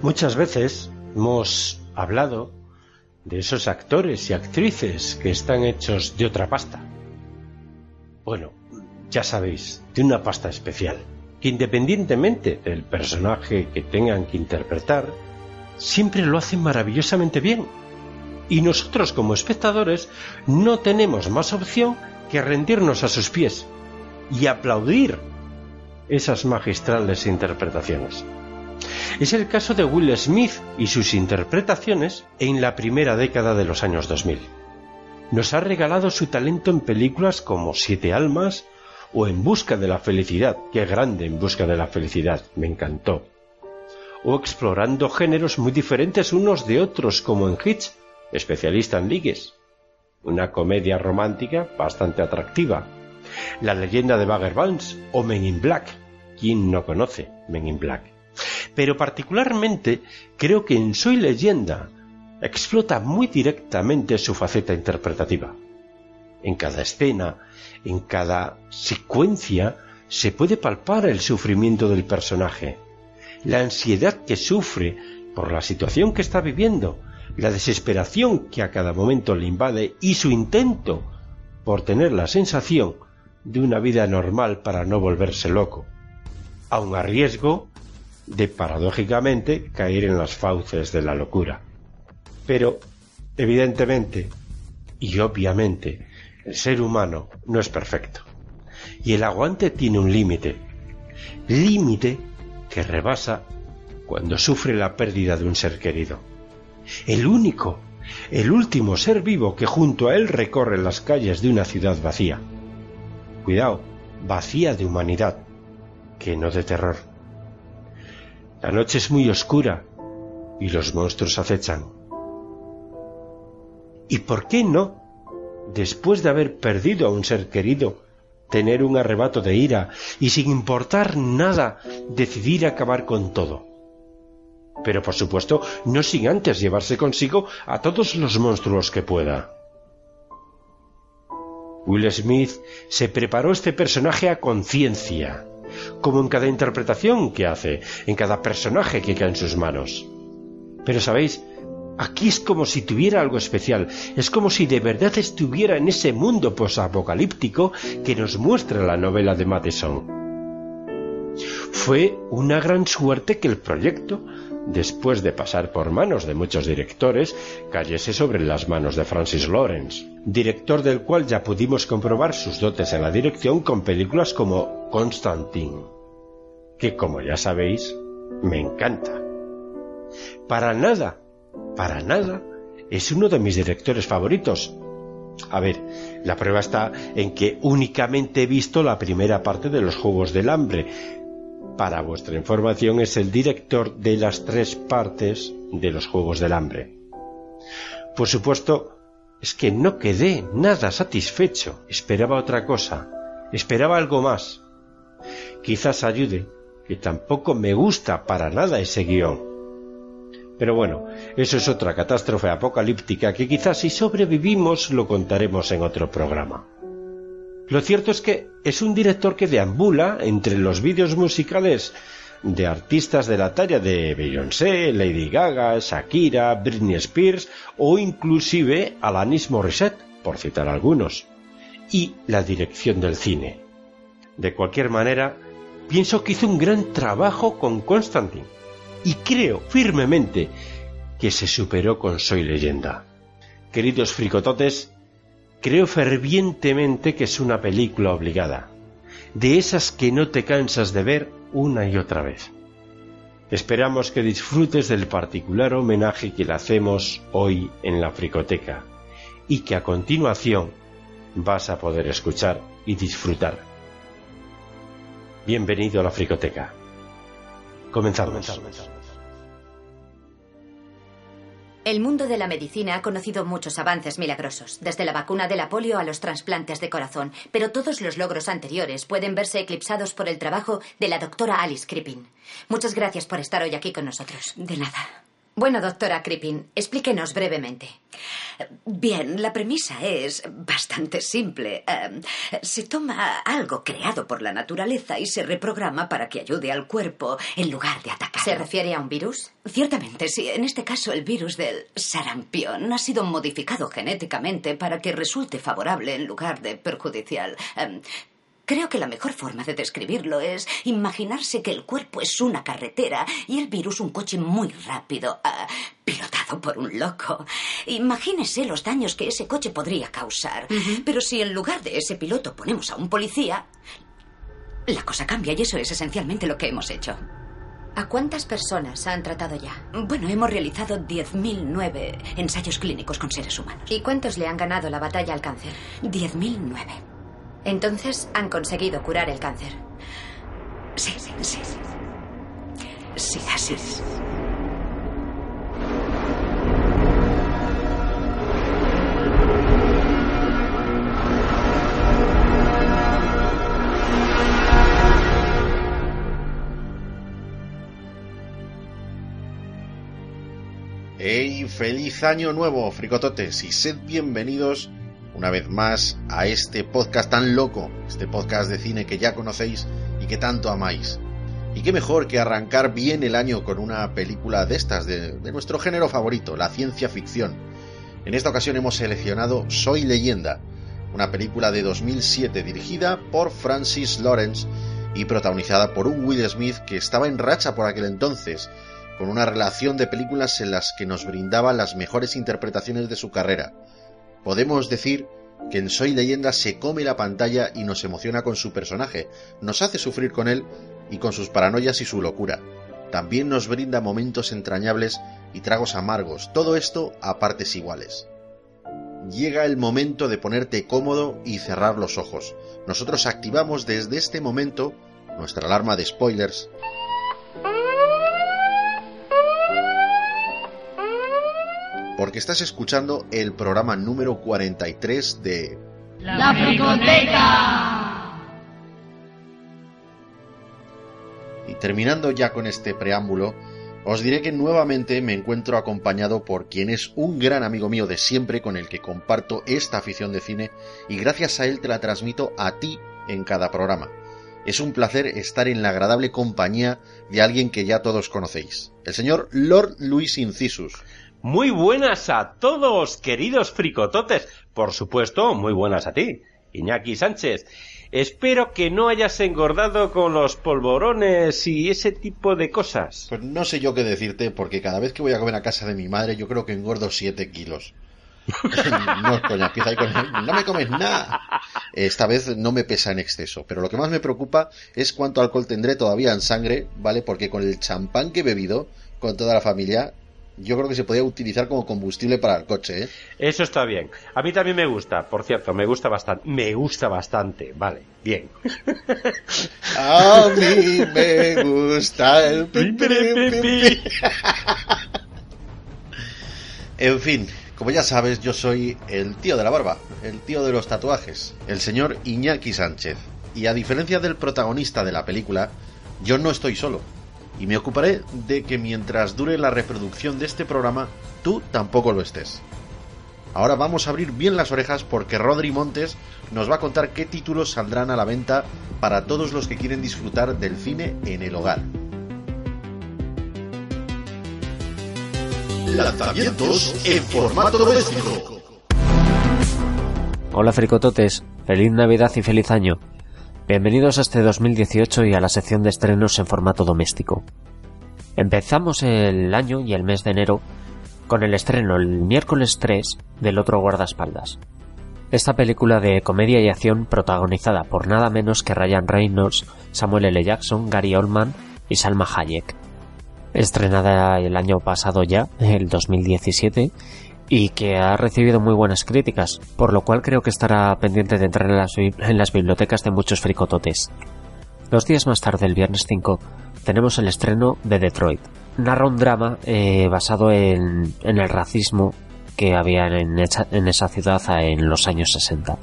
Muchas veces hemos hablado de esos actores y actrices que están hechos de otra pasta. Bueno, ya sabéis, de una pasta especial, que independientemente del personaje que tengan que interpretar, siempre lo hacen maravillosamente bien. Y nosotros como espectadores no tenemos más opción que rendirnos a sus pies y aplaudir esas magistrales interpretaciones. Es el caso de Will Smith y sus interpretaciones en la primera década de los años 2000. Nos ha regalado su talento en películas como Siete Almas o En Busca de la Felicidad, qué grande En Busca de la Felicidad, me encantó. O explorando géneros muy diferentes unos de otros como en Hitch, especialista en ligues. Una comedia romántica bastante atractiva. La leyenda de Bagger Vance o Men in Black. ¿Quién no conoce Men in Black? Pero particularmente creo que en Soy leyenda explota muy directamente su faceta interpretativa. En cada escena, en cada secuencia, se puede palpar el sufrimiento del personaje, la ansiedad que sufre por la situación que está viviendo, la desesperación que a cada momento le invade y su intento por tener la sensación de una vida normal para no volverse loco, aun a riesgo de paradójicamente caer en las fauces de la locura. Pero, evidentemente y obviamente, el ser humano no es perfecto. Y el aguante tiene un límite. Límite que rebasa cuando sufre la pérdida de un ser querido. El único, el último ser vivo que junto a él recorre las calles de una ciudad vacía. Cuidado, vacía de humanidad, que no de terror. La noche es muy oscura y los monstruos acechan. ¿Y por qué no, después de haber perdido a un ser querido, tener un arrebato de ira y sin importar nada decidir acabar con todo? Pero por supuesto, no sin antes llevarse consigo a todos los monstruos que pueda. Will Smith se preparó este personaje a conciencia como en cada interpretación que hace, en cada personaje que cae en sus manos. Pero sabéis, aquí es como si tuviera algo especial, es como si de verdad estuviera en ese mundo posapocalíptico que nos muestra la novela de Matheson. Fue una gran suerte que el proyecto, después de pasar por manos de muchos directores, cayese sobre las manos de Francis Lawrence, director del cual ya pudimos comprobar sus dotes en la dirección con películas como Constantine, que como ya sabéis, me encanta. Para nada, para nada, es uno de mis directores favoritos. A ver, la prueba está en que únicamente he visto la primera parte de los Juegos del Hambre, para vuestra información, es el director de las tres partes de los Juegos del Hambre. Por supuesto, es que no quedé nada satisfecho. Esperaba otra cosa. Esperaba algo más. Quizás ayude, que tampoco me gusta para nada ese guion. Pero bueno, eso es otra catástrofe apocalíptica que quizás si sobrevivimos lo contaremos en otro programa. Lo cierto es que es un director que deambula entre los vídeos musicales de artistas de la talla de Beyoncé, Lady Gaga, Shakira, Britney Spears o inclusive Alanis Morissette, por citar algunos, y la dirección del cine. De cualquier manera, pienso que hizo un gran trabajo con Constantine y creo firmemente que se superó con Soy leyenda. Queridos fricototes, Creo fervientemente que es una película obligada, de esas que no te cansas de ver una y otra vez. Esperamos que disfrutes del particular homenaje que le hacemos hoy en la Fricoteca y que a continuación vas a poder escuchar y disfrutar. Bienvenido a la Fricoteca. Comenzamos. El mundo de la medicina ha conocido muchos avances milagrosos, desde la vacuna de la polio a los trasplantes de corazón, pero todos los logros anteriores pueden verse eclipsados por el trabajo de la doctora Alice Crippin. Muchas gracias por estar hoy aquí con nosotros. De nada. Bueno, doctora Crippin, explíquenos brevemente. Bien, la premisa es bastante simple. Em, se toma algo creado por la naturaleza y se reprograma para que ayude al cuerpo en lugar de atacar. ¿Se refiere a un virus? Ciertamente, sí. En este caso, el virus del sarampión ha sido modificado genéticamente para que resulte favorable en lugar de perjudicial. Em, creo que la mejor forma de describirlo es imaginarse que el cuerpo es una carretera y el virus un coche muy rápido, ah, pilotado por un loco. Imagínese los daños que ese coche podría causar. Pero si en lugar de ese piloto ponemos a un policía, la cosa cambia y eso es esencialmente lo que hemos hecho. ¿A cuántas personas han tratado ya? Bueno, hemos realizado 10.009 ensayos clínicos con seres humanos. ¿Y cuántos le han ganado la batalla al cáncer? 10.009. Entonces han conseguido curar el cáncer. Sí, sí, sí. Sí, así. ¡Hey! ¡Feliz año nuevo, fricototes! Y sed bienvenidos una vez más a este podcast tan loco, este podcast de cine que ya conocéis y que tanto amáis. Y qué mejor que arrancar bien el año con una película de estas, de, nuestro género favorito, la ciencia ficción. En esta ocasión hemos seleccionado Soy leyenda, una película de 2007 dirigida por Francis Lawrence y protagonizada por un Will Smith que estaba en racha por aquel entonces, con una relación de películas en las que nos brindaba las mejores interpretaciones de su carrera. Podemos decir que en Soy leyenda se come la pantalla y nos emociona con su personaje, nos hace sufrir con él y con sus paranoias y su locura. También nos brinda momentos entrañables y tragos amargos, todo esto a partes iguales. Llega el momento de ponerte cómodo y cerrar los ojos. Nosotros activamos desde este momento nuestra alarma de spoilers porque estás escuchando el programa número 43 de La Fricoteca. Y terminando ya con este preámbulo, os diré que nuevamente me encuentro acompañado por quien es un gran amigo mío de siempre con el que comparto esta afición de cine y gracias a él te la transmito a ti en cada programa. Es un placer estar en la agradable compañía de alguien que ya todos conocéis, el señor Lord Luis Incisus. Muy buenas a todos, queridos fricototes. Por supuesto, muy buenas a ti, Iñaki Sánchez. Espero que no hayas engordado con los polvorones y ese tipo de cosas. Pues no sé yo qué decirte, porque cada vez que voy a comer a casa de mi madre, yo creo que engordo 7 kilos. no es coña, empieza ahí con no me comes nada. Esta vez no me pesa en exceso, pero lo que más me preocupa es cuánto alcohol tendré todavía en sangre, ¿vale? Porque con el champán que he bebido con toda la familia, yo creo que se podía utilizar como combustible para el coche, ¿eh? Eso está bien. A mí también me gusta, por cierto, me gusta bastante. Me gusta bastante, vale, bien. A mí me gusta el. En fin, como ya sabes, yo soy el tío de la barba, el tío de los tatuajes, el señor Iñaki Sánchez. Y a diferencia del protagonista de la película, yo no estoy solo. Y me ocuparé de que mientras dure la reproducción de este programa, tú tampoco lo estés. Ahora vamos a abrir bien las orejas porque Rodri Montes nos va a contar qué títulos saldrán a la venta para todos los que quieren disfrutar del cine en el hogar. Lanzamientos en formato doméstico. Hola fricototes, feliz Navidad y feliz año. Bienvenidos a este 2018 y a la sección de estrenos en formato doméstico. Empezamos el año y el mes de enero con el estreno el miércoles 3 del otro guardaespaldas. Esta película de comedia y acción protagonizada por nada menos que Ryan Reynolds, Samuel L. Jackson, Gary Oldman y Salma Hayek. Estrenada el año pasado ya, el 2017, y que ha recibido muy buenas críticas, por lo cual creo que estará pendiente de entrar en las, bibliotecas de muchos fricototes. Dos días más tarde, el viernes 5, tenemos el estreno de Detroit. Narra un drama eh, basado en, el racismo que había en, esa, en esa ciudad en los años 60.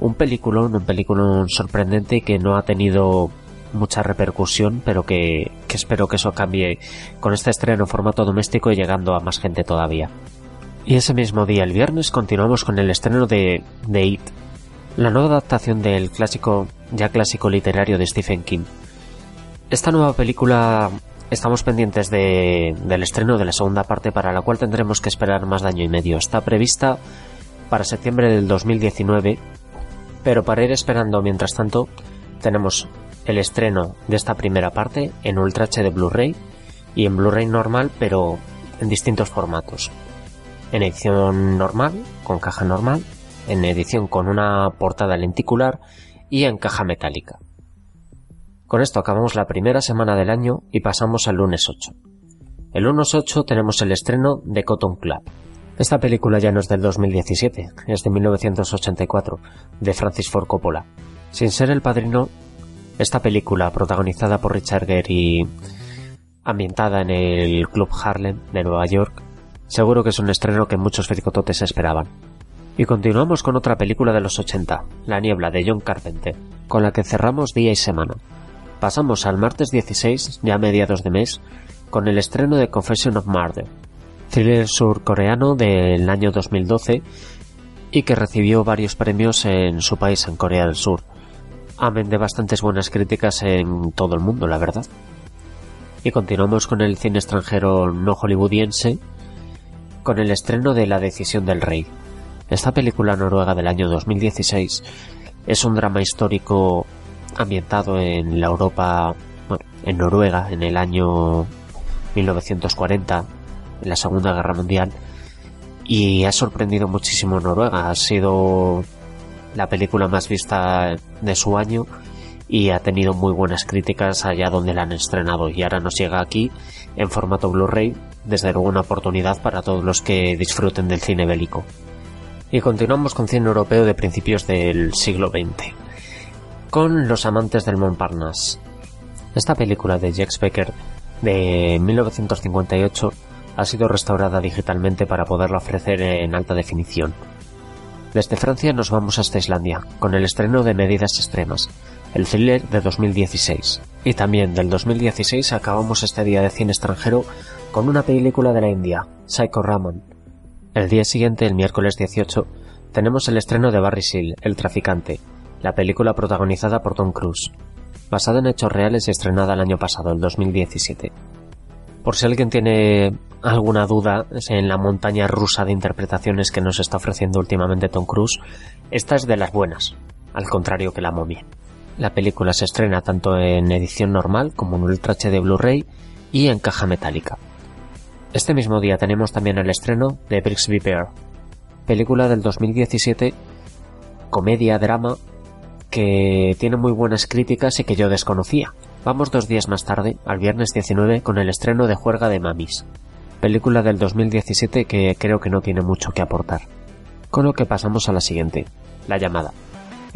Un peliculón, un peliculón sorprendente que no ha tenido mucha repercusión, pero que, que espero que eso cambie con este estreno en formato doméstico y llegando a más gente todavía. Y ese mismo día, el viernes, continuamos con el estreno de, de It, la nueva adaptación del clásico, ya clásico literario de Stephen King. Esta nueva película estamos pendientes del estreno de la segunda parte para la cual tendremos que esperar más de año y medio. Está prevista para septiembre del 2019, pero para ir esperando mientras tanto tenemos el estreno de esta primera parte en Ultra HD Blu-ray y en Blu-ray normal, pero en distintos formatos. En edición normal, con caja normal, en edición con una portada lenticular y en caja metálica. Con esto acabamos la primera semana del año y pasamos al lunes 8. El lunes 8 tenemos el estreno de Cotton Club. Esta película ya no es del 2017, es de 1984, de Francis Ford Coppola. Sin ser el padrino, esta película, protagonizada por Richard Gere y ambientada en el Club Harlem de Nueva York, seguro que es un estreno que muchos fricototes esperaban. Y continuamos con otra película de los 80, La Niebla de John Carpenter, con la que cerramos día y semana. Pasamos al martes 16, ya mediados de mes, con el estreno de Confession of Murder, thriller surcoreano del año 2012 y que recibió varios premios en su país, en Corea del Sur. Amén de bastantes buenas críticas en todo el mundo, la verdad. Y continuamos con el cine extranjero no hollywoodiense, con el estreno de La decisión del rey. Esta película noruega del año 2016 es un drama histórico ambientado en la Europa, bueno, en Noruega, en el año 1940, en la Segunda Guerra Mundial, y ha sorprendido muchísimo Noruega. Ha sido la película más vista de su año y ha tenido muy buenas críticas allá donde la han estrenado y ahora nos llega aquí en formato Blu-ray, desde luego una oportunidad para todos los que disfruten del cine bélico. Y continuamos con cine europeo de principios del siglo XX con Los amantes del Montparnasse. Esta película de Jacques Becker de 1958 ha sido restaurada digitalmente para poderla ofrecer en alta definición. Desde Francia nos vamos hasta Islandia, con el estreno de Medidas Extremas, el thriller de 2016. Y también del 2016 acabamos este día de cine extranjero con una película de la India, Psycho Ramon. El día siguiente, el miércoles 18, tenemos el estreno de Barry Seal, El Traficante, la película protagonizada por Tom Cruise, basada en hechos reales y estrenada el año pasado, el 2017. Por si alguien tiene alguna duda en la montaña rusa de interpretaciones que nos está ofreciendo últimamente Tom Cruise, esta es de las buenas, al contrario que la momia. La película se estrena tanto en edición normal como en Ultra HD Blu-ray y en caja metálica. Este mismo día tenemos también el estreno de Brixby Bear, película del 2017, comedia-drama que tiene muy buenas críticas y que yo desconocía. Vamos dos días más tarde, al viernes 19, con el estreno de Juerga de Mamis, película del 2017 que creo que no tiene mucho que aportar. Con lo que pasamos a la siguiente, La llamada.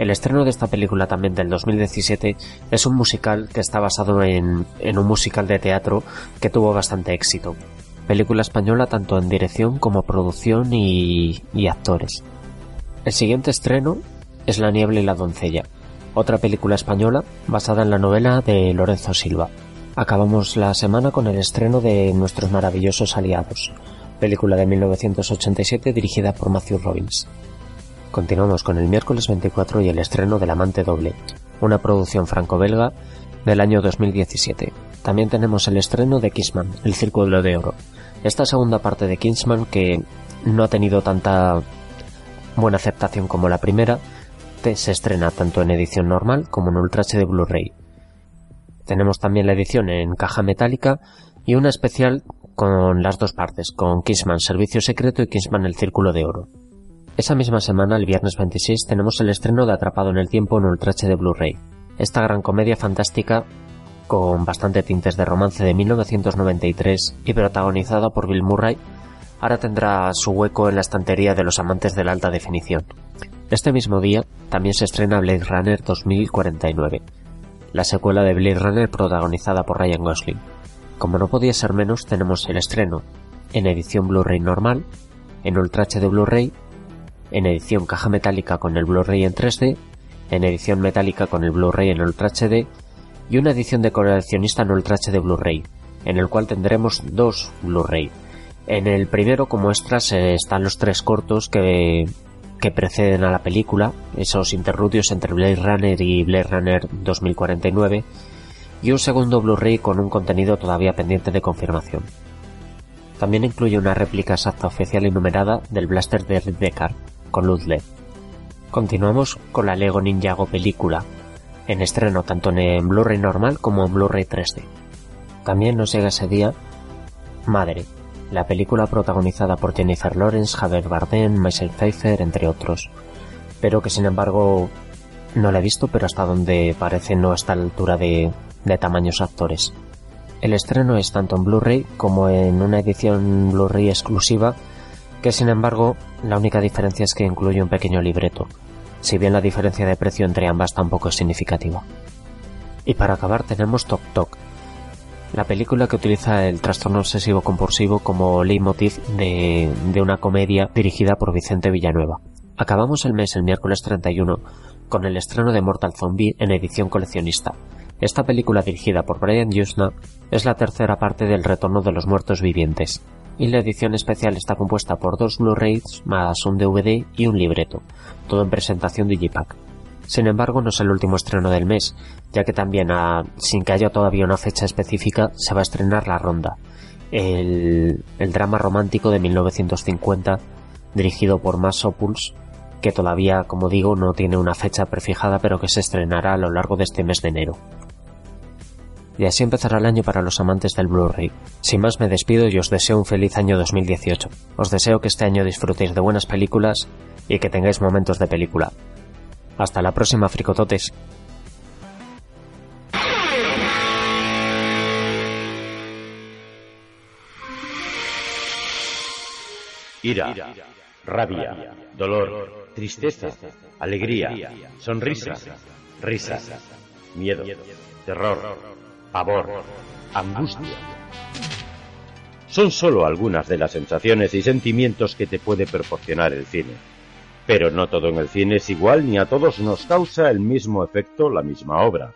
El estreno de esta película también del 2017 es un musical que está basado en, un musical de teatro que tuvo bastante éxito. Película española tanto en dirección como producción y, y actores. El siguiente estreno es La niebla y la doncella, otra película española basada en la novela de Lorenzo Silva. Acabamos la semana con el estreno de Nuestros maravillosos aliados, película de 1987 dirigida por Matthew Robbins. Continuamos con el miércoles 24 y el estreno del Amante Doble, una producción franco-belga del año 2017. También tenemos el estreno de Kingsman, El Círculo de Oro. Esta segunda parte de Kingsman que no ha tenido tanta buena aceptación como la primera, se estrena tanto en edición normal como en Ultra HD Blu-ray. Tenemos también la edición en caja metálica y una especial con las dos partes, con Kingsman Servicio Secreto y Kingsman El Círculo de Oro. Esa misma semana, el viernes 26, tenemos el estreno de Atrapado en el Tiempo en Ultra HD Blu-ray. Esta gran comedia fantástica con bastante tintes de romance de 1993 y protagonizada por Bill Murray, ahora tendrá su hueco en la estantería de los amantes de la alta definición. Este mismo día también se estrena Blade Runner 2049, la secuela de Blade Runner protagonizada por Ryan Gosling. Como no podía ser menos, tenemos el estreno en edición Blu-ray normal, en Ultra HD Blu-ray, en edición caja metálica con el Blu-ray en 3D, en edición metálica con el Blu-ray en Ultra HD y una edición de coleccionista en Ultra HD Blu-ray, en el cual tendremos dos Blu-ray. En el primero, como extras, eh, están los tres cortos que que preceden a la película, esos interludios entre Blade Runner y Blade Runner 2049, y un segundo Blu-ray con un contenido todavía pendiente de confirmación. También incluye una réplica exacta oficial y numerada del blaster de Rick Deckard, con luz. Continuamos con la Lego Ninjago película, en estreno tanto en Blu-ray normal como en Blu-ray 3D. También nos llega ese día Madre, la película protagonizada por Jennifer Lawrence, Javier Bardem, Michelle Pfeiffer, entre otros, pero que sin embargo no la he visto, pero hasta donde parece no está a la altura de, de tamaños actores. El estreno es tanto en Blu-ray como en una edición Blu-ray exclusiva, que sin embargo la única diferencia es que incluye un pequeño libreto, si bien la diferencia de precio entre ambas tampoco es significativa. Y para acabar tenemos Tok Tok, la película que utiliza el trastorno obsesivo compulsivo como leitmotiv de, una comedia dirigida por Vicente Villanueva. Acabamos el mes el miércoles 31 con el estreno de Mortal Zombie en edición coleccionista. Esta película dirigida por Brian Yusna es la tercera parte del Retorno de los Muertos Vivientes, y la edición especial está compuesta por dos Blu-rays más un DVD y un libreto, todo en presentación Digipack. Sin embargo, no es el último estreno del mes, ya que también, sin que haya todavía una fecha específica, se va a estrenar La Ronda, el, drama romántico de 1950 dirigido por Mass Opuls, que todavía, como digo, no tiene una fecha prefijada, pero que se estrenará a lo largo de este mes de enero. Y así empezará el año para los amantes del Blu-ray. Sin más me despido y os deseo un feliz año 2018. Os deseo que este año disfrutéis de buenas películas y que tengáis momentos de película. Hasta la próxima, fricototes. Ira, rabia, dolor, tristeza, alegría, sonrisa, risa, miedo, terror, pavor, angustia. Son solo algunas de las sensaciones y sentimientos que te puede proporcionar el cine pero no todo en el cine es igual ni a todos nos causa el mismo efecto la misma obra.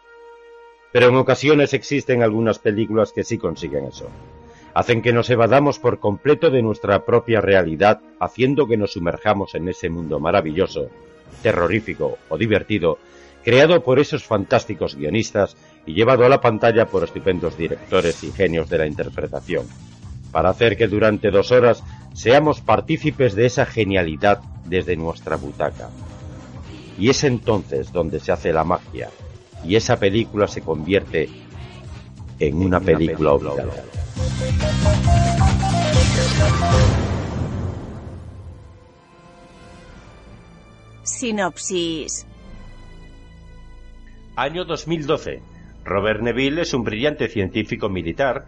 Pero en ocasiones existen algunas películas que sí consiguen eso. Hacen que nos evadamos por completo de nuestra propia realidad, haciendo que nos sumerjamos en ese mundo maravilloso, terrorífico o divertido, creado por esos fantásticos guionistas y llevado a la pantalla por estupendos directores y genios de la interpretación, para hacer que durante dos horas seamos partícipes de esa genialidad desde nuestra butaca. Y es entonces donde se hace la magia y esa película se convierte en una, película, película Sinopsis. Año 2012. Robert Neville es un brillante científico militar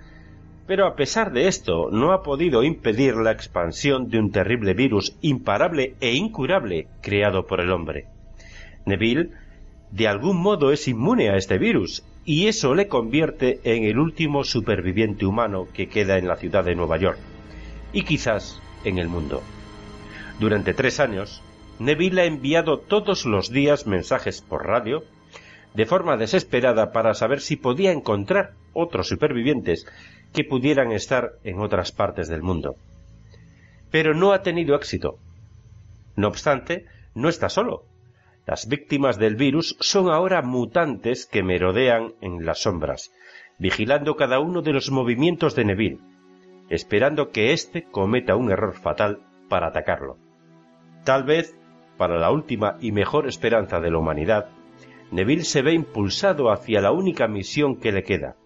pero a pesar de esto, no ha podido impedir la expansión de un terrible virus imparable e incurable creado por el hombre. Neville, de algún modo, es inmune a este virus, y eso le convierte en el último superviviente humano que queda en la ciudad de Nueva York, y quizás en el mundo. Durante tres años, Neville ha enviado todos los días mensajes por radio, de forma desesperada para saber si podía encontrar otros supervivientes que pudieran estar en otras partes del mundo. Pero no ha tenido éxito. No obstante, no está solo. Las víctimas del virus son ahora mutantes que merodean en las sombras, vigilando cada uno de los movimientos de Neville, esperando que éste cometa un error fatal para atacarlo. Tal vez, para la última y mejor esperanza de la humanidad, Neville se ve impulsado hacia la única misión que le queda,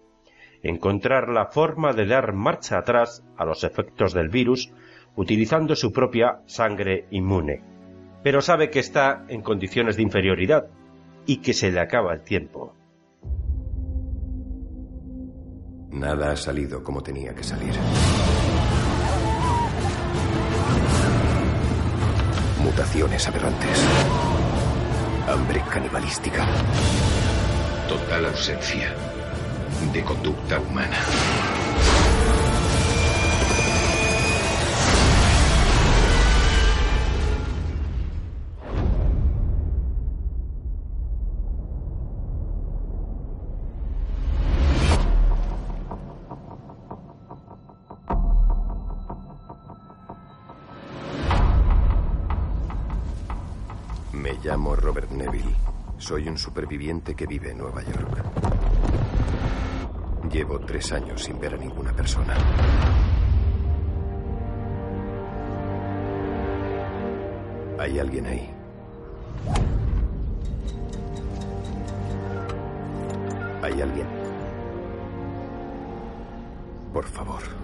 encontrar la forma de dar marcha atrás a los efectos del virus utilizando su propia sangre inmune. Pero sabe que está en condiciones de inferioridad y que se le acaba el tiempo. Nada ha salido como tenía que salir. Mutaciones aberrantes. Hambre canibalística. Total ausencia de conducta humana. Soy un superviviente que vive en Nueva York. Llevo tres años sin ver a ninguna persona. Hay alguien ahí. Hay alguien. Por favor.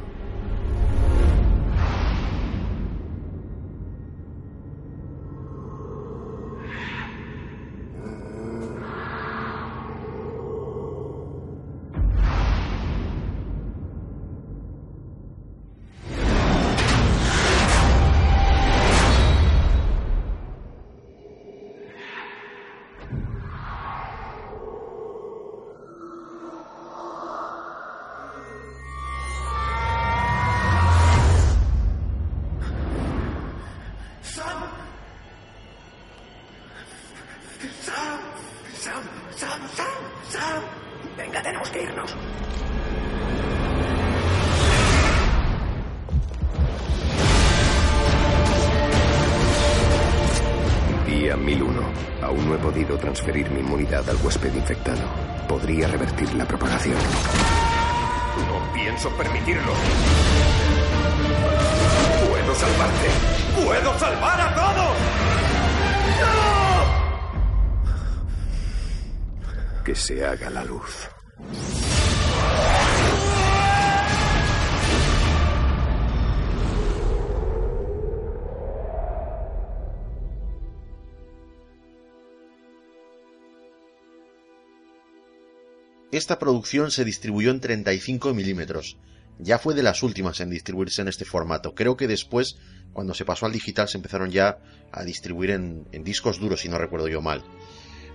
Esta producción se distribuyó en 35 milímetros. Ya fue de las últimas en distribuirse en este formato. Creo que después, cuando se pasó al digital, se empezaron ya a distribuir en, discos duros, si no recuerdo yo mal.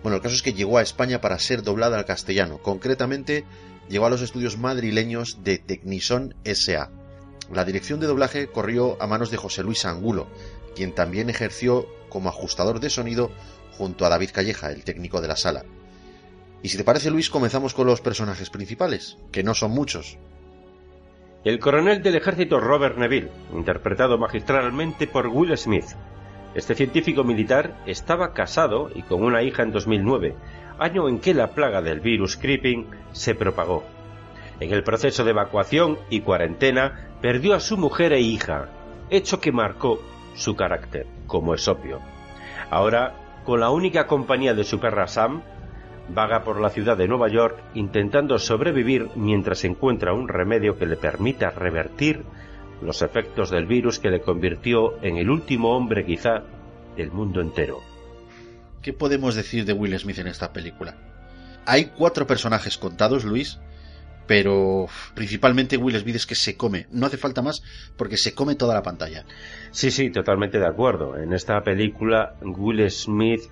Bueno, el caso es que llegó a España para ser doblada al castellano. Concretamente, llegó a los estudios madrileños de Tecnison SA. La dirección de doblaje corrió a manos de José Luis Angulo, quien también ejerció como ajustador de sonido junto a David Calleja, el técnico de la sala. Y si te parece, Luis, comenzamos con los personajes principales, que no son muchos. El coronel del ejército Robert Neville, interpretado magistralmente por Will Smith. Este científico militar estaba casado y con una hija en 2009, año en que la plaga del virus Creeping se propagó. En el proceso de evacuación y cuarentena perdió a su mujer e hija, hecho que marcó su carácter, como es obvio. Ahora, con la única compañía de su perra Sam, vaga por la ciudad de Nueva York intentando sobrevivir mientras encuentra un remedio que le permita revertir los efectos del virus que le convirtió en el último hombre quizá del mundo entero. ¿Qué podemos decir de Will Smith en esta película? Hay cuatro personajes contados, Luis, pero principalmente Will Smith es que se come, no hace falta más porque se come toda la pantalla. Sí, sí, totalmente de acuerdo. En esta película Will Smith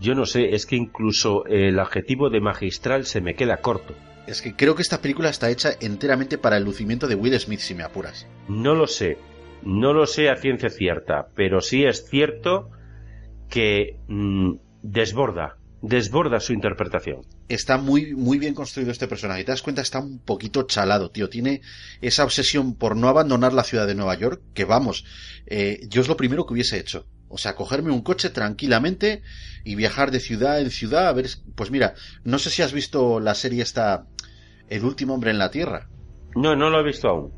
yo no sé, es que incluso el adjetivo de magistral se me queda corto. Es que creo que esta película está hecha enteramente para el lucimiento de Will Smith, si me apuras. No lo sé, no lo sé a ciencia cierta, pero sí es cierto que mmm, desborda, desborda su interpretación. Está muy, muy bien construido este personaje. Te das cuenta, está un poquito chalado, tío. Tiene esa obsesión por no abandonar la ciudad de Nueva York, que vamos, eh, yo es lo primero que hubiese hecho. O sea, cogerme un coche tranquilamente y viajar de ciudad en ciudad a ver... Pues mira, no sé si has visto la serie esta El último hombre en la Tierra. No, no lo he visto aún.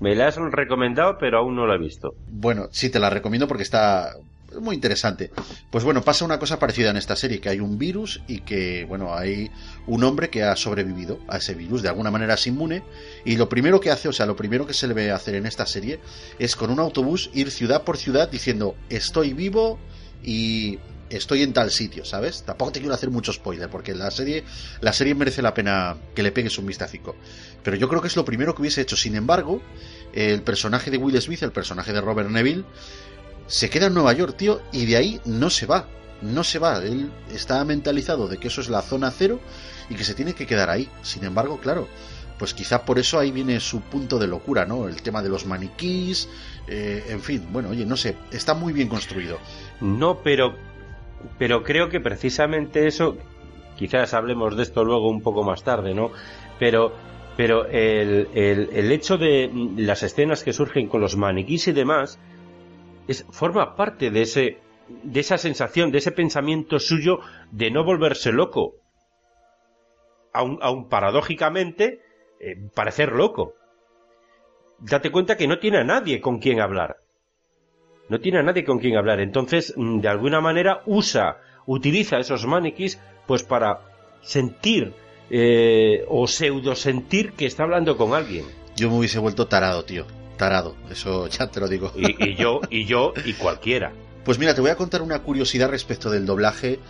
Me la has recomendado, pero aún no la he visto. Bueno, sí, te la recomiendo porque está muy interesante. Pues bueno, pasa una cosa parecida en esta serie, que hay un virus y que, bueno, hay un hombre que ha sobrevivido a ese virus, de alguna manera es inmune, y lo primero que hace, o sea, lo primero que se le ve hacer en esta serie es con un autobús ir ciudad por ciudad diciendo, estoy vivo y estoy en tal sitio, ¿sabes? Tampoco te quiero hacer mucho spoiler, porque la serie, la serie merece la pena que le pegues un vistacico. Pero yo creo que es lo primero que hubiese hecho. Sin embargo, el personaje de Will Smith, el personaje de Robert Neville, se queda en Nueva York, tío, y de ahí no se va. No se va. Él está mentalizado de que eso es la zona cero y que se tiene que quedar ahí. Sin embargo, claro, pues quizá por eso ahí viene su punto de locura, ¿no? El tema de los maniquís, eh, en fin, bueno, oye, no sé, está muy bien construido. No, pero, pero creo que precisamente eso, quizás hablemos de esto luego un poco más tarde, ¿no? Pero, pero el, el, el hecho de las escenas que surgen con los maniquís y demás, es, forma parte de ese de esa sensación, de ese pensamiento suyo de no volverse loco. Aun, aun paradójicamente, eh, parecer loco. Date cuenta que no tiene a nadie con quien hablar. No tiene a nadie con quien hablar. Entonces, mm, de alguna manera, usa, utiliza esos maniquís pues para sentir eh, o pseudo sentir que está hablando con alguien. Yo me hubiese vuelto tarado, tío. Tarado, eso ya te lo digo. Y, yo, y yo, y cualquiera. Pues mira, te voy a contar una curiosidad respecto del doblaje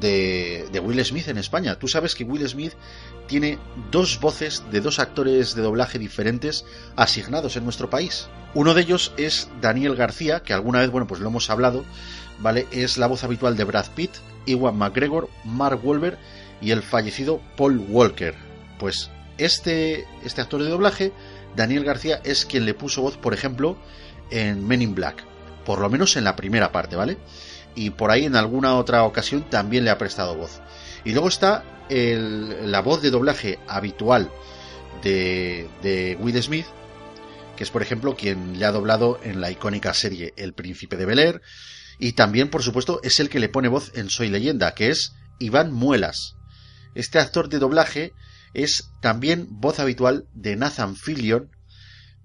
de, de, Will Smith en España. Tú sabes que Will Smith tiene dos voces de dos actores de doblaje diferentes asignados en nuestro país. Uno de ellos es Daniel García, que alguna vez, bueno, pues lo hemos hablado, ¿vale? Es la voz habitual de Brad Pitt, Iwan McGregor, Mark Wolver y el fallecido Paul Walker. Pues este, este actor de doblaje, Daniel García, es quien le puso voz, por ejemplo, en Men in Black. Por lo menos en la primera parte, ¿vale? Y por ahí en alguna otra ocasión también le ha prestado voz. Y luego está la voz de doblaje habitual de, de Will Smith, que es por ejemplo quien le ha doblado en la icónica serie El Príncipe de Bel Air, y también por supuesto es el que le pone voz en Soy Leyenda, que es Iván Muelas. Este actor de doblaje es también voz habitual de Nathan Fillion,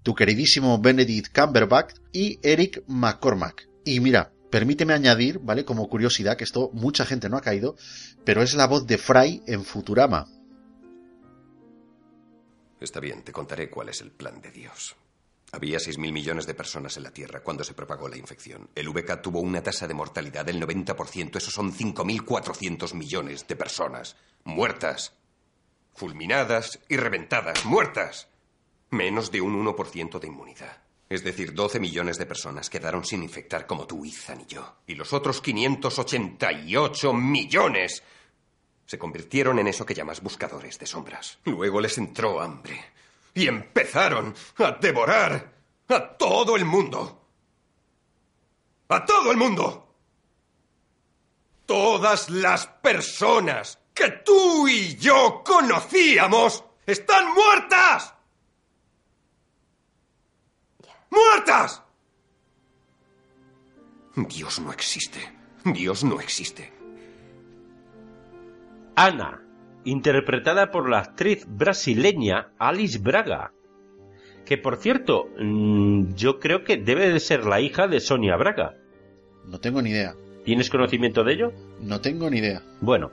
tu queridísimo Benedict Cumberbatch y Eric McCormack. Y mira, permíteme añadir, ¿vale? Como curiosidad, que esto mucha gente no ha caído, pero es la voz de Fry en Futurama. Está bien, te contaré cuál es el plan de Dios. Había 6.000 millones de personas en la Tierra cuando se propagó la infección. El VK tuvo una tasa de mortalidad del 90%. Eso son 5.400 millones de personas muertas. Fulminadas y reventadas. Muertas. Menos de un 1% de inmunidad. Es decir, 12 millones de personas quedaron sin infectar como tú, Ethan y yo. Y los otros 588 millones se convirtieron en eso que llamas buscadores de sombras. Luego les entró hambre y empezaron a devorar a todo el mundo. ¡A todo el mundo! Todas las personas que tú y yo conocíamos están muertas. ¡Muertas! Dios no existe. Dios no existe. Ana interpretada por la actriz brasileña Alice Braga, que por cierto, mm, yo creo que debe de ser la hija de Sonia Braga. No tengo ni idea. ¿Tienes conocimiento de ello? No tengo ni idea. Bueno,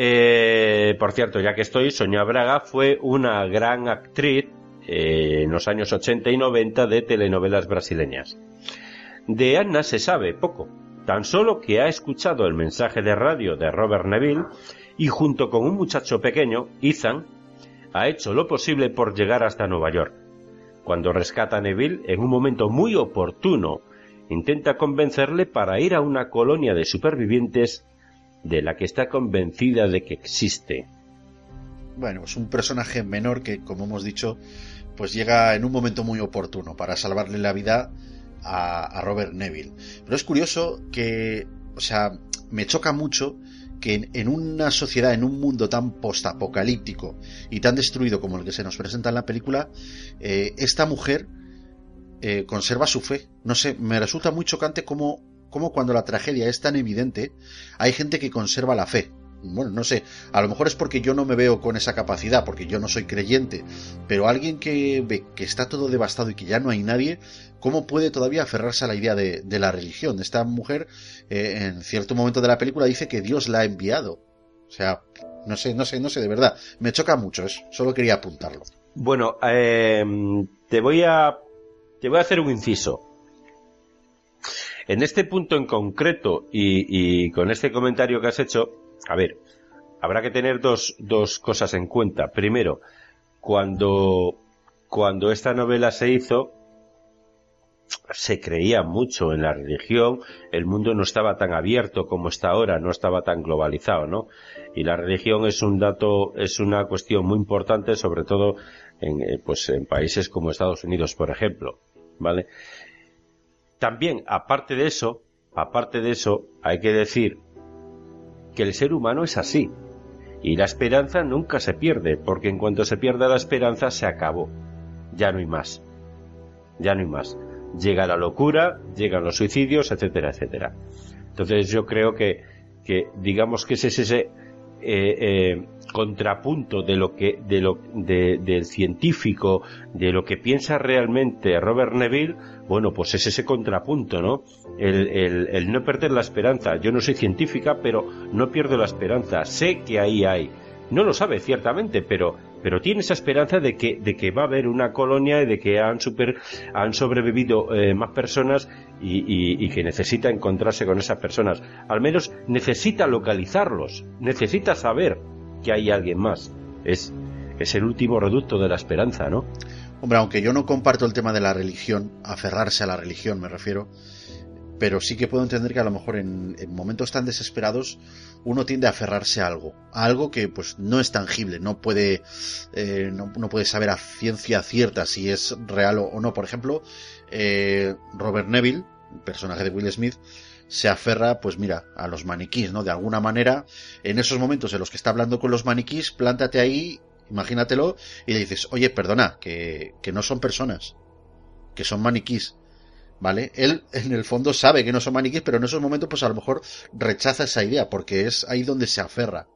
eh, por cierto, ya que estoy, Sonia Braga fue una gran actriz eh, en los años 80 y 90 de telenovelas brasileñas. De Anna se sabe poco, tan solo que ha escuchado el mensaje de radio de Robert Neville y junto con un muchacho pequeño, Ethan, ha hecho lo posible por llegar hasta Nueva York. Cuando rescata a Neville, en un momento muy oportuno, intenta convencerle para ir a una colonia de supervivientes de la que está convencida de que existe. Bueno, es un personaje menor que, como hemos dicho, pues llega en un momento muy oportuno para salvarle la vida a, Robert Neville. Pero es curioso que, o sea, me choca mucho que en, una sociedad, en un mundo tan postapocalíptico y tan destruido como el que se nos presenta en la película, eh, esta mujer eh, conserva su fe. No sé, me resulta muy chocante cómo, cómo cuando la tragedia es tan evidente, hay gente que conserva la fe bueno, no sé, a lo mejor es porque yo no me veo con esa capacidad, porque yo no soy creyente, pero alguien que ve que está todo devastado y que ya no hay nadie, ¿cómo puede todavía aferrarse a la idea de, la religión? Esta mujer, eh, en cierto momento de la película, dice que Dios la ha enviado. O sea, no sé, no sé, no sé, de verdad, me choca mucho, eso, solo quería apuntarlo. Bueno, eh, te voy a, te voy a hacer un inciso. En este punto en concreto y con este comentario que has hecho, a ver, habrá que tener dos, dos cosas en cuenta. Primero, cuando, cuando esta novela se hizo, se creía mucho en la religión, el mundo no estaba tan abierto como está ahora, no estaba tan globalizado, ¿no? Y la religión es un dato, es una cuestión muy importante, sobre todo en, eh, pues en países como Estados Unidos, por ejemplo, ¿vale? También, aparte de eso, aparte de eso, hay que decir que el ser humano es así. Y la esperanza nunca se pierde, porque en cuanto se pierda la esperanza se acabó. Ya no hay más. Ya no hay más. Llega la locura, llegan los suicidios, etcétera, etcétera. Entonces yo creo que, que digamos que es ese, eh, eh, contrapunto de lo que de lo del científico de lo que piensa realmente Robert Neville bueno pues es ese contrapunto no el, el, no perder la esperanza yo no soy científica pero no pierdo la esperanza sé que ahí hay no lo sabe ciertamente pero pero tiene esa esperanza de que, de que va a haber una colonia y de que han, super, han sobrevivido eh, más personas y, y, que necesita encontrarse con esas personas. Al menos necesita localizarlos, necesita saber que hay alguien más. Es, es el último reducto de la esperanza, ¿no? Hombre, aunque yo no comparto el tema de la religión, aferrarse a la religión me refiero, pero sí que puedo entender que a lo mejor en, momentos tan desesperados uno tiende a aferrarse a algo, a algo que pues no es tangible, no puede, eh, no, puede saber a ciencia cierta si es real o, no. Por ejemplo, eh, Robert Neville, personaje de Will Smith, se aferra, pues mira, a los maniquís, ¿no? De alguna manera, en esos momentos en los que está hablando con los maniquís, plántate ahí, imagínatelo, y le dices, oye, perdona, que, que no son personas, que son maniquís. ¿Vale? Él en el fondo sabe que no son maniquís, pero en esos momentos pues a lo mejor rechaza esa idea, porque es ahí donde se aferra.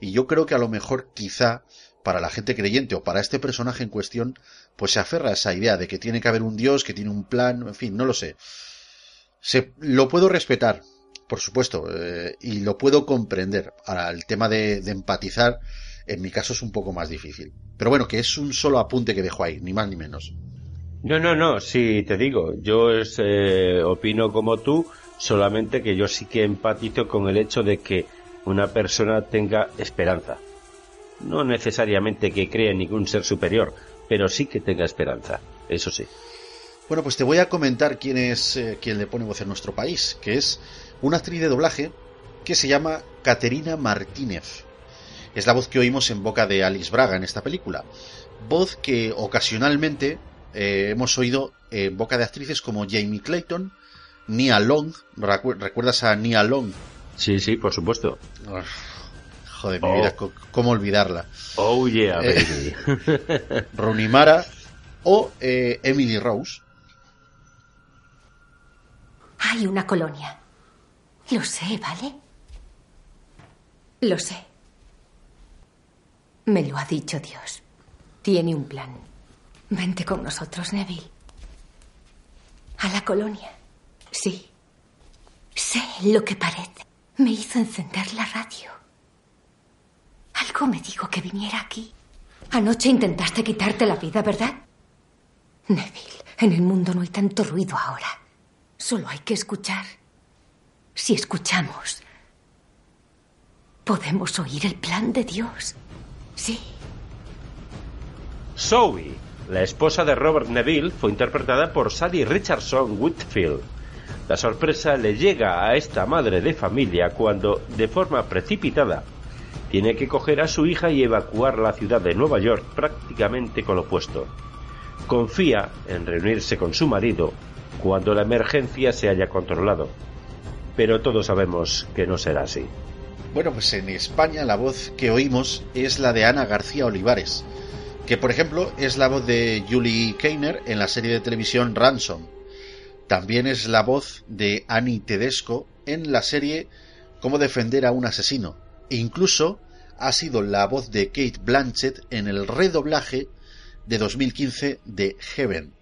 Y yo creo que a lo mejor quizá para la gente creyente o para este personaje en cuestión, pues se aferra a esa idea de que tiene que haber un Dios, que tiene un plan, en fin, no lo sé. Se, lo puedo respetar, por supuesto, eh, y lo puedo comprender. Ahora, el tema de, empatizar, en mi caso es un poco más difícil. Pero bueno, que es un solo apunte que dejo ahí, ni más ni menos. No, no, no, sí, te digo, yo eh, opino como tú, solamente que yo sí que empatizo con el hecho de que una persona tenga esperanza. No necesariamente que crea en ningún ser superior, pero sí que tenga esperanza, eso sí. Bueno, pues te voy a comentar quién es eh, quien le pone voz en nuestro país, que es una actriz de doblaje que se llama Caterina Martínez. Es la voz que oímos en boca de Alice Braga en esta película. Voz que ocasionalmente eh, hemos oído en boca de actrices como Jamie Clayton, Nia Long. ¿Recuerdas a Nia Long? Sí, sí, por supuesto. joder, mi vida, oh. ¿cómo olvidarla? Oh, yeah, eh, baby. Runimara o Emily Rose. Hay una colonia. Lo sé, ¿vale? Lo sé. Me lo ha dicho Dios. Tiene un plan. Vente con nosotros, Neville. A la colonia. Sí. Sé lo que parece. Me hizo encender la radio. Algo me dijo que viniera aquí. Anoche intentaste quitarte la vida, ¿verdad? Neville, en el mundo no hay tanto ruido ahora. Solo hay que escuchar. Si escuchamos, podemos oír el plan de Dios. Sí. Zoe, la esposa de Robert Neville, fue interpretada por Sally Richardson Whitfield. La sorpresa le llega a esta madre de familia cuando, de forma precipitada, tiene que coger a su hija y evacuar la ciudad de Nueva York prácticamente con lo opuesto. Confía en reunirse con su marido cuando la emergencia se haya controlado. Pero todos sabemos que no será así. Bueno, pues en España la voz que oímos es la de Ana García Olivares, que por ejemplo es la voz de Julie Keiner en la serie de televisión Ransom. También es la voz de Annie Tedesco en la serie Cómo defender a un asesino. E incluso ha sido la voz de Kate Blanchett en el redoblaje de 2015 de Heaven.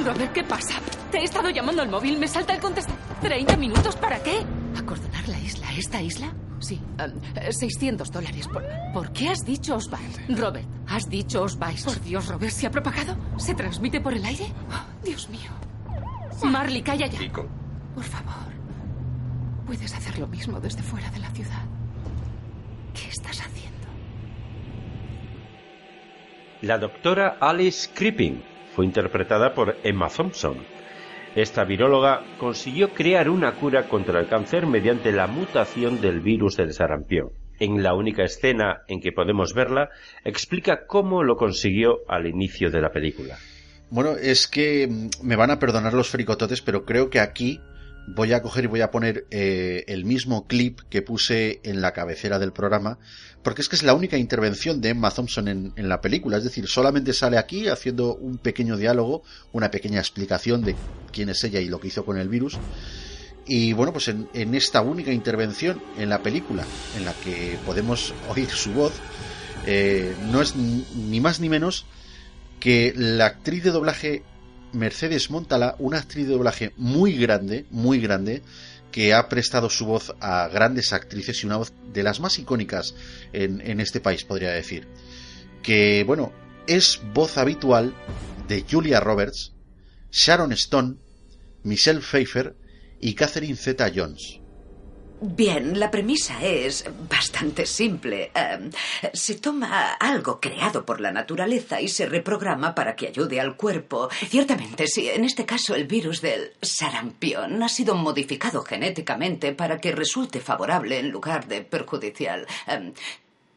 Robert, ¿qué pasa? Te he estado llamando al móvil, me salta el contestador. ¿30 minutos para qué? ¿Acordonar la isla? ¿Esta isla? Sí, 600 em, dólares. ¿Por, qué has dicho os vais? Robert, has dicho os vais. Por Dios, Robert, ¿se ha propagado? ¿Se transmite por el aire? Oh, Dios mío. Marley, calla ya. Por favor, puedes hacer lo mismo desde fuera de la ciudad. ¿Qué estás haciendo? La doctora Alice Creeping fue interpretada por Emma Thompson. Esta viróloga consiguió crear una cura contra el cáncer mediante la mutación del virus del sarampión. En la única escena en que podemos verla, explica cómo lo consiguió al inicio de la película. Bueno, es que mm, me van a perdonar los fricototes, pero creo que aquí voy a coger y voy a poner eh, el mismo clip que puse en la cabecera del programa, porque es que es la única intervención de Emma Thompson en, en, la película, es decir, solamente sale aquí haciendo un pequeño diálogo, una pequeña explicación de quién es ella y lo que hizo con el virus. Y bueno, pues en, esta única intervención en la película, en la que podemos oír su voz, eh, no es ni más ni menos que la actriz de doblaje Mercedes Montala, una actriz de doblaje muy grande, muy grande, que ha prestado su voz a grandes actrices y una voz de las más icónicas en, en este país, podría decir. Que, bueno, es voz habitual de Julia Roberts, Sharon Stone, Michelle Pfeiffer y Catherine Zeta Jones. Bien, la premisa es bastante simple. Em, se toma algo creado por la naturaleza y se reprograma para que ayude al cuerpo. Ciertamente, sí, en este caso el virus del sarampión ha sido modificado genéticamente para que resulte favorable en lugar de perjudicial. Em,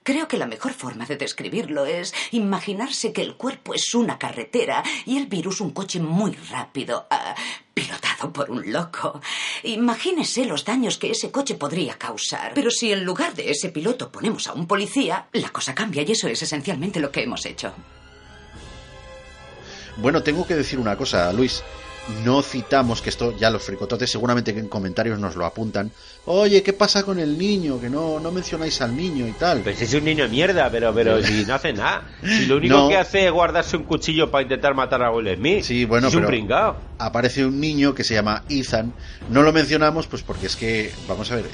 creo que la mejor forma de describirlo es imaginarse que el cuerpo es una carretera y el virus un coche muy rápido. Ah, pilotado por un loco. Imagínese los daños que ese coche podría causar. Pero si en lugar de ese piloto ponemos a un policía, la cosa cambia y eso es esencialmente lo que hemos hecho. Bueno, tengo que decir una cosa, Luis no citamos, que esto ya los fricototes seguramente que en comentarios nos lo apuntan, oye, ¿qué pasa con el niño? Que no, no mencionáis al niño y tal. Pues es un niño de mierda, pero, pero si no hace nada. Si lo único que hace es guardarse un cuchillo para intentar matar a Will Smith. Sí, bueno, es un pringao. Aparece un niño que se llama Ethan. No lo mencionamos, pues porque es que, vamos a ver,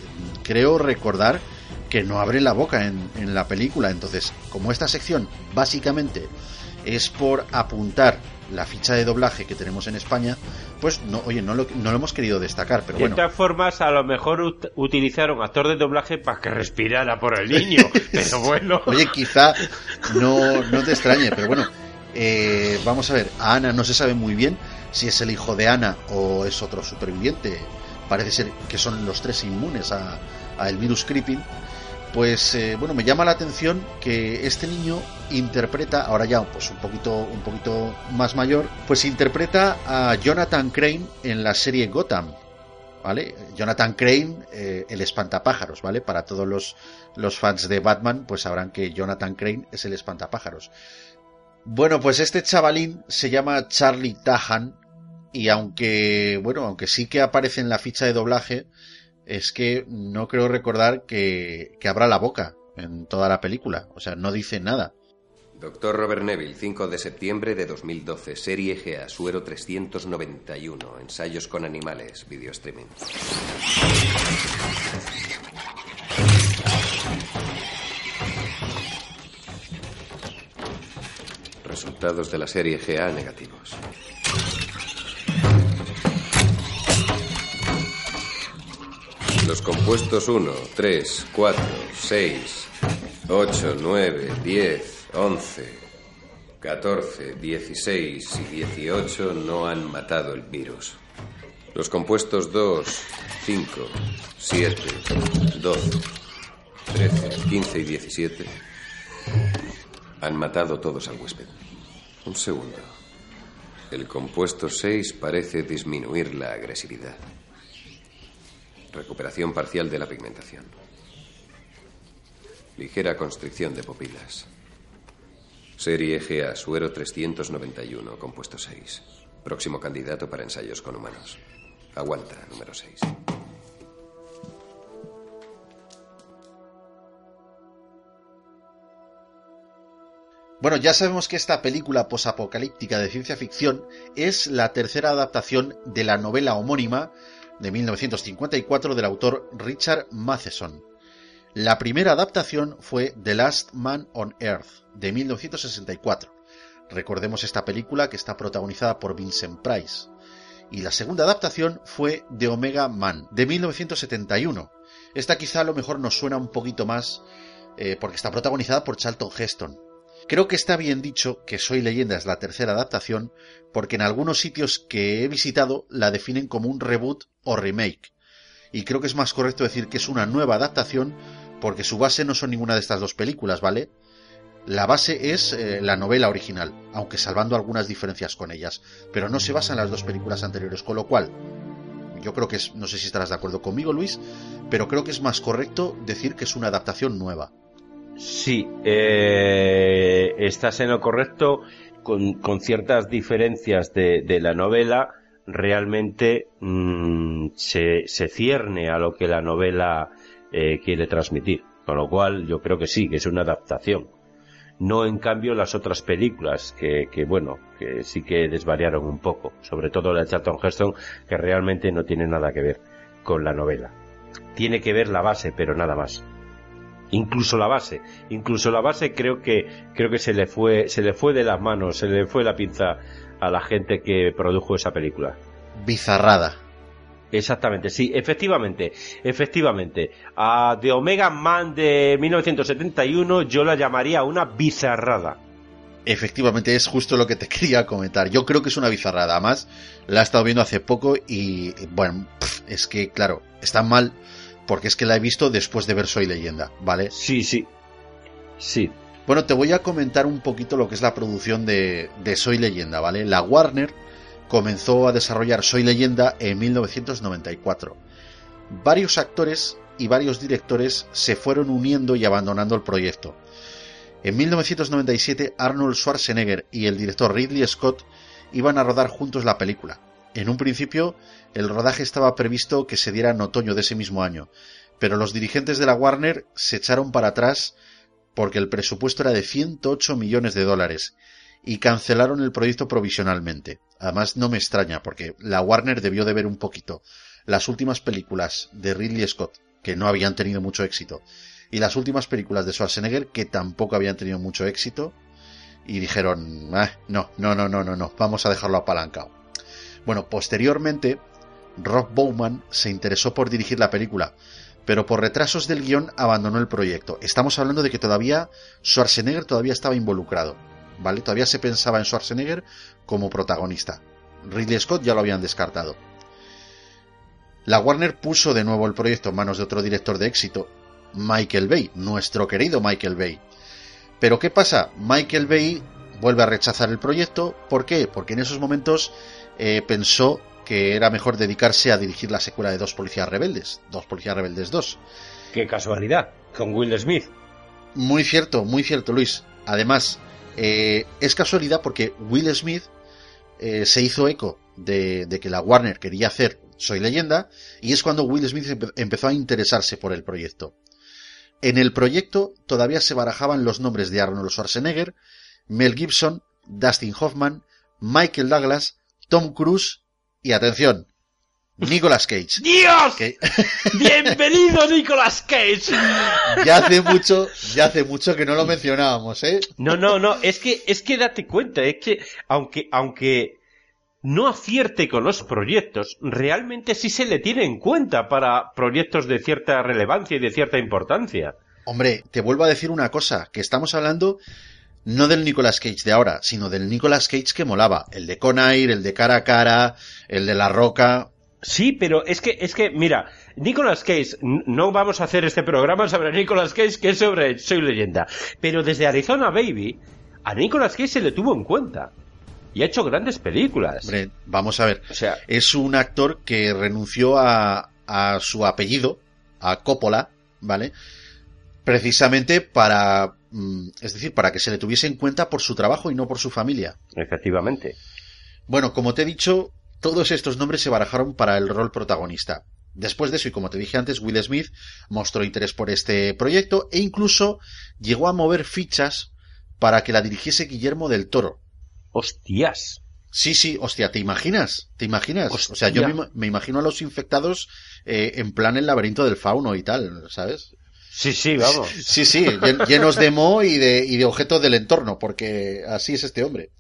creo recordar que no abre la boca en, en la película. Entonces, como esta sección básicamente es por apuntar la ficha de doblaje que tenemos en España, pues no, oye, no lo, no lo hemos querido destacar, pero de bueno. De todas formas, a lo mejor utilizaron actor de doblaje para que respirara por el niño, pero bueno. Oye, quizá no, no te extrañe, pero bueno, eh, vamos a ver, a Ana no se sabe muy bien si es el hijo de Ana o es otro superviviente. Parece ser que son los tres inmunes a, a el virus creeping pues eh, bueno, me llama la atención que este niño interpreta, ahora ya pues un poquito, un poquito más mayor, pues interpreta a Jonathan Crane en la serie Gotham. ¿Vale? Jonathan Crane, eh, el espantapájaros, ¿vale? Para todos los, los fans de Batman, pues sabrán que Jonathan Crane es el espantapájaros. Bueno, pues este chavalín se llama Charlie Tahan y aunque, bueno, aunque sí que aparece en la ficha de doblaje, es que no creo recordar que, que abra la boca en toda la película. O sea, no dice nada. Doctor Robert Neville, 5 de septiembre de 2012, serie GA, suero 391, ensayos con animales, video streaming. Resultados de la serie GA negativos. Los compuestos 1, 3, 4, 6, 8, 9, 10, 11, 14, 16 y 18 no han matado el virus. Los compuestos 2, 5, 7, 12, 13, 15 y 17 han matado todos al huésped. Un segundo. El compuesto 6 parece disminuir la agresividad. Recuperación parcial de la pigmentación. Ligera constricción de pupilas. Serie GA, suero 391, compuesto 6. Próximo candidato para ensayos con humanos. Aguanta, número 6. Bueno, ya sabemos que esta película posapocalíptica de ciencia ficción es la tercera adaptación de la novela homónima de 1954 del autor Richard Matheson. La primera adaptación fue The Last Man on Earth de 1964. Recordemos esta película que está protagonizada por Vincent Price. Y la segunda adaptación fue The Omega Man de 1971. Esta quizá a lo mejor nos suena un poquito más eh, porque está protagonizada por Charlton Heston. Creo que está bien dicho que Soy leyenda es la tercera adaptación porque en algunos sitios que he visitado la definen como un reboot o remake. Y creo que es más correcto decir que es una nueva adaptación porque su base no son ninguna de estas dos películas, ¿vale? La base es eh, la novela original, aunque salvando algunas diferencias con ellas, pero no se basa en las dos películas anteriores, con lo cual yo creo que es, no sé si estarás de acuerdo conmigo, Luis, pero creo que es más correcto decir que es una adaptación nueva. Sí, eh, estás en lo correcto con, ciertas diferencias de, la novela. Realmente mm, se, se cierne a lo que la novela eh, quiere transmitir. Con lo cual yo creo que sí, que es una adaptación. No en cambio las otras películas, que, que bueno, que sí que desvariaron un poco. Sobre todo la de Charlton Heston, que realmente no tiene nada que ver con la novela. Tiene que ver la base, pero nada más incluso la base incluso la base creo que creo que se le fue se le fue de las manos se le fue la pinza a la gente que produjo esa película bizarrada Exactamente, sí, efectivamente, efectivamente. A The Omega Man de 1971 yo la llamaría una bizarrada. Efectivamente, es justo lo que te quería comentar. Yo creo que es una bizarrada. Además, la he estado viendo hace poco y, bueno, es que, claro, está mal porque es que la he visto después de ver Soy Leyenda, ¿vale? Sí, sí. Sí. Bueno, te voy a comentar un poquito lo que es la producción de, de Soy Leyenda, ¿vale? La Warner comenzó a desarrollar Soy Leyenda en 1994. Varios actores y varios directores se fueron uniendo y abandonando el proyecto. En 1997 Arnold Schwarzenegger y el director Ridley Scott iban a rodar juntos la película. En un principio el rodaje estaba previsto que se diera en otoño de ese mismo año, pero los dirigentes de la Warner se echaron para atrás porque el presupuesto era de 108 millones de dólares y cancelaron el proyecto provisionalmente. Además, no me extraña, porque la Warner debió de ver un poquito las últimas películas de Ridley Scott, que no habían tenido mucho éxito, y las últimas películas de Schwarzenegger, que tampoco habían tenido mucho éxito, y dijeron, ah, no, no, no, no, no, no, vamos a dejarlo apalancado. Bueno, posteriormente, Rob Bowman se interesó por dirigir la película, pero por retrasos del guion abandonó el proyecto. Estamos hablando de que todavía Schwarzenegger todavía estaba involucrado. ¿vale? Todavía se pensaba en Schwarzenegger como protagonista. Ridley Scott ya lo habían descartado. La Warner puso de nuevo el proyecto en manos de otro director de éxito, Michael Bay, nuestro querido Michael Bay. Pero ¿qué pasa? Michael Bay vuelve a rechazar el proyecto. ¿Por qué? Porque en esos momentos eh, pensó que era mejor dedicarse a dirigir la secuela de Dos Policías Rebeldes, Dos Policías Rebeldes 2. Qué casualidad, con Will Smith. Muy cierto, muy cierto, Luis. Además, eh, es casualidad porque Will Smith eh, se hizo eco de, que la Warner quería hacer Soy leyenda y es cuando Will Smith empezó a interesarse por el proyecto. En el proyecto todavía se barajaban los nombres de Arnold Schwarzenegger, Mel Gibson, Dustin Hoffman, Michael Douglas, Tom Cruise y atención, Nicolas Cage. ¡Dios! ¡Bienvenido Nicolas Cage! Ya hace mucho, ya hace mucho que no lo mencionábamos, ¿eh? No, no, no, es que, es que date cuenta, es que aunque, aunque no acierte con los proyectos, realmente sí se le tiene en cuenta para proyectos de cierta relevancia y de cierta importancia. Hombre, te vuelvo a decir una cosa, que estamos hablando no del Nicolas Cage de ahora, sino del Nicolas Cage que molaba, el de Conair, el de cara a cara, el de la roca, Sí, pero es que, es que, mira, Nicolas Cage, no vamos a hacer este programa sobre Nicolas Cage, que es sobre Soy Leyenda, pero desde Arizona Baby, a Nicolas Cage se le tuvo en cuenta. Y ha hecho grandes películas. Hombre, vamos a ver. O sea, es un actor que renunció a, a su apellido, a Coppola, ¿vale? Precisamente para, es decir, para que se le tuviese en cuenta por su trabajo y no por su familia. Efectivamente. Bueno, como te he dicho, todos estos nombres se barajaron para el rol protagonista. Después de eso, y como te dije antes, Will Smith mostró interés por este proyecto e incluso llegó a mover fichas para que la dirigiese Guillermo del Toro. ¡Hostias! Sí, sí, hostia, ¿te imaginas? ¿Te imaginas? O sea, yo me, imagino a los infectados eh, en plan el laberinto del fauno y tal, ¿sabes? Sí, sí, vamos. Sí, sí, llenos de mo y de, y de objetos del entorno, porque así es este hombre.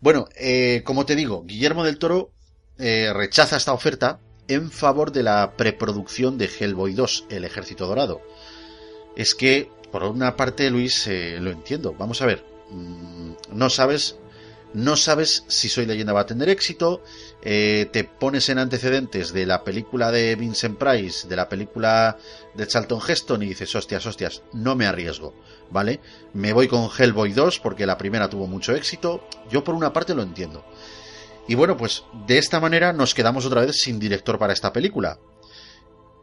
Bueno, eh, como te digo, Guillermo del Toro eh, rechaza esta oferta en favor de la preproducción de Hellboy 2, El Ejército Dorado. Es que, por una parte, Luis, eh, lo entiendo. Vamos a ver, mm, no sabes no sabes si Soy leyenda va a tener éxito, eh, te pones en antecedentes de la película de Vincent Price, de la película de Charlton Heston y dices, hostias, hostias, no me arriesgo, ¿vale? Me voy con Hellboy 2 porque la primera tuvo mucho éxito, yo por una parte lo entiendo. Y bueno, pues de esta manera nos quedamos otra vez sin director para esta película.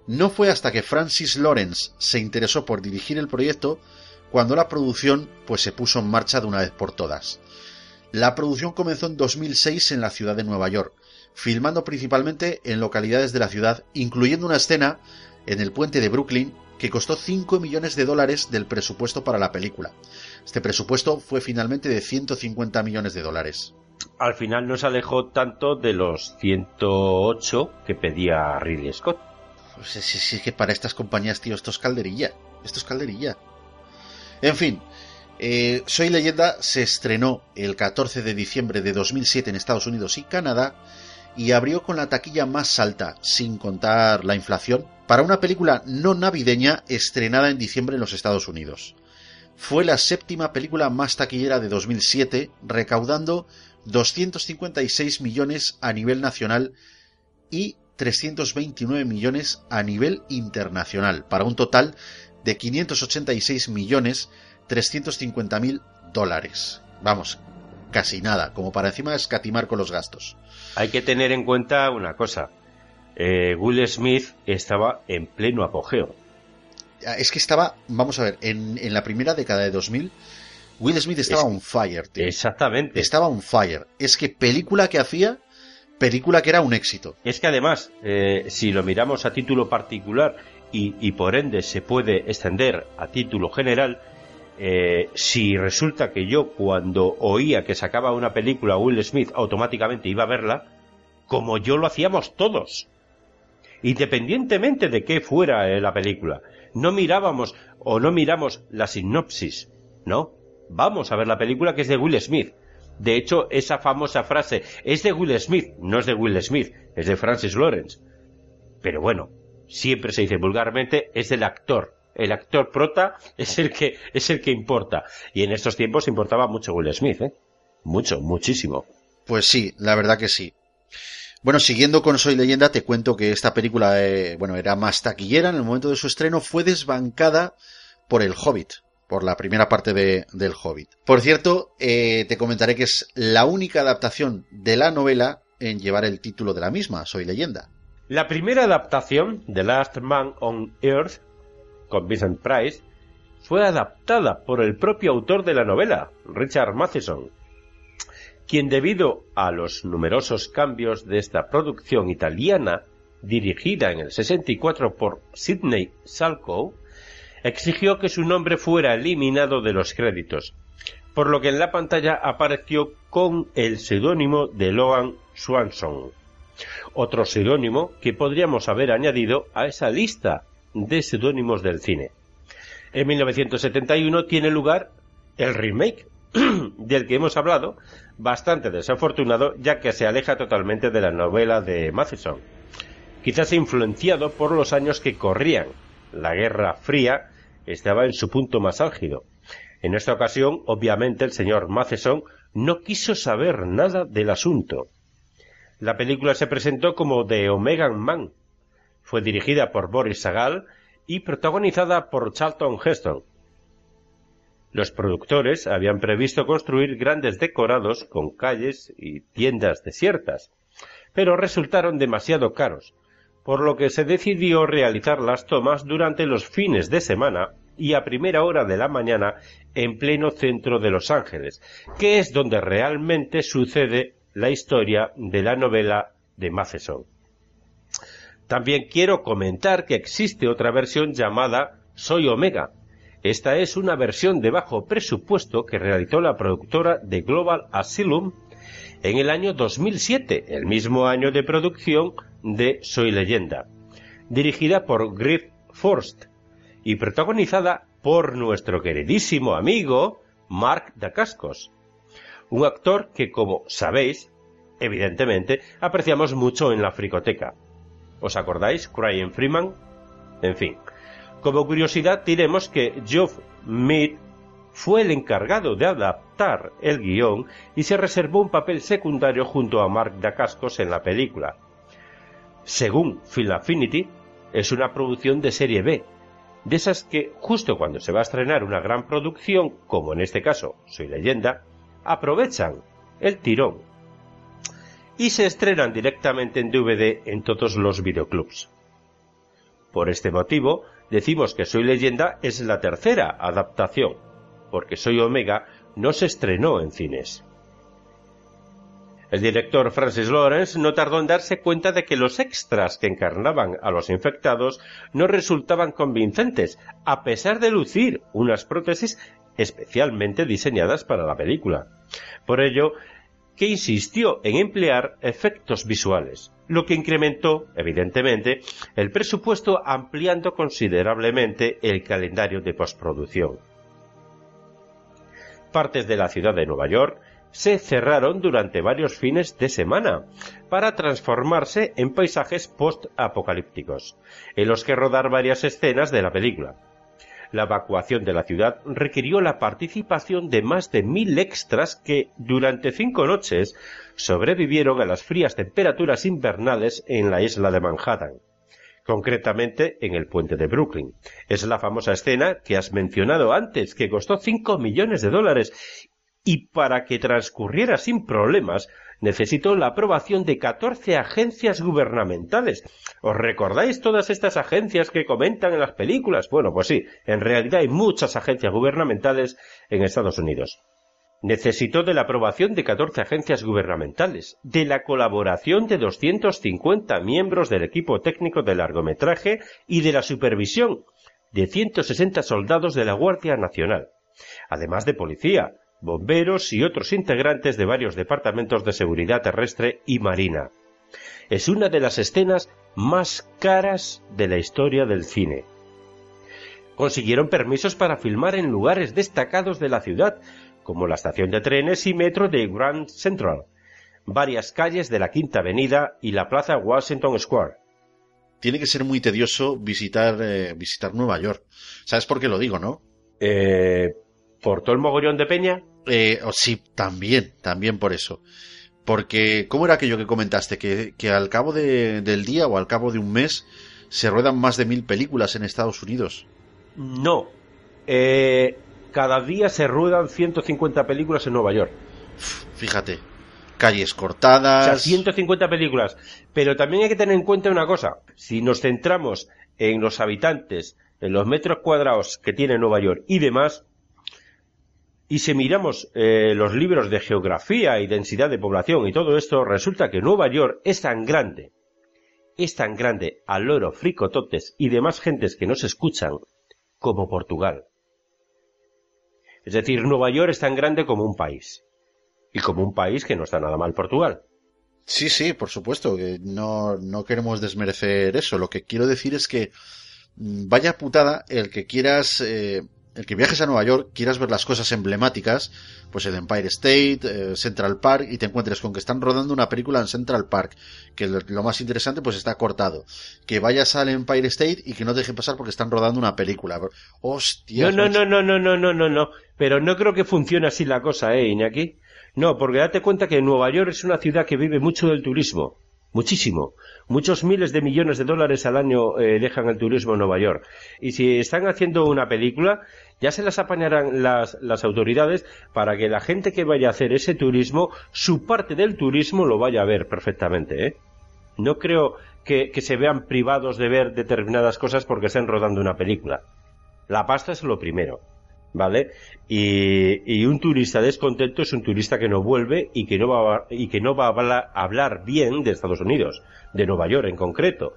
No fue hasta que Francis Lawrence se interesó por dirigir el proyecto cuando la producción pues se puso en marcha de una vez por todas. La producción comenzó en 2006 en la ciudad de Nueva York. Filmando principalmente en localidades de la ciudad, incluyendo una escena en el puente de Brooklyn que costó 5 millones de dólares del presupuesto para la película. Este presupuesto fue finalmente de 150 millones de dólares. Al final no se alejó tanto de los 108 que pedía Ridley Scott. Pues es, es que para estas compañías, tío, esto es calderilla. Esto es calderilla. En fin, eh, Soy leyenda se estrenó el 14 de diciembre de 2007 en Estados Unidos y Canadá y abrió con la taquilla más alta, sin contar la inflación, para una película no navideña estrenada en diciembre en los Estados Unidos. Fue la séptima película más taquillera de 2007, recaudando 256 millones a nivel nacional y 329 millones a nivel internacional, para un total de 586 millones 350 mil dólares. Vamos, casi nada, como para encima escatimar con los gastos. Hay que tener en cuenta una cosa. Eh, Will Smith estaba en pleno apogeo. Ah, es que estaba, vamos a ver, en, en la primera década de 2000, Will Smith estaba Es- on fire, tío. Exactamente. Estaba on fire. Es que película que hacía, película que era un éxito. Es que además, eh, si lo miramos a título particular y, y por ende se puede extender a título general, eh, si resulta que yo cuando oía que sacaba una película Will Smith automáticamente iba a verla, como yo lo hacíamos todos, independientemente de qué fuera eh, la película, no mirábamos o no miramos la sinopsis, no, vamos a ver la película que es de Will Smith. De hecho, esa famosa frase es de Will Smith, no es de Will Smith, es de Francis Lawrence. Pero bueno, siempre se dice vulgarmente, es del actor. El actor prota es el que es el que importa. Y en estos tiempos importaba mucho Will Smith, ¿eh? Mucho, muchísimo. Pues sí, la verdad que sí. Bueno, siguiendo con Soy Leyenda, te cuento que esta película, eh, bueno, era más taquillera en el momento de su estreno, fue desbancada por El Hobbit, por la primera parte de, del Hobbit. Por cierto, eh, te comentaré que es la única adaptación de la novela en llevar el título de la misma, Soy Leyenda. La primera adaptación de Last Man on Earth, con Vincent Price, fue adaptada por el propio autor de la novela, Richard Matheson, quien debido a los numerosos cambios de esta producción italiana, dirigida en el 64 por Sidney Salkow, exigió que su nombre fuera eliminado de los créditos, por lo que en la pantalla apareció con el seudónimo de Logan Swanson otro seudónimo que podríamos haber añadido a esa lista de seudónimos del cine. En 1971 tiene lugar el remake del que hemos hablado, bastante desafortunado ya que se aleja totalmente de la novela de Matheson. Quizás influenciado por los años que corrían. La Guerra Fría estaba en su punto más álgido. En esta ocasión, obviamente, el señor Matheson no quiso saber nada del asunto. La película se presentó como The Omega Man. Fue dirigida por Boris Sagal y protagonizada por Charlton Heston. Los productores habían previsto construir grandes decorados con calles y tiendas desiertas, pero resultaron demasiado caros, por lo que se decidió realizar las tomas durante los fines de semana y a primera hora de la mañana en pleno centro de Los Ángeles, que es donde realmente sucede la historia de la novela de Matheson. También quiero comentar que existe otra versión llamada Soy Omega. Esta es una versión de bajo presupuesto que realizó la productora de Global Asylum en el año 2007, el mismo año de producción de Soy Leyenda, dirigida por Griff Forst y protagonizada por nuestro queridísimo amigo Mark Dacascos, un actor que, como sabéis, evidentemente, apreciamos mucho en la fricoteca. ¿Os acordáis? Brian Freeman. En fin. Como curiosidad diremos que Geoff Mead fue el encargado de adaptar el guion y se reservó un papel secundario junto a Mark Dacascos en la película. Según Film Affinity, es una producción de serie B, de esas que justo cuando se va a estrenar una gran producción, como en este caso Soy leyenda, aprovechan el tirón y se estrenan directamente en DVD en todos los videoclubs. Por este motivo, decimos que Soy leyenda es la tercera adaptación, porque Soy Omega no se estrenó en cines. El director Francis Lawrence no tardó en darse cuenta de que los extras que encarnaban a los infectados no resultaban convincentes, a pesar de lucir unas prótesis especialmente diseñadas para la película. Por ello, que insistió en emplear efectos visuales, lo que incrementó, evidentemente, el presupuesto ampliando considerablemente el calendario de postproducción. Partes de la ciudad de Nueva York se cerraron durante varios fines de semana para transformarse en paisajes post-apocalípticos, en los que rodar varias escenas de la película. La evacuación de la ciudad requirió la participación de más de mil extras que, durante cinco noches, sobrevivieron a las frías temperaturas invernales en la isla de Manhattan concretamente en el puente de Brooklyn. Es la famosa escena que has mencionado antes, que costó cinco millones de dólares y para que transcurriera sin problemas necesitó la aprobación de 14 agencias gubernamentales. ¿Os recordáis todas estas agencias que comentan en las películas? Bueno, pues sí, en realidad hay muchas agencias gubernamentales en Estados Unidos. Necesitó de la aprobación de 14 agencias gubernamentales, de la colaboración de 250 miembros del equipo técnico de largometraje y de la supervisión de 160 soldados de la Guardia Nacional, además de policía, bomberos y otros integrantes de varios departamentos de seguridad terrestre y marina. Es una de las escenas más caras de la historia del cine. Consiguieron permisos para filmar en lugares destacados de la ciudad, como la estación de trenes y metro de Grand Central, varias calles de la Quinta Avenida y la Plaza Washington Square. Tiene que ser muy tedioso visitar, eh, visitar Nueva York. ¿Sabes por qué lo digo, no? Eh, ¿Por todo el mogollón de peña? Eh, sí, también, también por eso. Porque, ¿cómo era aquello que comentaste? Que, al cabo del día o al cabo de un mes se ruedan más de mil películas en Estados Unidos. No. Eh, cada día se ruedan 150 películas en Nueva York. Fíjate. Calles cortadas. O sea, 150 películas. Pero también hay que tener en cuenta una cosa. Si nos centramos en los habitantes, en los metros cuadrados que tiene Nueva York y demás, y si miramos eh, los libros de geografía y densidad de población y todo esto, resulta que Nueva York es tan grande, es tan grande al loro, fricototes y demás gentes que nos escuchan como Portugal. Es decir, Nueva York es tan grande como un país. Y como un país que no está nada mal Portugal. Sí, sí, por supuesto, que no, no queremos desmerecer eso. Lo que quiero decir es que mm, vaya putada el que quieras eh, el que viajes a Nueva York, quieras ver las cosas emblemáticas, pues el Empire State, eh, Central Park, y te encuentres con que están rodando una película en Central Park, que lo, más interesante pues está cortado. Que vayas al Empire State y que no te dejen pasar porque están rodando una película. Hostia. No, no, no, no, no, no, no, no, no. Pero no creo que funcione así la cosa, eh, Iñaki. No, porque date cuenta que Nueva York es una ciudad que vive mucho del turismo. Muchísimo. Muchos miles de millones de dólares al año eh, dejan el turismo en Nueva York. Y si están haciendo una película, ya se las apañarán las, las autoridades para que la gente que vaya a hacer ese turismo, su parte del turismo lo vaya a ver perfectamente. ¿eh? No creo que, se vean privados de ver determinadas cosas porque estén rodando una película. La pasta es lo primero. ¿vale? Y, un turista descontento es un turista que no vuelve y que no va a, y que no va a hablar, bien de Estados Unidos, de Nueva York en concreto.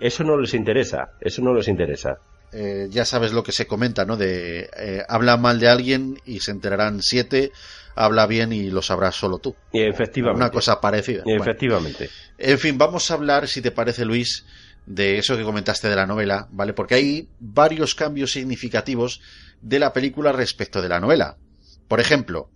Eso no les interesa, eso no les interesa. Eh, ya sabes lo que se comenta, ¿no? De eh, habla mal de alguien y se enterarán siete, habla bien y lo sabrás solo tú. Efectivamente. Una cosa parecida. Efectivamente. en fin, vamos a hablar, si te parece, Luis, de eso que comentaste de la novela, ¿vale? Porque hay varios cambios significativos de la película respecto de la novela. Por ejemplo,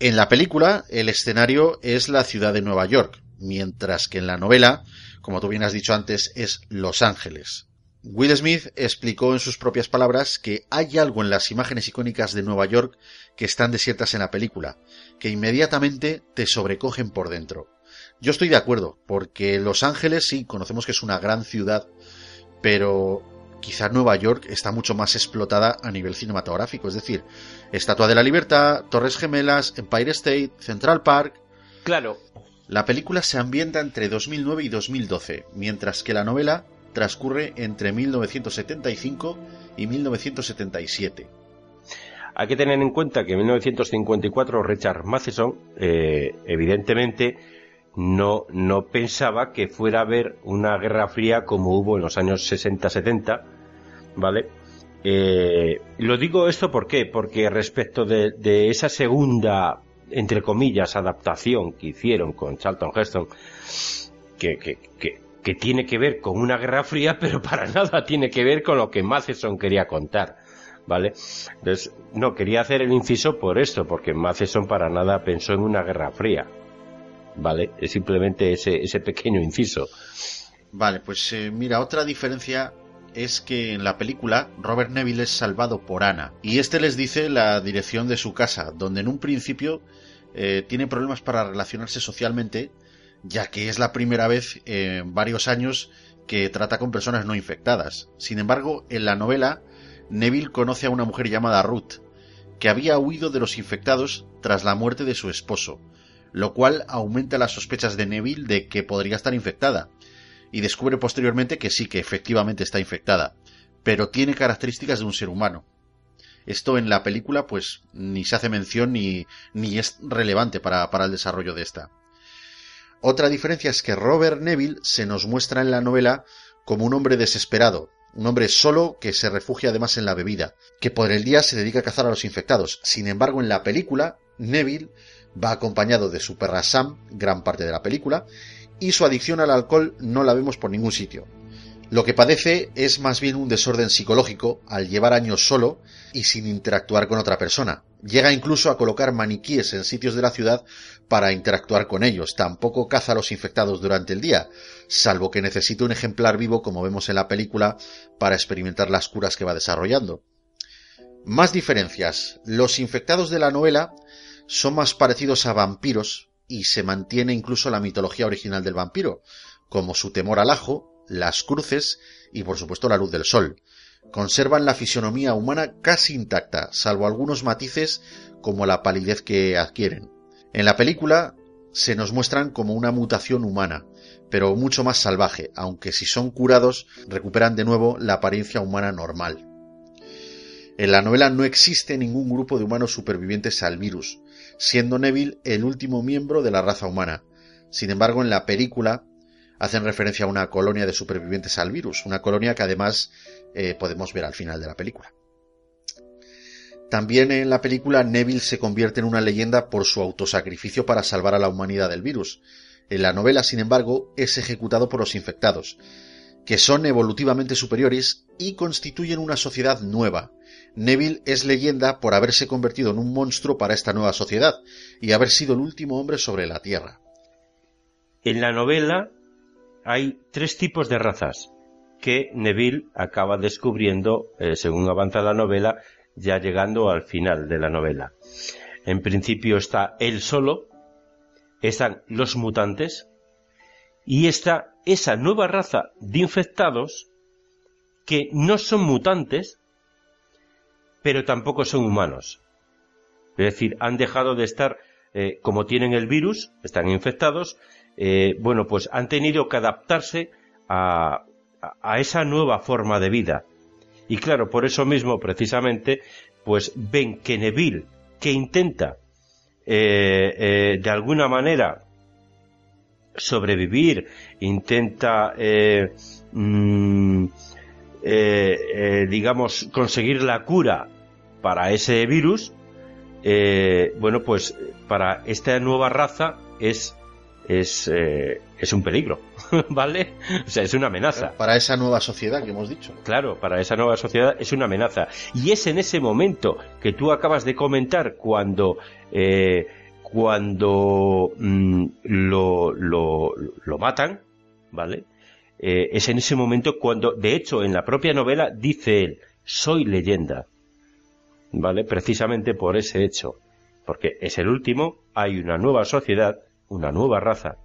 en la película el escenario es la ciudad de Nueva York, mientras que en la novela, como tú bien has dicho antes, es Los Ángeles. Will Smith explicó en sus propias palabras que hay algo en las imágenes icónicas de Nueva York que están desiertas en la película, que inmediatamente te sobrecogen por dentro. Yo estoy de acuerdo, porque Los Ángeles sí, conocemos que es una gran ciudad, pero quizá Nueva York está mucho más explotada a nivel cinematográfico, es decir, Estatua de la Libertad, Torres Gemelas, Empire State, Central Park. Claro. La película se ambienta entre 2009 y 2012, mientras que la novela transcurre entre 1975 y 1977. hay que tener en cuenta que en 1954 Richard Matheson, eh, evidentemente, no, no pensaba que fuera a haber una guerra fría como hubo en los años 60-70, ¿vale? Eh, lo digo esto ¿por qué? porque respecto de, esa segunda, entre comillas, adaptación que hicieron con Charlton Heston, que, que, que, tiene que ver con una guerra fría, pero para nada tiene que ver con lo que Matheson quería contar. ¿Vale? Entonces, no, quería hacer el inciso por esto, porque Matheson para nada pensó en una guerra fría. ¿Vale? Es simplemente ese, ese pequeño inciso. Vale, pues eh, mira, otra diferencia es que en la película Robert Neville es salvado por Ana y este les dice la dirección de su casa, donde en un principio eh, tiene problemas para relacionarse socialmente, ya que es la primera vez en varios años que trata con personas no infectadas. Sin embargo, en la novela, Neville conoce a una mujer llamada Ruth, que había huido de los infectados tras la muerte de su esposo, lo cual aumenta las sospechas de Neville de que podría estar infectada, y descubre posteriormente que sí, que efectivamente está infectada, pero tiene características de un ser humano. Esto en la película pues ni se hace mención ni, ni es relevante para, para el desarrollo de esta. Otra diferencia es que Robert Neville se nos muestra en la novela como un hombre desesperado, un hombre solo que se refugia además en la bebida, que por el día se dedica a cazar a los infectados. Sin embargo, en la película, Neville va acompañado de su perra Sam, gran parte de la película, y su adicción al alcohol no la vemos por ningún sitio. Lo que padece es más bien un desorden psicológico al llevar años solo y sin interactuar con otra persona. Llega incluso a colocar maniquíes en sitios de la ciudad para interactuar con ellos. Tampoco caza a los infectados durante el día, salvo que necesita un ejemplar vivo, como vemos en la película, para experimentar las curas que va desarrollando. Más diferencias. Los infectados de la novela son más parecidos a vampiros y se mantiene incluso la mitología original del vampiro, como su temor al ajo, las cruces y por supuesto la luz del sol. Conservan la fisionomía humana casi intacta, salvo algunos matices como la palidez que adquieren. En la película se nos muestran como una mutación humana, pero mucho más salvaje, aunque si son curados recuperan de nuevo la apariencia humana normal. En la novela no existe ningún grupo de humanos supervivientes al virus, siendo Neville el último miembro de la raza humana. Sin embargo, en la película hacen referencia a una colonia de supervivientes al virus, una colonia que además eh, podemos ver al final de la película. También en la película Neville se convierte en una leyenda por su autosacrificio para salvar a la humanidad del virus. En la novela, sin embargo, es ejecutado por los infectados, que son evolutivamente superiores y constituyen una sociedad nueva, Neville es leyenda por haberse convertido en un monstruo para esta nueva sociedad y haber sido el último hombre sobre la Tierra. En la novela hay tres tipos de razas que Neville acaba descubriendo eh, según avanza la novela, ya llegando al final de la novela. En principio está él solo, están los mutantes y está esa nueva raza de infectados que no son mutantes, pero tampoco son humanos. Es decir, han dejado de estar, eh, como tienen el virus, están infectados, eh, bueno, pues han tenido que adaptarse a, a, esa nueva forma de vida. Y claro, por eso mismo, precisamente, pues ven que Neville, que intenta eh, de alguna manera sobrevivir, intenta mm, digamos, conseguir la cura para ese virus, eh, bueno, pues para esta nueva raza es es, eh, es un peligro, ¿vale? O sea, es una amenaza. Para esa nueva sociedad que hemos dicho. Claro, para esa nueva sociedad es una amenaza. Y es en ese momento que tú acabas de comentar cuando, eh, cuando mm, lo, lo, lo, matan, ¿vale? es en ese momento cuando, de hecho, en la propia novela dice él, soy leyenda. ¿vale? Precisamente por ese hecho, porque es el último, hay una nueva sociedad, una nueva raza,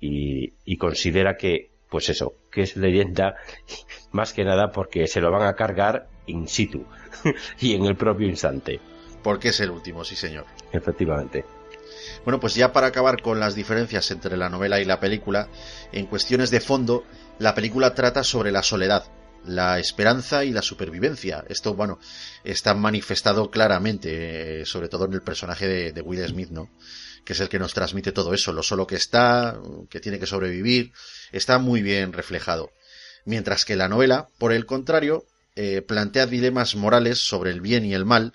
y, considera que, pues eso, que es leyenda, más que nada porque se lo van a cargar in situ y en el propio instante. Porque es el último, sí señor. Efectivamente. Bueno, pues ya para acabar con las diferencias entre la novela y la película, en cuestiones de fondo, la película trata sobre la soledad, la esperanza y la supervivencia. Esto, bueno, está manifestado claramente, eh, sobre todo en el personaje de, de, Will Smith, ¿no? Que es el que nos transmite todo eso, lo solo que está, que tiene que sobrevivir, está muy bien reflejado. Mientras que la novela, por el contrario, eh, plantea dilemas morales sobre el bien y el mal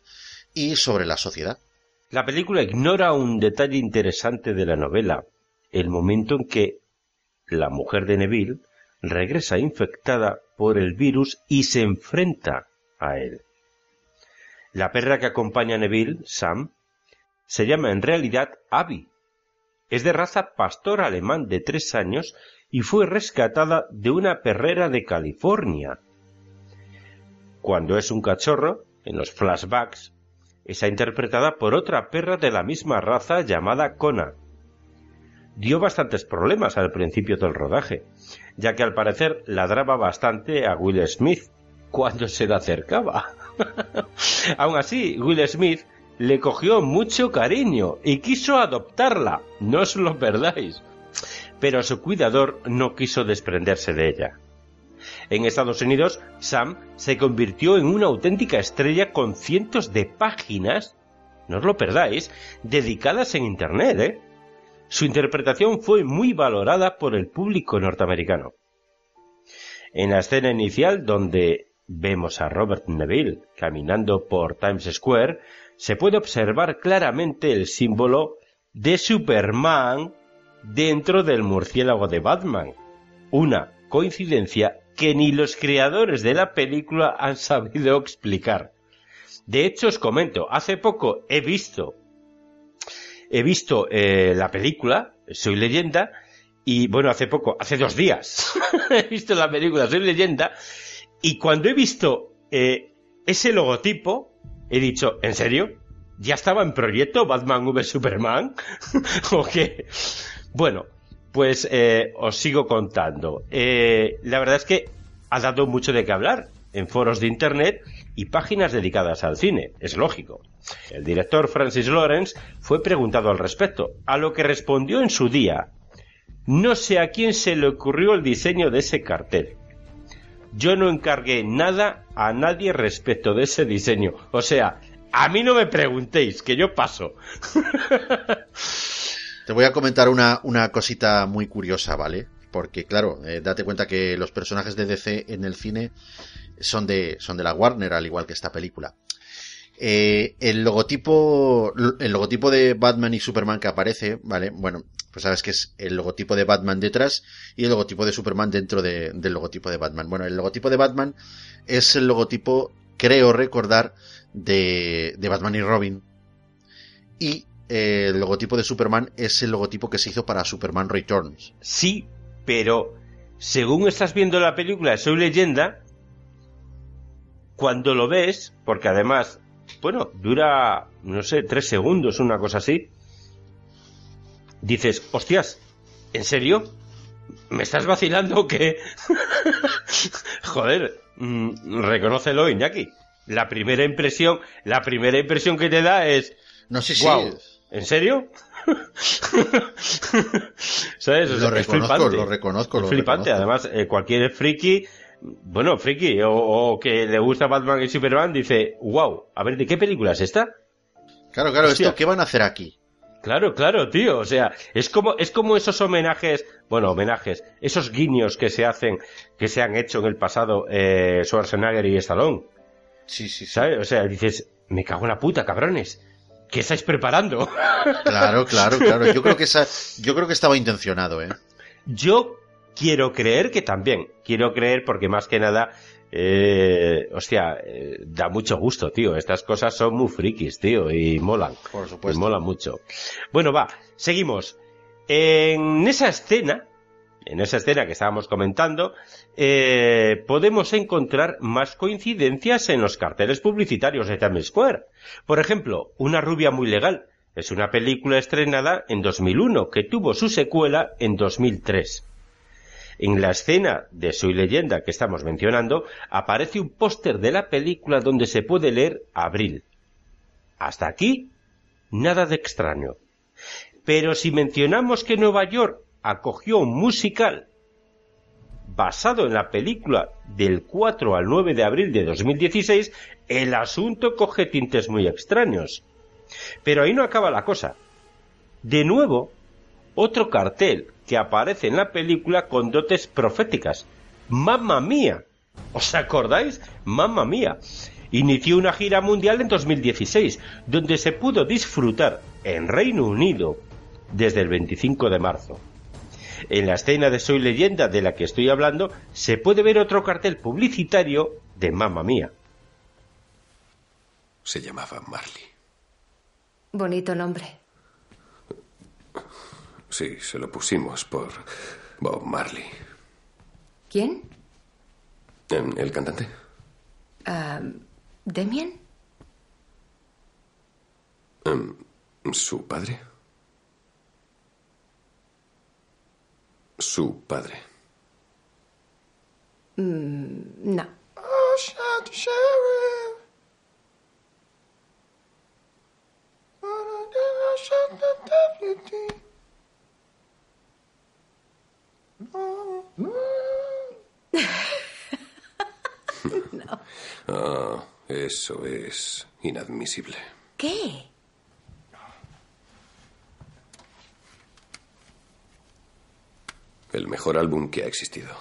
y sobre la sociedad. La película ignora un detalle interesante de la novela, el momento en que la mujer de Neville regresa infectada por el virus y se enfrenta a él. La perra que acompaña a Neville, Sam, se llama en realidad Abby. Es de raza pastor alemán de tres años y fue rescatada de una perrera de California. Cuando es un cachorro, en los flashbacks, es interpretada por otra perra de la misma raza llamada Kona, dio bastantes problemas al principio del rodaje, ya que al parecer ladraba bastante a Will Smith cuando se le acercaba. Aún así, Will Smith le cogió mucho cariño y quiso adoptarla, no os lo perdáis. Pero su cuidador no quiso desprenderse de ella. En Estados Unidos, Sam se convirtió en una auténtica estrella con cientos de páginas, no os lo perdáis, dedicadas en Internet, ¿eh? Su interpretación fue muy valorada por el público norteamericano. En la escena inicial, donde vemos a Robert Neville caminando por Times Square, se puede observar claramente el símbolo de Superman dentro del murciélago de Batman. Una coincidencia que ni los creadores de la película han sabido explicar. De hecho, os comento, hace poco he visto he visto eh, la película, Soy leyenda, y bueno, hace poco, hace dos días, he visto la película Soy leyenda, y cuando he visto eh, ese logotipo, he dicho, ¿en serio? ¿Ya estaba en proyecto Batman v Superman? ¿O qué? Bueno, pues eh, os sigo contando. la verdad es que ha dado mucho de qué hablar en foros de internet y páginas dedicadas al cine, es lógico. El director Francis Lawrence fue preguntado al respecto, a lo que respondió en su día, no sé a quién se le ocurrió el diseño de ese cartel. Yo no encargué nada a nadie respecto de ese diseño. O sea, a mí no me preguntéis, que yo paso. Te voy a comentar una, una cosita muy curiosa, ¿vale? Porque, claro, eh, date cuenta que los personajes de DC en el cine son de, son de la Warner, al igual que esta película. Eh, el logotipo, el logotipo de Batman y Superman que aparece, ¿vale? Bueno, pues sabes que es el logotipo de Batman detrás y el logotipo de Superman dentro del logotipo de Batman. Bueno, el logotipo de Batman es el logotipo, creo recordar, de, de Batman y Robin. Y eh, el logotipo de Superman es el logotipo que se hizo para Superman Returns. Sí, pero según estás viendo la película Soy leyenda, cuando lo ves, porque además, bueno, dura, no sé, tres segundos, una cosa así, dices, hostias, ¿en serio? ¿Me estás vacilando o qué? Joder, mm, reconócelo, Iñaki. La primera impresión, la primera impresión que te da es, no sé si ¿en serio? ¿Sabes? lo, reconozco, lo reconozco, lo flipante. Además, eh, cualquier friki bueno, friki, o, que le gusta Batman y Superman, dice, wow, a ver, ¿de qué película es esta? Claro, claro, esto, ¿qué van a hacer aquí? Claro, claro, tío, o sea, es como, es como esos homenajes, bueno, homenajes, esos guiños que se hacen, que se han hecho en el pasado eh, Schwarzenegger y Stallone. Sí, sí, sí. ¿Sabes? O sea, dices, me cago en la puta, cabrones. ¿Qué estáis preparando? Claro, claro, claro. Yo creo que esa, yo creo que estaba intencionado, ¿eh? Yo quiero creer que también. Quiero creer porque más que nada, eh, hostia, eh, da mucho gusto, tío. Estas cosas son muy frikis, tío, y molan. Por supuesto. Y molan mucho. Bueno, va, seguimos. En esa escena, en esa escena que estábamos comentando, eh, podemos encontrar más coincidencias en los carteles publicitarios de Times Square. Por ejemplo, Una rubia muy legal. Es una película estrenada en 2001 que tuvo su secuela en 2003. En la escena de Soy leyenda que estamos mencionando, aparece un póster de la película donde se puede leer Abril. Hasta aquí, nada de extraño. Pero si mencionamos que Nueva York acogió un musical basado en la película del 4 al 9 de abril de 2016, el asunto coge tintes muy extraños. Pero ahí no acaba la cosa. De nuevo, otro cartel que aparece en la película con dotes proféticas. ¡Mamma mía! ¿Os acordáis? ¡Mamma mía! Inició una gira mundial en 2016, donde se pudo disfrutar en Reino Unido desde el 25 de marzo. En la escena de Soy leyenda de la que estoy hablando se puede ver otro cartel publicitario de Mamma Mía. Se llamaba Marley. Bonito nombre. Sí, se lo pusimos por Bob Marley. ¿Quién? Em, ¿El cantante? Ah, ¿Damien? Em, ¿Su padre? Su padre. Mm, no. no. Ah, eso es inadmisible. ¿Qué? El mejor álbum que ha existido.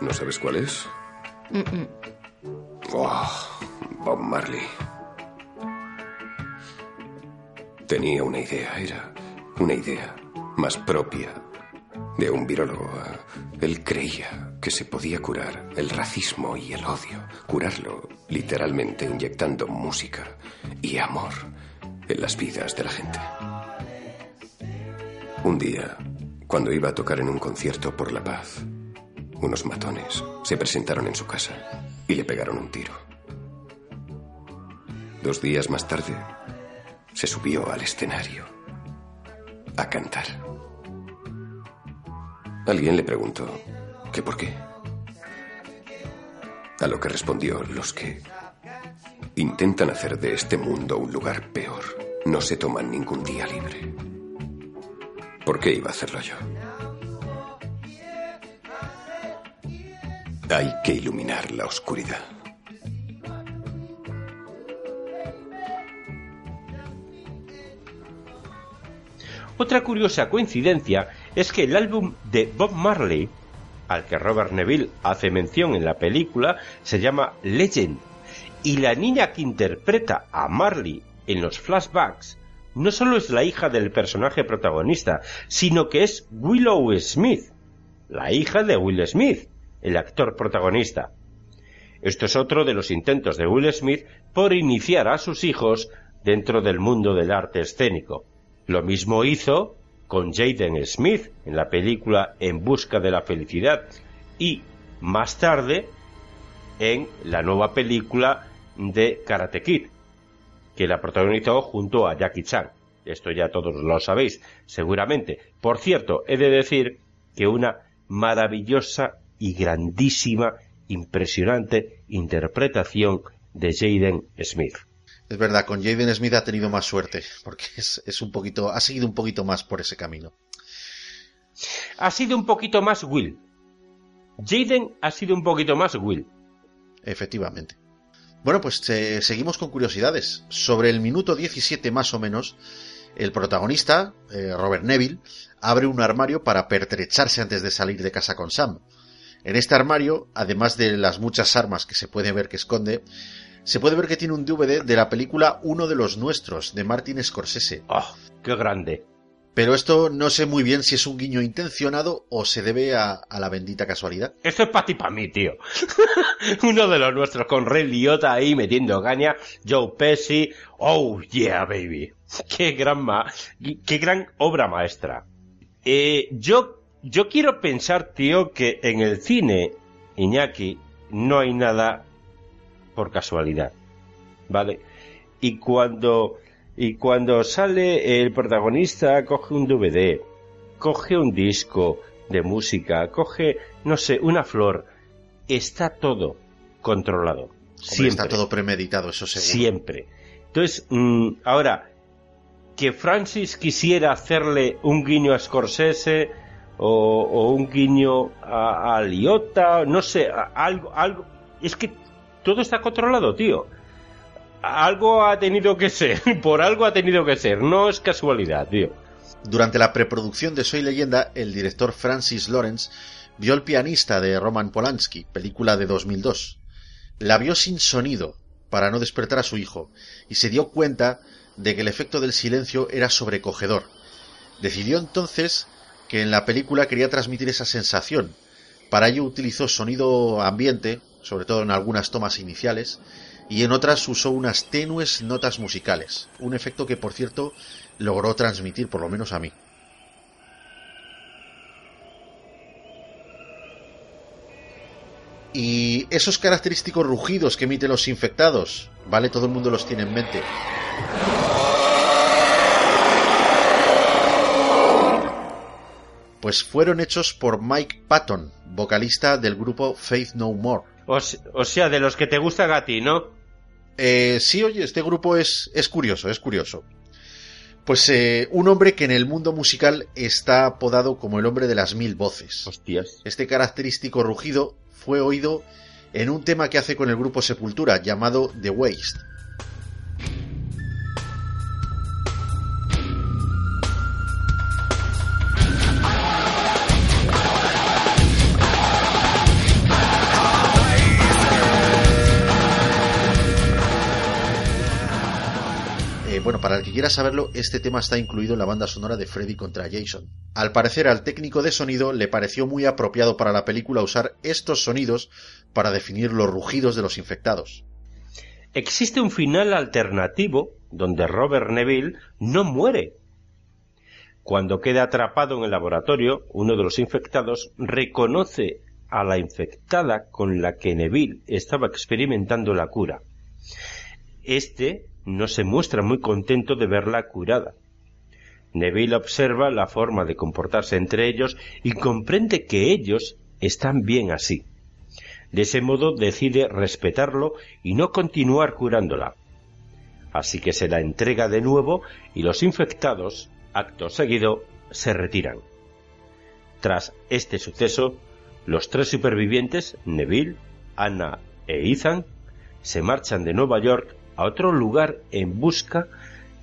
¿No sabes cuál es? Oh, Bob Marley. Tenía una idea, era una idea más propia de un virólogo. Él creía que se podía curar el racismo y el odio, curarlo literalmente inyectando música y amor en las vidas de la gente. Un día, cuando iba a tocar en un concierto por la paz, unos matones se presentaron en su casa y le pegaron un tiro. Dos días más tarde, se subió al escenario a cantar. Alguien le preguntó que por qué. A lo que respondió, los que intentan hacer de este mundo un lugar peor no se toman ningún día libre. ¿Por qué iba a hacerlo yo? Hay que iluminar la oscuridad. Otra curiosa coincidencia es que el álbum de Bob Marley, al que Robert Neville hace mención en la película, se llama Legend, y la niña que interpreta a Marley en los flashbacks no solo es la hija del personaje protagonista, sino que es Willow Smith, la hija de Will Smith, el actor protagonista. Esto es otro de los intentos de Will Smith por iniciar a sus hijos dentro del mundo del arte escénico. Lo mismo hizo con Jaden Smith en la película En busca de la felicidad y más tarde en la nueva película de Karate Kid, que la protagonizó junto a Jackie Chan. Esto ya todos lo sabéis, seguramente. Por cierto, he de decir que una maravillosa y grandísima, impresionante interpretación de Jaden Smith. Es verdad, con Jaden Smith ha tenido más suerte, porque es, un poquito, ha seguido un poquito más por ese camino. Ha sido un poquito más Will. Jaden ha sido un poquito más Will. Efectivamente. Bueno, pues eh, seguimos con curiosidades. Sobre el minuto 17 más o menos, el protagonista, eh, Robert Neville, abre un armario para pertrecharse antes de salir de casa con Sam. En este armario, además de las muchas armas que se puede ver que esconde, se puede ver que tiene un DVD de la película Uno de los Nuestros, de Martin Scorsese. ¡Oh, qué grande! Pero esto no sé muy bien si es un guiño intencionado o se debe a, la bendita casualidad. Esto es para ti, para mí, tío. Uno de los nuestros con Ray Liotta ahí metiendo caña, Joe Pesci. Oh, yeah, baby. Qué gran, ma qué gran obra maestra. Eh, yo yo quiero pensar, tío, que en el cine, Iñaki, no hay nada por casualidad. ¿Vale? Y cuando, y cuando sale el protagonista, coge un DVD, coge un disco de música, coge, no sé, una flor, está todo controlado. siempre. está todo premeditado, eso seguro. Siempre. Entonces, mm, ahora, que Francis quisiera hacerle un guiño a Scorsese o, o un guiño a, a Liotta, no sé, algo, algo. Es que todo está controlado, tío. Algo ha tenido que ser, por algo ha tenido que ser, no es casualidad, tío. Durante la preproducción de Soy Leyenda, el director Francis Lawrence vio El pianista de Roman Polanski, película de 2002. La vio sin sonido, para no despertar a su hijo, y se dio cuenta de que el efecto del silencio era sobrecogedor. Decidió entonces que en la película quería transmitir esa sensación. Para ello utilizó sonido ambiente, sobre todo en algunas tomas iniciales, y en otras usó unas tenues notas musicales, un efecto que por cierto logró transmitir, por lo menos a mí. Y esos característicos rugidos que emiten los infectados, ¿vale? Todo el mundo los tiene en mente. Pues fueron hechos por Mike Patton, vocalista del grupo Faith No More. O, se- o sea, de los que te gusta Gatti, ¿no? Eh, sí, oye, este grupo es, es curioso, es curioso. Pues eh, un hombre que en el mundo musical está apodado como el hombre de las mil voces. Hostias. Este característico rugido fue oído en un tema que hace con el grupo Sepultura llamado The Waste. Para el que quiera saberlo, este tema está incluido en la banda sonora de Freddy contra Jason. Al parecer al técnico de sonido le pareció muy apropiado para la película usar estos sonidos para definir los rugidos de los infectados. Existe un final alternativo donde Robert Neville no muere. Cuando queda atrapado en el laboratorio, uno de los infectados reconoce a la infectada con la que Neville estaba experimentando la cura. Este no se muestra muy contento de verla curada. Neville observa la forma de comportarse entre ellos y comprende que ellos están bien así. De ese modo decide respetarlo y no continuar curándola. Así que se la entrega de nuevo y los infectados, acto seguido, se retiran. Tras este suceso, los tres supervivientes, Neville, Anna e Ethan, se marchan de Nueva York a otro lugar en busca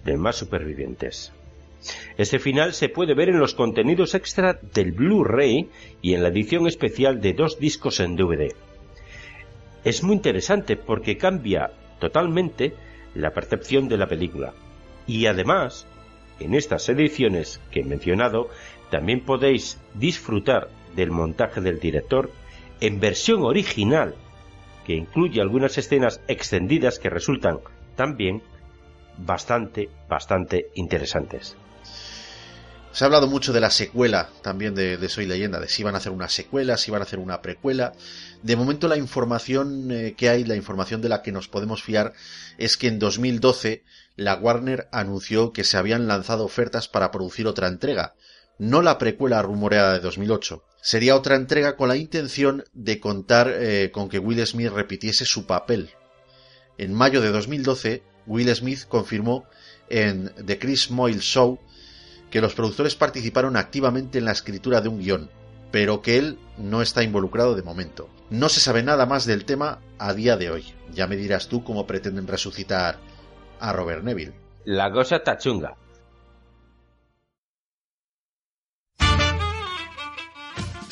de más supervivientes. Este final se puede ver en los contenidos extra del Blu-ray y en la edición especial de dos discos en DVD. Es muy interesante porque cambia totalmente la percepción de la película. Y además, en estas ediciones que he mencionado, también podéis disfrutar del montaje del director en versión original, que incluye algunas escenas extendidas que resultan también bastante, bastante interesantes. Se ha hablado mucho de la secuela también de, Soy Leyenda, de si iban a hacer una secuela, si iban a hacer una precuela. De momento la información eh, que hay, la información de la que nos podemos fiar, es que en 2012 la Warner anunció que se habían lanzado ofertas para producir otra entrega, no la precuela rumoreada de 2008. Sería otra entrega con la intención de contar eh, con que Will Smith repitiese su papel. En mayo de 2012, Will Smith confirmó en The Chris Moyle Show que los productores participaron activamente en la escritura de un guion, pero que él no está involucrado de momento. No se sabe nada más del tema a día de hoy. Ya me dirás tú cómo pretenden resucitar a Robert Neville. La cosa está chunga.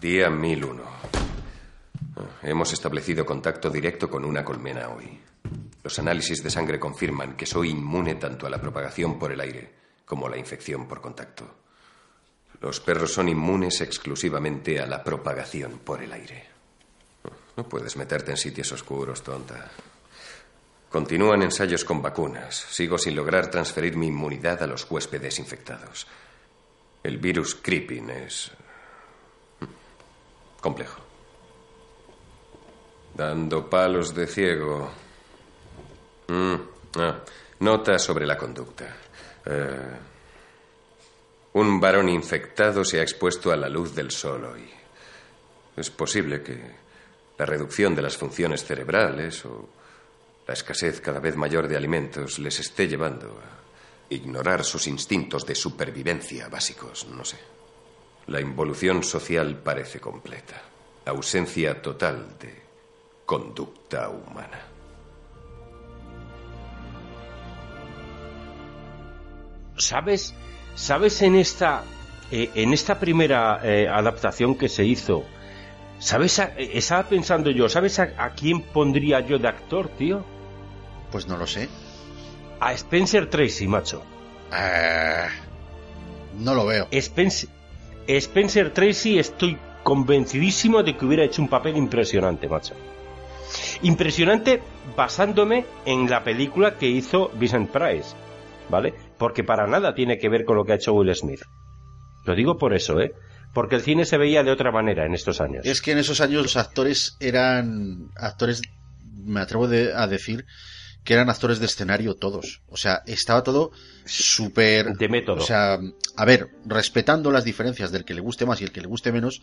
Día 1001. Hemos establecido contacto directo con una colmena hoy. Los análisis de sangre confirman que soy inmune tanto a la propagación por el aire como a la infección por contacto. Los perros son inmunes exclusivamente a la propagación por el aire. No puedes meterte en sitios oscuros, tonta. Continúan ensayos con vacunas. Sigo sin lograr transferir mi inmunidad a los huéspedes infectados. El virus creeping es complejo. Dando palos de ciego. Mm, ah, Nota sobre la conducta. Eh, un varón infectado se ha expuesto a la luz del sol hoy. Es posible que la reducción de las funciones cerebrales o la escasez cada vez mayor de alimentos les esté llevando a ignorar sus instintos de supervivencia básicos, no sé. La involución social parece completa. Ausencia total de conducta humana. ¿Sabes? ¿Sabes en esta eh, en esta primera eh, adaptación que se hizo? ¿Sabes? A, eh, estaba pensando yo, ¿sabes a, a, quién pondría yo de actor, tío? Pues no lo sé. A Spencer Tracy, macho. Uh, no lo veo. Spencer, Spencer Tracy, estoy convencidísimo de que hubiera hecho un papel impresionante, macho. Impresionante basándome en la película que hizo Vincent Price, ¿vale? porque para nada tiene que ver con lo que ha hecho Will Smith. Lo digo por eso, ¿eh? Porque el cine se veía de otra manera en estos años. Es que en esos años los actores eran actores, me atrevo de, a decir, que eran actores de escenario todos. O sea, estaba todo súper... De método. O sea, a ver, respetando las diferencias del que le guste más y el que le guste menos,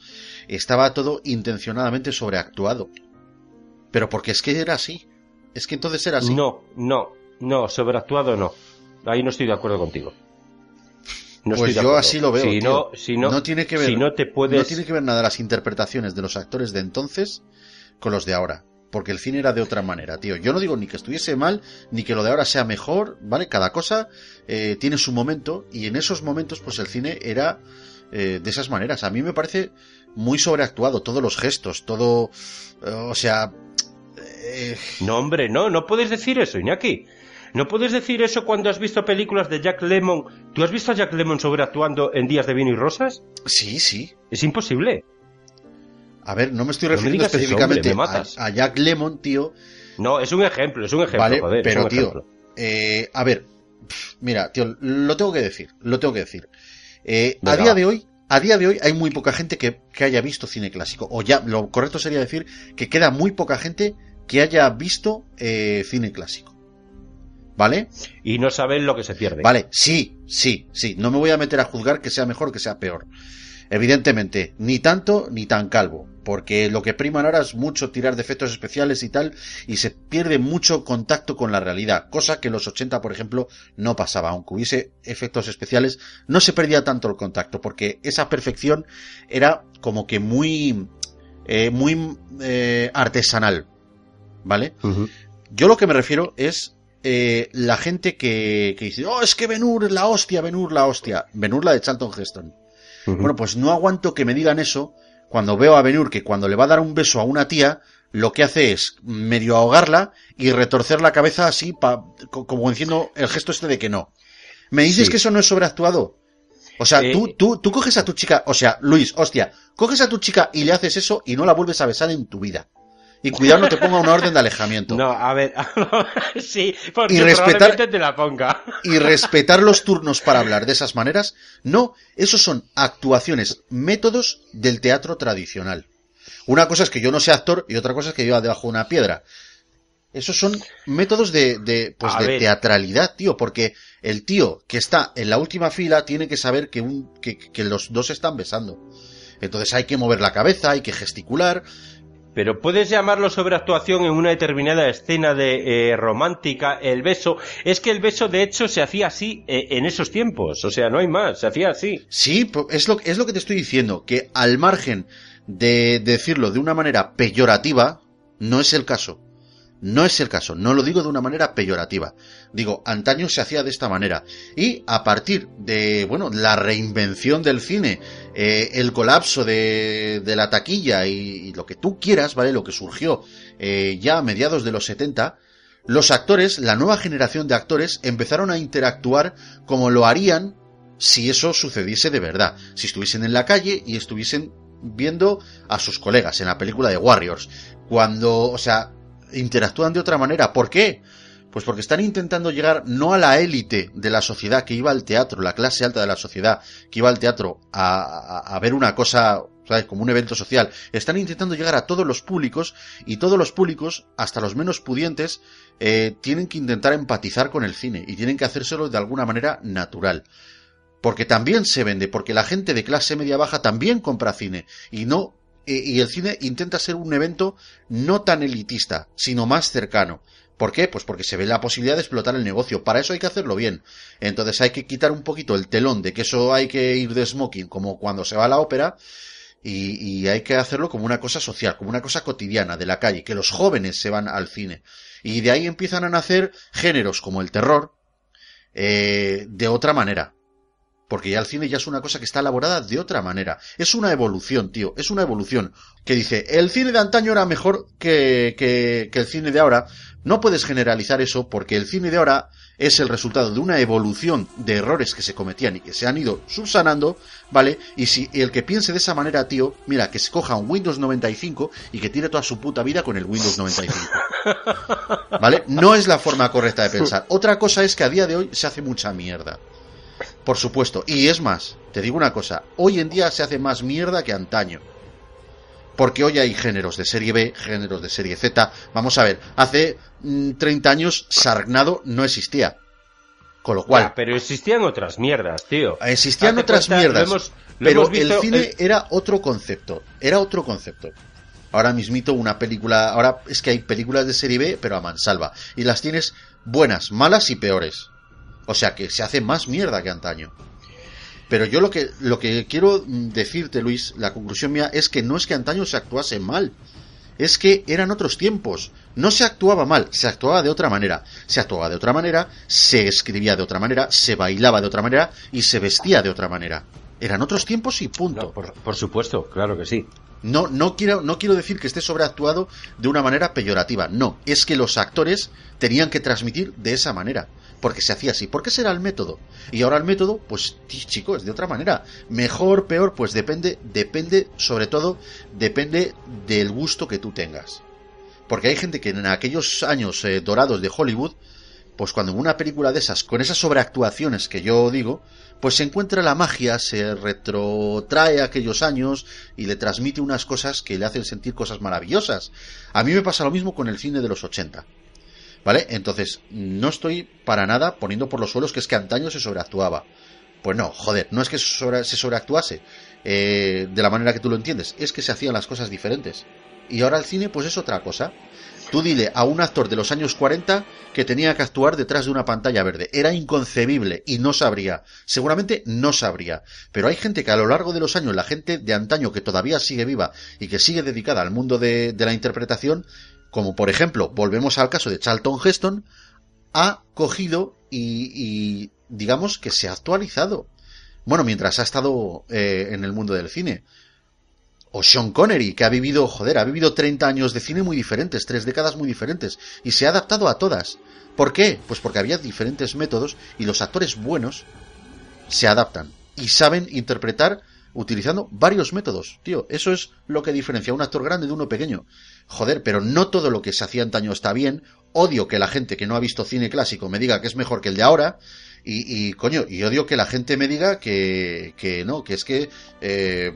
estaba todo intencionadamente sobreactuado. Pero porque es que era así. Es que entonces era así. No, no, no, sobreactuado no. Ahí no estoy de acuerdo contigo. No pues yo así lo veo. Si tío. no, si no, no tiene que ver, si no te puedes... no tiene que ver nada las interpretaciones de los actores de entonces con los de ahora. Porque el cine era de otra manera, tío. Yo no digo ni que estuviese mal, ni que lo de ahora sea mejor, ¿vale? Cada cosa eh, tiene su momento y en esos momentos, pues el cine era eh, de esas maneras. A mí me parece muy sobreactuado, todos los gestos, todo. Eh, o sea. eh, No, hombre, no, no puedes decir eso, Iñaki. No puedes decir eso cuando has visto películas de Jack Lemmon. ¿Tú has visto a Jack Lemmon sobreactuando en Días de Vino y Rosas? Sí, sí. Es imposible. A ver, no me estoy No me refiriendo eso, específicamente hombre, a, a Jack Lemon, tío. No, es un ejemplo, es un ejemplo, Vale, joder, pero un tío, ejemplo. eh, a ver, mira, tío, lo tengo que decir, lo tengo que decir. Eh, a día de hoy, a día de hoy hay muy poca gente que, que haya visto cine clásico. O ya, lo correcto sería decir que queda muy poca gente que haya visto eh, cine clásico. ¿Vale? Y no saben lo que se pierde. Vale, sí, sí, sí. No me voy a meter a juzgar que sea mejor que sea peor. Evidentemente, ni tanto ni tan calvo, porque lo que priman ahora es mucho tirar de efectos especiales y tal, y se pierde mucho contacto con la realidad, cosa que en los 80, por ejemplo, no pasaba, aunque hubiese efectos especiales, no se perdía tanto el contacto, porque esa perfección era como que muy, eh, muy eh, artesanal, ¿vale? Yo lo que me refiero es eh, la gente que, que dice, oh, es que Benur la hostia, Benur la hostia. Benur la de Charlton Heston. Bueno, pues no aguanto que me digan eso cuando veo a Benur que cuando le va a dar un beso a una tía, lo que hace es medio ahogarla y retorcer la cabeza así, pa- co- como diciendo el gesto este de que no. ¿Me dices Sí. que eso no es sobreactuado? O sea, Eh, tú, tú, tú coges a tu chica, o sea, Luis, hostia, coges a tu chica y le haces eso y no la vuelves a besar en tu vida. Y cuidado no te ponga una orden de alejamiento. No, a ver, sí, porque Y respetar- probablemente te la ponga. y respetar los turnos para hablar de esas maneras, no, esos son actuaciones, métodos del teatro tradicional. Una cosa es que yo no sea actor y otra cosa es que viva debajo de una piedra. Esos son métodos de, de, pues de teatralidad, tío, porque el tío que está en la última fila tiene que saber que, un, que, que los dos están besando. Entonces hay que mover la cabeza, hay que gesticular. Pero puedes llamarlo sobreactuación en una determinada escena de eh, romántica, el beso. Es que el beso, de hecho, se hacía así eh, en esos tiempos. O sea, no hay más, se hacía así. Sí, es lo, es lo que te estoy diciendo, que al margen de decirlo de una manera peyorativa, no es el caso. No es el caso, no lo digo de una manera peyorativa. Digo, antaño se hacía de esta manera. Y a partir de, bueno, la reinvención del cine, eh, el colapso de, de la taquilla y, lo que tú quieras, ¿vale? Lo que surgió eh, ya a mediados de los 70, los actores, la nueva generación de actores, empezaron a interactuar como lo harían si eso sucediese de verdad. Si estuviesen en la calle y estuviesen viendo a sus colegas en la película de Warriors. cuando, o sea, interactúan de otra manera. ¿Por qué? Pues porque están intentando llegar no a la élite de la sociedad que iba al teatro, la clase alta de la sociedad que iba al teatro a, ver una cosa, ¿sabes? Como un evento social. Están intentando llegar a todos los públicos y todos los públicos, hasta los menos pudientes, eh, tienen que intentar empatizar con el cine y tienen que hacérselo de alguna manera natural. Porque también se vende, porque la gente de clase media baja también compra cine y no y el cine intenta ser un evento no tan elitista, sino más cercano. ¿Por qué? Pues porque se ve la posibilidad de explotar el negocio. Para eso hay que hacerlo bien. Entonces hay que quitar un poquito el telón de que eso hay que ir de smoking, como cuando se va a la ópera, y, y, hay que hacerlo como una cosa social, como una cosa cotidiana de la calle, que los jóvenes se van al cine. Y de ahí empiezan a nacer géneros como el terror, eh, de otra manera. Porque ya el cine ya es una cosa que está elaborada de otra manera. Es una evolución, tío. Es una evolución. Que dice, el cine de antaño era mejor que, que, que el cine de ahora. No puedes generalizar eso porque el cine de ahora es el resultado de una evolución de errores que se cometían y que se han ido subsanando, ¿vale? Y si el que piense de esa manera, tío, mira, que se coja un Windows 95 y que tire toda su puta vida con el Windows 95. ¿Vale? No es la forma correcta de pensar. Otra cosa es que a día de hoy se hace mucha mierda. Por supuesto. Y es más, te digo una cosa, hoy en día se hace más mierda que antaño. Porque hoy hay géneros de serie B, géneros de serie Z. Vamos a ver, hace mmm, 30 años Sargnado no existía. Con lo cual. Ya, pero existían otras mierdas, tío. Existían otras cuenta, mierdas. Lo hemos, lo pero el cine el... era otro concepto. Era otro concepto. Ahora mismito una película. Ahora es que hay películas de serie B, pero a mansalva. Y las tienes buenas, malas y peores. O sea que se hace más mierda que antaño. Pero yo lo que, lo que quiero decirte, Luis, la conclusión mía es que no es que antaño se actuase mal. Es que eran otros tiempos. No se actuaba mal, se actuaba de otra manera. Se actuaba de otra manera, se escribía de otra manera, se bailaba de otra manera y se vestía de otra manera. Eran otros tiempos y punto. No, por, por, supuesto, claro que sí. No, no, quiero, no quiero decir que esté sobreactuado de una manera peyorativa. No, es que los actores tenían que transmitir de esa manera porque se hacía así. ¿Por qué será el método? Y ahora el método, pues chicos, de otra manera. Mejor, peor, pues depende, depende, sobre todo, depende del gusto que tú tengas. Porque hay gente que en aquellos años eh, dorados de Hollywood, pues cuando una película de esas, con esas sobreactuaciones que yo digo, pues se encuentra la magia, se retrotrae aquellos años y le transmite unas cosas que le hacen sentir cosas maravillosas. A mí me pasa lo mismo con el cine de los 80. ¿Vale? Entonces, no estoy para nada poniendo por los suelos que es que antaño se sobreactuaba. Pues no, joder, no es que se, sobre, se sobreactuase eh, de la manera que tú lo entiendes, es que se hacían las cosas diferentes. Y ahora el cine, pues es otra cosa. Tú dile a un actor de los años 40 que tenía que actuar detrás de una pantalla verde. Era inconcebible y no sabría. Seguramente no sabría. Pero hay gente que a lo largo de los años, la gente de antaño que todavía sigue viva y que sigue dedicada al mundo de, de la interpretación, como por ejemplo, volvemos al caso de Charlton Heston, ha cogido y, y digamos que se ha actualizado. Bueno, mientras ha estado eh, en el mundo del cine. O Sean Connery, que ha vivido, joder, ha vivido 30 años de cine muy diferentes, tres décadas muy diferentes, y se ha adaptado a todas. ¿Por qué? Pues porque había diferentes métodos y los actores buenos se adaptan y saben interpretar utilizando varios métodos, tío. Eso es lo que diferencia a un actor grande de uno pequeño. Joder, pero no todo lo que se hacía antaño está bien. Odio que la gente que no ha visto cine clásico me diga que es mejor que el de ahora. Y, y coño, y odio que la gente me diga que, que no, que es que... Eh,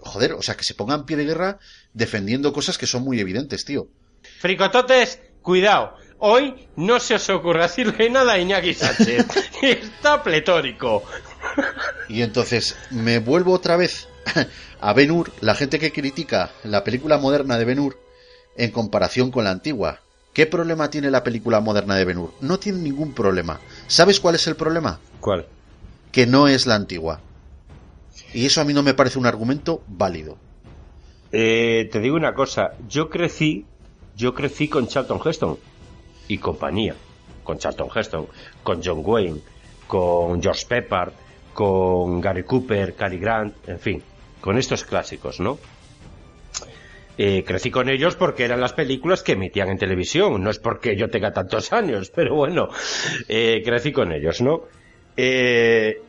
joder, o sea, que se pongan pie de guerra defendiendo cosas que son muy evidentes, tío. Fricototes, cuidado. Hoy no se os ocurra decirle nada a Iñaki Sánchez. Está pletórico. Y entonces me vuelvo otra vez a Ben Hur, la gente que critica la película moderna de Ben Hur en comparación con la antigua. ¿Qué problema tiene la película moderna de Ben Hur? No tiene ningún problema. ¿Sabes cuál es el problema? ¿Cuál? Que no es la antigua. Y eso a mí no me parece un argumento válido. Eh, te digo una cosa, yo crecí, yo crecí con Charlton Heston y compañía, con Charlton Heston, con John Wayne, con George Peppard, con Gary Cooper, Cary Grant, en fin, con estos clásicos, ¿no? Eh, crecí con ellos porque eran las películas que emitían en televisión, no es porque yo tenga tantos años, pero bueno, eh, crecí con ellos, ¿no? Eh,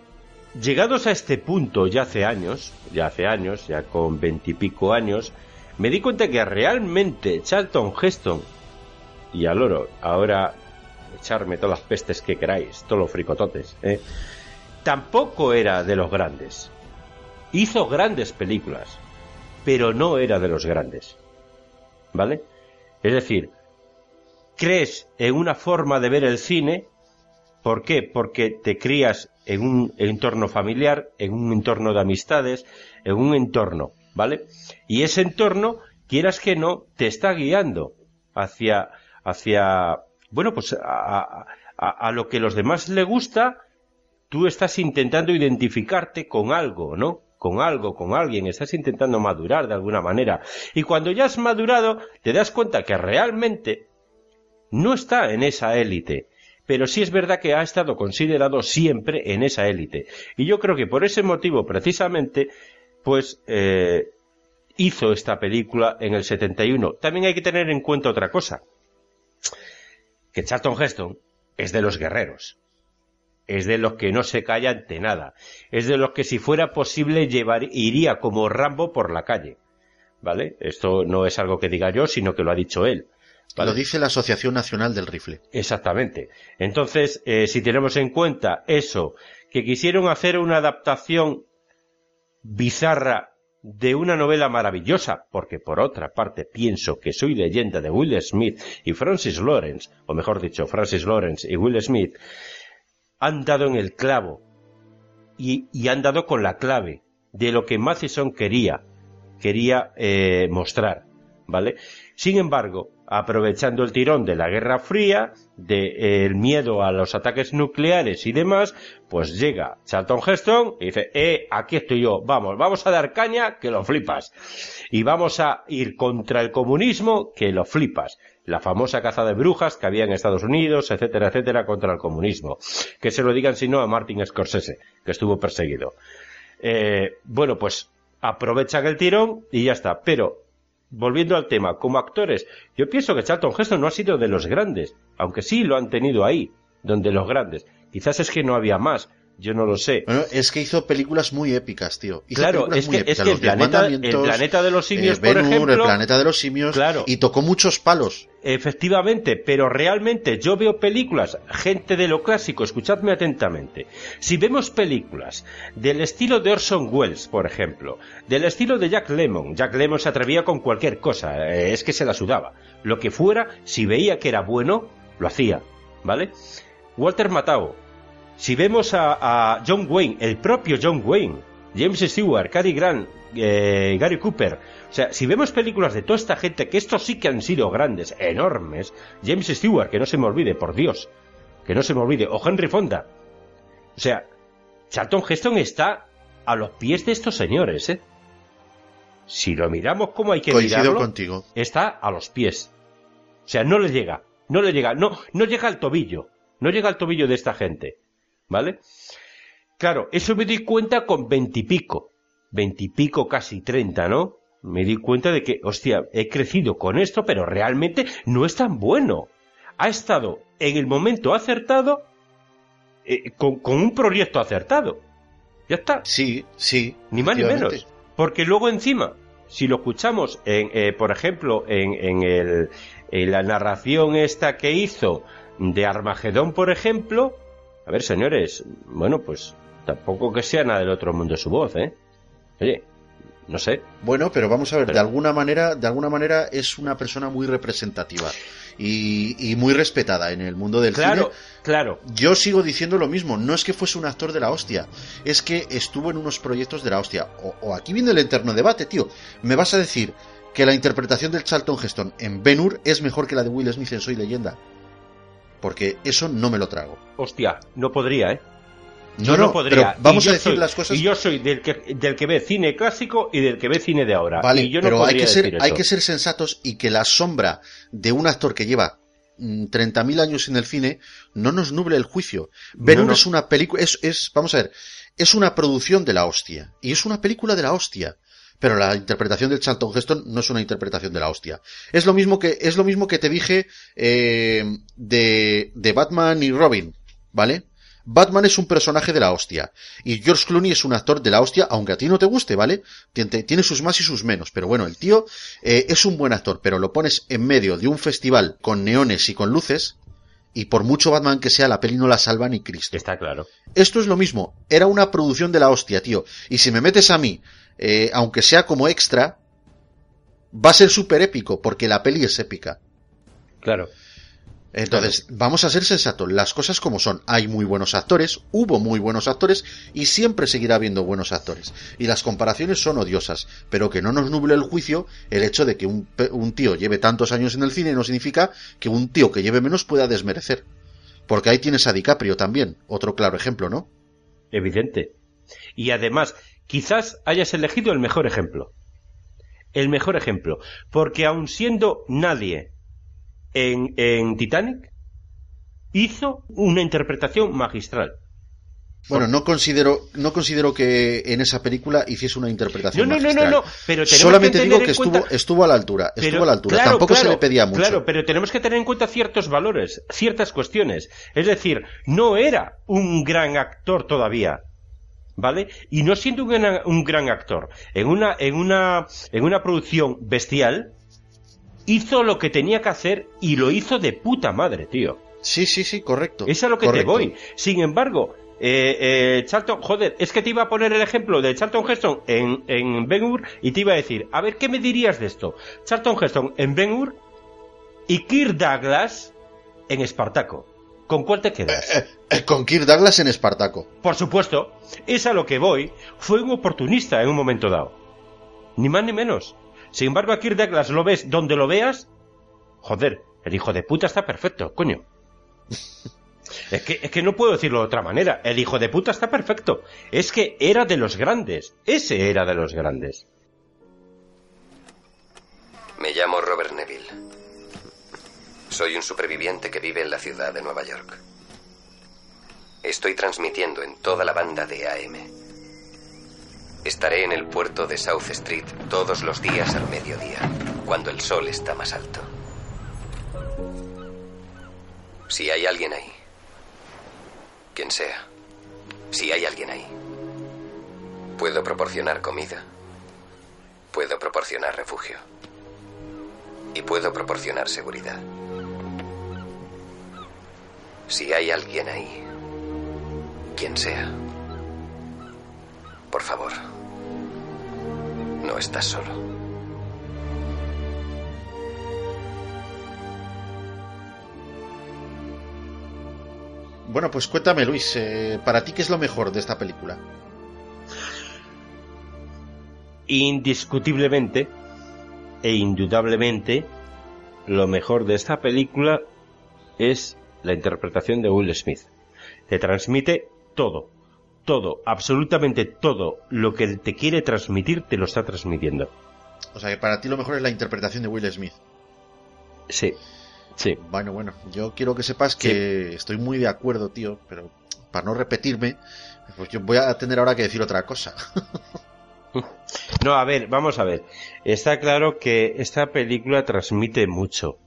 llegados a este punto ya hace años, ya hace años, ya con veintipico años, me di cuenta que realmente Charlton Heston y al oro, ahora echarme todas las pestes que queráis, todos los fricototes, tampoco era de los grandes. Hizo grandes películas, pero no era de los grandes. ¿Vale? Es decir, crees en una forma de ver el cine, ¿por qué? Porque te crías en un entorno familiar, en un entorno de amistades, en un entorno, ¿vale? Y ese entorno, quieras que no, te está guiando hacia, hacia, bueno, pues a, a, lo que los demás le gusta, tú estás intentando identificarte con algo, ¿no? Con algo, con alguien, estás intentando madurar de alguna manera. Y cuando ya has madurado, te das cuenta que realmente no está en esa élite. Pero sí es verdad que ha estado considerado siempre en esa élite. Y yo creo que por ese motivo, precisamente, pues eh, hizo esta película en el 71. También hay que tener en cuenta otra cosa. Que Charlton Heston es de los guerreros es de los que no se calla ante nada, es de los que si fuera posible llevar, iría como Rambo por la calle. ¿Vale? Esto no es algo que diga yo, sino que lo ha dicho él. Lo dice la Asociación Nacional del Rifle. Exactamente. Entonces, eh, si tenemos en cuenta eso, que quisieron hacer una adaptación bizarra de una novela maravillosa, porque por otra parte pienso que soy leyenda de Will Smith y Francis Lawrence, o mejor dicho, Francis Lawrence y Will Smith, han dado en el clavo y, han dado con la clave de lo que Matheson quería, quería eh, mostrar, ¿vale? Sin embargo, aprovechando el tirón de la Guerra Fría, del de, miedo a los ataques nucleares y demás, pues llega Charlton Heston y dice, eh, aquí estoy yo, vamos, vamos a dar caña que lo flipas. Y vamos a ir contra el comunismo que lo flipas la famosa caza de brujas que había en Estados Unidos, etcétera, etcétera, contra el comunismo. Que se lo digan si no a Martin Scorsese, que estuvo perseguido. Eh, bueno, pues aprovechan el tirón y ya está. Pero, volviendo al tema, como actores, yo pienso que Charlton Heston no ha sido de los grandes, aunque sí lo han tenido ahí, donde los grandes. Quizás es que no había más, yo no lo sé. Bueno, es que hizo películas muy épicas, tío. claro, es que, el, planeta, de los simios, eh, por ejemplo... El planeta de los simios, claro, y tocó muchos palos. Efectivamente, pero realmente yo veo películas, gente de lo clásico, escuchadme atentamente. Si vemos películas del estilo de Orson Welles, por ejemplo, del estilo de Jack Lemmon, Jack Lemmon se atrevía con cualquier cosa, eh, es que se la sudaba. Lo que fuera, si veía que era bueno, lo hacía, ¿vale? Walter Matthau, si vemos a, John Wayne, el propio John Wayne, James Stewart, Cary Grant, eh, Gary Cooper, o sea, si vemos películas de toda esta gente, que estos sí que han sido grandes, enormes, James Stewart, que no se me olvide, por Dios, que no se me olvide, o Henry Fonda, o sea, Charlton Heston está a los pies de estos señores, ¿eh? Si lo miramos como hay que Coincido contigo. está a los pies. O sea, no le llega, no le llega, no, no llega al tobillo, no llega al tobillo de esta gente. ¿Vale? Claro, eso me di cuenta con veintipico, veintipico casi treinta, ¿no? Me di cuenta de que, hostia, he crecido con esto, pero realmente no es tan bueno. Ha estado en el momento acertado, eh, con, un proyecto acertado. Ya está. Sí, sí. Ni más ni menos. Porque luego encima, si lo escuchamos, en, eh, por ejemplo, en, en, el, en la narración esta que hizo de Armagedón, por ejemplo, a ver, señores, bueno, pues tampoco que sea nada del otro mundo su voz, ¿eh? Oye, no sé. Bueno, pero vamos a ver, de alguna manera, de alguna manera es una persona muy representativa y, muy respetada en el mundo del claro, cine. Claro, Yo sigo diciendo lo mismo, no es que fuese un actor de la hostia, es que estuvo en unos proyectos de la hostia. O, aquí viene el eterno debate, tío. Me vas a decir que la interpretación del Charlton Heston en Ben Hur es mejor que la de Will Smith en Soy Leyenda porque eso no me lo trago. Hostia, no podría, ¿eh? No, no, podría. vamos a decir las cosas. Y yo soy del que, del que ve cine clásico y del que ve cine de ahora. Vale, yo pero hay que, ser, hay que ser sensatos y que la sombra de un actor que lleva 30.000 mm, años en el cine no nos nuble el juicio. Ben es una película, es, es, vamos a ver, es una producción de la hostia. Y es una película de la hostia pero la interpretación del Charlton Heston no es una interpretación de la hostia. Es lo mismo que, es lo mismo que te dije eh, de, de Batman y Robin, ¿vale? Batman es un personaje de la hostia. Y George Clooney es un actor de la hostia, aunque a ti no te guste, ¿vale? Tiene sus más y sus menos. Pero bueno, el tío eh, es un buen actor, pero lo pones en medio de un festival con neones y con luces. Y por mucho Batman que sea, la peli no la salva ni Cristo. Está claro. Esto es lo mismo. Era una producción de la hostia, tío. Y si me metes a mí, eh, aunque sea como extra, va a ser súper épico, porque la peli es épica. Claro. Entonces, vamos a ser sensatos, las cosas como son. Hay muy buenos actores, hubo muy buenos actores y siempre seguirá habiendo buenos actores. Y las comparaciones son odiosas, pero que no nos nuble el juicio el hecho de que un, un tío lleve tantos años en el cine no significa que un tío que lleve menos pueda desmerecer. Porque ahí tienes a DiCaprio también, otro claro ejemplo, ¿no? Evidente. Y además, quizás hayas elegido el mejor ejemplo. El mejor ejemplo. Porque aun siendo nadie en, en Titanic, hizo una interpretación magistral. Bueno, no considero, no considero que en esa película hiciese una interpretación no, no, magistral. No, no, no, pero Solamente que digo que estuvo, cuenta... estuvo a la altura, pero, estuvo a la altura. Claro, Tampoco claro, se le pedía mucho. Claro, pero tenemos que tener en cuenta ciertos valores, ciertas cuestiones. Es decir, no era un gran actor todavía. ¿Vale? Y no siendo un gran, un gran actor, en una, en una, en una producción bestial, hizo lo que tenía que hacer y lo hizo de puta madre, tío. Sí, sí, sí, correcto. Es a lo que correcto. te voy. Sin embargo, eh, eh, Charlton, joder, es que te iba a poner el ejemplo de Charlton Heston en, en Ben Hur y te iba a decir, a ver, ¿qué me dirías de esto? Charlton Heston en Ben Hur y Kirk Douglas en Espartaco. ¿Con cuál te quedas? Eh, eh, con Kirk Douglas en Espartaco. Por supuesto, es a lo que voy. Fue un oportunista en un momento dado. Ni más ni menos. Sin embargo, a Kirk Douglas lo ves donde lo veas. Joder, el hijo de puta está perfecto, coño. Es que, es que no puedo decirlo de otra manera. El hijo de puta está perfecto. Es que era de los grandes. Ese era de los grandes. Me llamo Robert Neville. Soy un superviviente que vive en la ciudad de Nueva York. Estoy transmitiendo en toda la banda de AM. Estaré en el puerto de South Street todos los días al mediodía, cuando el sol está más alto. Si hay alguien ahí, quien sea, si hay alguien ahí, puedo proporcionar comida, puedo proporcionar refugio y puedo proporcionar seguridad. Si hay alguien ahí, quien sea, por favor, no estás solo. Bueno, pues cuéntame, Luis, eh, ¿para ti qué es lo mejor de esta película? Indiscutiblemente e indudablemente, lo mejor de esta película es la interpretación de Will Smith. Te transmite todo, todo, absolutamente todo lo que te quiere transmitir te lo está transmitiendo. O sea, que para ti lo mejor es la interpretación de Will Smith. Sí, sí. Bueno, bueno, yo quiero que sepas que sí. estoy muy de acuerdo, tío, pero para no repetirme, pues yo voy a tener ahora que decir otra cosa. No, a ver, vamos a ver. Está claro que esta película transmite mucho.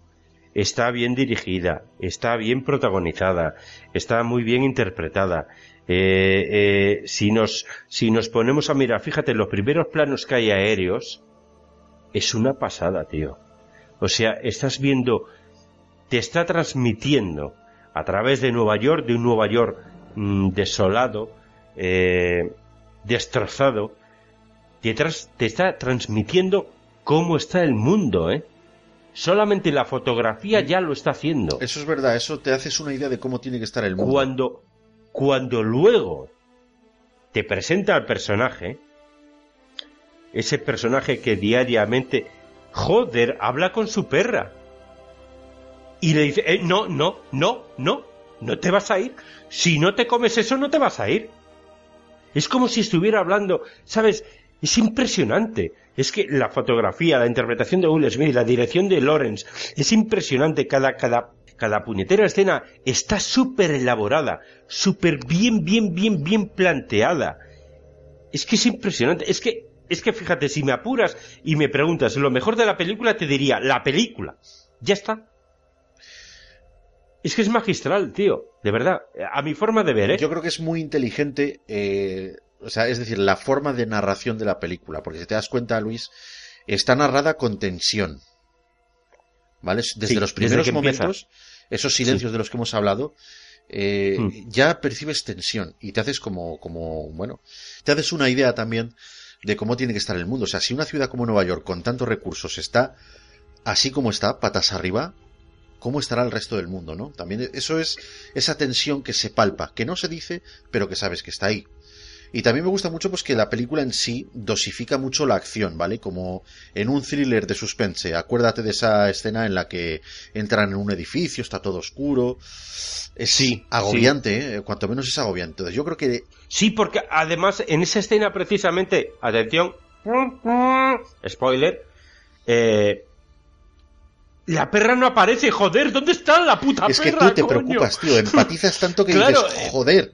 Está bien dirigida, está bien protagonizada, está muy bien interpretada. Eh, eh, si, nos, si nos ponemos a mirar, fíjate, los primeros planos que hay aéreos, es una pasada, tío. O sea, estás viendo, te está transmitiendo a través de Nueva York, de un Nueva York mmm, desolado, eh, destrozado, te, te, está transmitiendo cómo está el mundo, ¿eh? Solamente la fotografía ya lo está haciendo. Eso es verdad, eso te haces una idea de cómo tiene que estar el mundo. Cuando, cuando luego te presenta al personaje, ese personaje que diariamente, joder, habla con su perra. Y le dice, eh, no, no, no, no, no te vas a ir. Si no te comes eso, no te vas a ir. Es como si estuviera hablando, ¿sabes? Es impresionante. Es que la fotografía, la interpretación de Will Smith, la dirección de Lawrence, es impresionante. Cada, cada, cada puñetera escena está súper elaborada, súper bien, bien, bien, bien planteada. Es que es impresionante. Es que, es que fíjate, si me apuras y me preguntas lo mejor de la película, te diría la película. Ya está. Es que es magistral, tío. De verdad. A mi forma de ver, ¿eh? Yo creo que es muy inteligente. eh, o sea, es decir, la forma de narración de la película. Porque si te das cuenta, Luis, está narrada con tensión. ¿Vale? Desde Sí, los desde primeros empieza. momentos, esos silencios de los que hemos hablado, eh, Hmm. ya percibes tensión y te haces como, como, bueno, te haces una idea también de cómo tiene que estar el mundo. O sea, si una ciudad como Nueva York, con tantos recursos, está así como está, patas arriba, ¿cómo estará el resto del mundo, no? También eso es esa tensión que se palpa, que no se dice, pero que sabes que está ahí. Y también me gusta mucho pues que la película en sí dosifica mucho la acción, ¿vale? Como en un thriller de suspense. Acuérdate de esa escena en la que entran en un edificio, está todo oscuro. Es Sí, agobiante, ¿eh? Cuanto menos es agobiante. Entonces yo creo que Sí, porque además en esa escena precisamente, atención, spoiler, eh, la perra no aparece, joder, ¿dónde está la puta es que perra? tú te coño? preocupas, tío. Empatizas tanto que Claro, dices, eh. joder.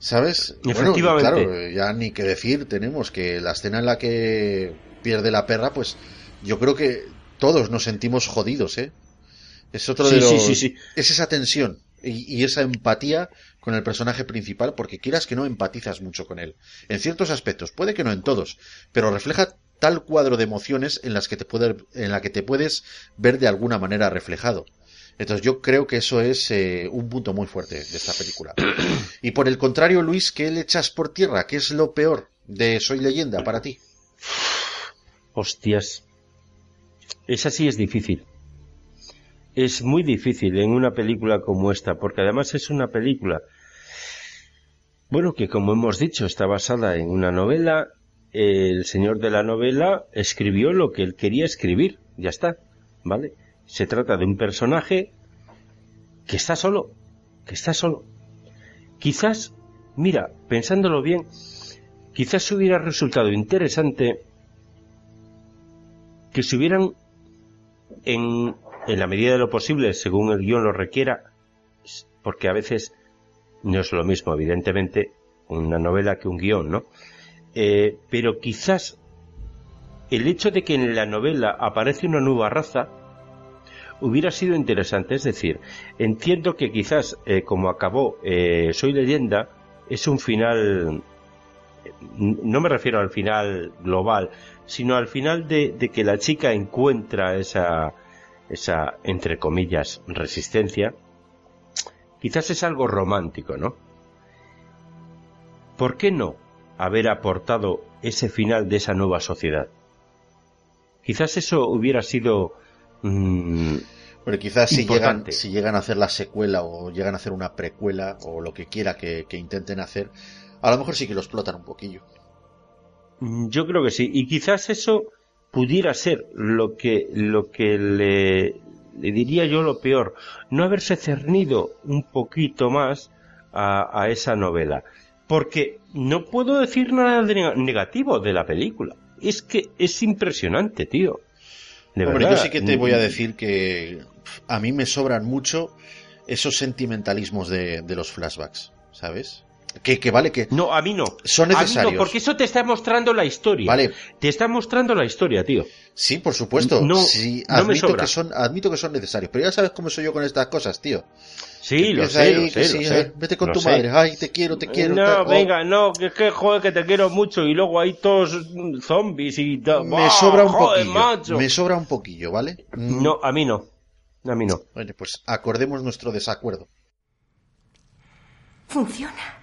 ¿Sabes? Bueno, claro, ya ni que decir tenemos que la escena en la que pierde la perra, pues yo creo que todos nos sentimos jodidos, ¿eh? Es otro de Sí, los... sí, sí. Es esa tensión y, y esa empatía con el personaje principal, porque quieras que no empatizas mucho con él. En ciertos aspectos, puede que no en todos, pero refleja tal cuadro de emociones en las que te puede, en la que te puedes ver de alguna manera reflejado. Entonces yo creo que eso es eh, un punto muy fuerte de esta película. Y por el contrario, Luis, ¿qué le echas por tierra? ¿Qué es lo peor de Soy leyenda para ti? Hostias. Esa sí es difícil. Es muy difícil en una película como esta, porque además es una película, bueno, que como hemos dicho, está basada en una novela. El señor de la novela escribió lo que él quería escribir, ya está, ¿vale? Se trata de un personaje que está solo, que está solo. Quizás, mira, pensándolo bien, quizás hubiera resultado interesante que se hubieran, en, la medida de lo posible, según el guion lo requiera, porque a veces no es lo mismo, evidentemente, una novela que un guion, ¿no? Eh, pero quizás el hecho de que en la novela aparece una nueva raza hubiera sido interesante. Es decir, entiendo que quizás, eh, como acabó eh, Soy leyenda, es un final no me refiero al final global, sino al final de, de que la chica encuentra esa, esa, entre comillas, resistencia, quizás es algo romántico, ¿no? ¿Por qué no haber aportado ese final de esa nueva sociedad? Quizás eso hubiera sido... mm, Pero quizás si llegan, Importante. si llegan a hacer la secuela o llegan a hacer una precuela o lo que quiera que, que intenten hacer, a lo mejor sí que lo explotan un poquillo. Mm, Yo creo que sí. Y quizás eso pudiera ser lo que, lo que le, le diría yo lo peor. No haberse cernido un poquito más a, a esa novela. Porque no puedo decir nada de neg- negativo de la película. Es que es impresionante, tío. De Hombre, verdad. yo sí que te voy a decir que a mí me sobran mucho esos sentimentalismos de, de los flashbacks, ¿sabes? Que, que vale, que No, a mí no. son A mí necesarios. no, porque eso te está mostrando la historia. Vale. Te está mostrando la historia, tío. Sí, por supuesto. No, sí, no me admito, sobra. que son, admito que son necesarios. Pero ya sabes cómo soy yo con estas cosas, tío. Sí, lo sé, ahí, lo sé, sí, lo sé. eh, vete con Lo tu sé. madre. Ay, te quiero, te quiero. No. Oh, venga, no, que es que joder, que te quiero mucho y luego hay todos zombies y me ¡Ah, sobra un joder, poquillo. macho! Me sobra un poquillo, ¿vale? Mm, No, a mí no. A mí no. Bueno, pues acordemos nuestro desacuerdo. Funciona.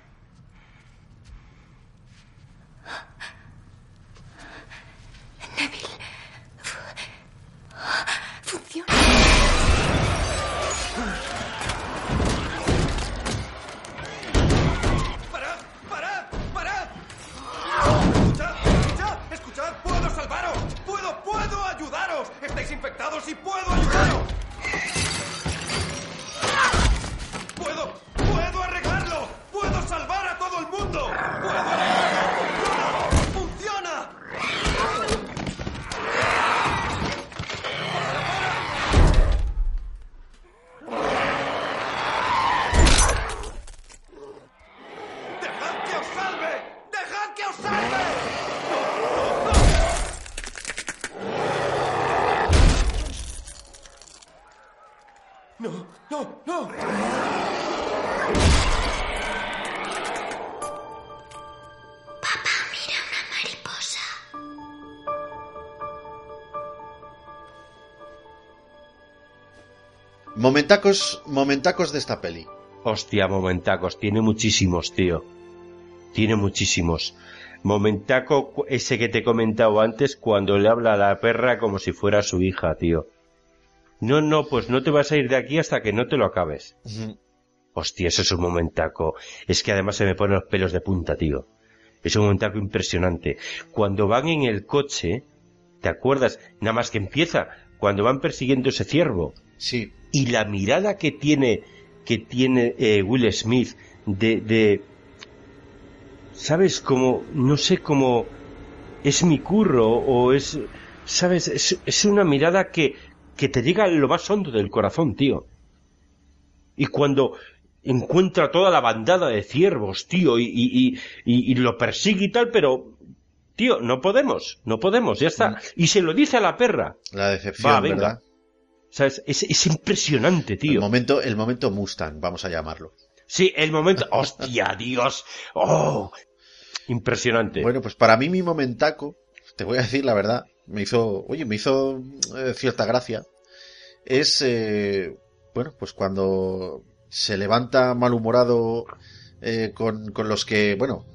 ¡Estáis infectados y puedo ayudaros! Momentacos, momentacos de esta peli. Hostia, momentacos, tiene muchísimos, tío. Tiene muchísimos. Momentaco ese que te he comentado antes cuando le habla a la perra como si fuera su hija, tío. No, no, pues no te vas a ir de aquí hasta que no te lo acabes. Hostia, eso es un momentaco. Es que además se me ponen los pelos de punta, tío. Es un momentaco impresionante. Cuando van en el coche, ¿te acuerdas? Nada más que empieza, cuando van persiguiendo ese ciervo. Sí. Y la mirada que tiene, que tiene eh, Will Smith de, de, ¿sabes? Como, no sé cómo, es mi curro o es, ¿sabes? Es, es una mirada que, que te llega a lo más hondo del corazón, tío. Y cuando encuentra toda la bandada de ciervos, tío, y, y, y, lo persigue y tal, pero, tío, no podemos, no podemos, ya está. Y se lo dice a la perra. La decepción, Va, venga. ¿verdad? ¿Sabes? Es, es impresionante, El tío. momento, el momento Mustang, vamos a llamarlo. Sí, el momento. ¡Hostia, Dios! ¡Oh! Impresionante. Bueno, pues para mí mi momentaco, te voy a decir la verdad, me hizo, oye, me hizo eh, cierta gracia. Es, eh, bueno, pues cuando se levanta malhumorado eh, con, con los que, bueno,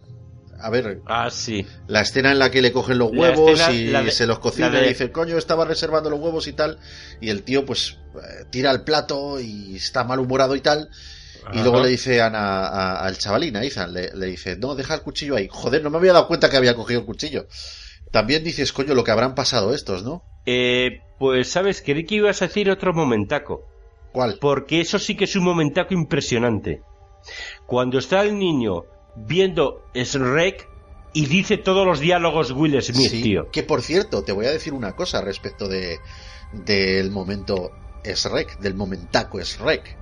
a ver, Ah, sí. la escena en la que le cogen los huevos escena- y de- se los cocina la de- y dice, coño, estaba reservando los huevos y tal, y el tío pues eh, tira el plato y está malhumorado y tal, y luego le dice Ana, a- al chavalín, a Ethan, le, le dice, no, deja el cuchillo ahí. Joder, no me había dado cuenta que había cogido el cuchillo. También dices, coño, lo que habrán pasado estos, ¿no? Eh, pues, ¿sabes? Creí que ibas a decir otro momentaco. ¿Cuál? Porque eso sí que es un momentaco impresionante. Cuando está el niño viendo Shrek y dice todos los diálogos Will Smith, Sí, tío. Que por cierto, te voy a decir una cosa respecto de del momento Shrek, del momentaco Shrek.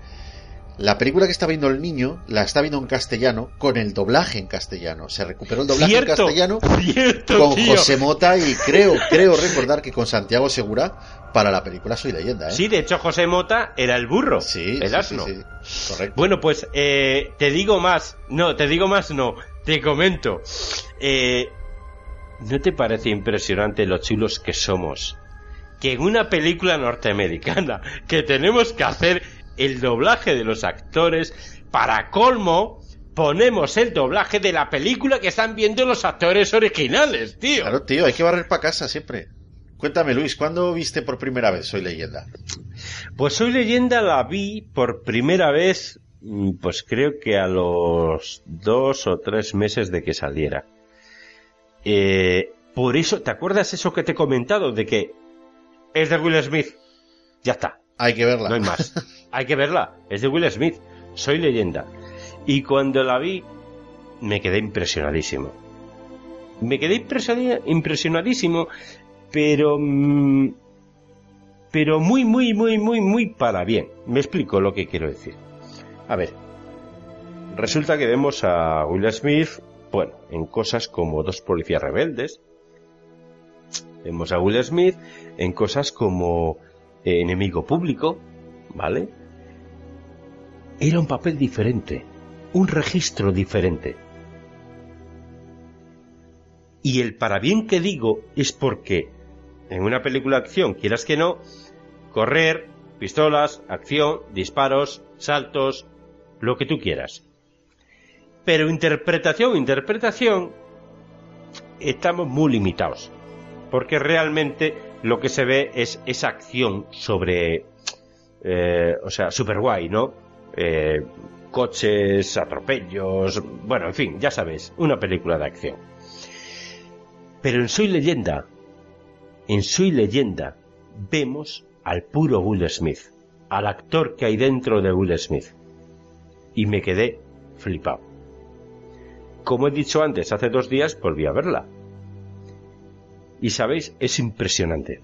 La película que está viendo el niño la está viendo en castellano con el doblaje en castellano. Se recuperó el doblaje Cierto, en castellano cierto, con tío. José Mota y creo, creo recordar que con Santiago Segura para la película Soy Leyenda, ¿eh? Sí, de hecho José Mota era el burro, Sí, el sí, asno. sí, sí. Correcto. Bueno, pues eh, te digo más. No, te digo más, no. Te comento. Eh, ¿No te parece impresionante lo chulos que somos? Que en una película norteamericana que tenemos que hacer el doblaje de los actores, para colmo, ponemos el doblaje de la película que están viendo los actores originales, tío. Claro, tío, hay que barrer para casa siempre. Cuéntame, Luis, ¿cuándo viste por primera vez Soy Leyenda? Pues Soy Leyenda la vi por primera vez, mm, pues creo que a los dos o tres meses de que saliera. Eh, por eso, ¿te acuerdas eso que te he comentado? De que es de Will Smith. Ya está, Hay que verla. no hay más. hay que verla, es de Will Smith. Soy Leyenda. Y cuando la vi, me quedé impresionadísimo. Me quedé impresionadísimo, pero... mm, pero muy, muy, muy, muy, muy para bien. Me explico lo que quiero decir. A ver, resulta que vemos a Will Smith, bueno, en cosas como dos policías rebeldes. Vemos a Will Smith en cosas como eh, enemigo público, ¿vale? Era un papel diferente, un registro diferente. Y el para bien que digo es porque en una película de acción, quieras que no, correr, pistolas, acción, disparos, saltos, lo que tú quieras. Pero interpretación, interpretación, estamos muy limitados. Porque realmente lo que se ve es esa acción sobre, eh, o sea, super guay, ¿no? Eh, coches, atropellos, bueno, en fin, ya sabes, una película de acción. Pero en Soy Leyenda, en Soy Leyenda, vemos al puro Will Smith, al actor que hay dentro de Will Smith. Y me quedé flipado. Como he dicho antes, hace dos días volví a verla. Y sabéis, es impresionante.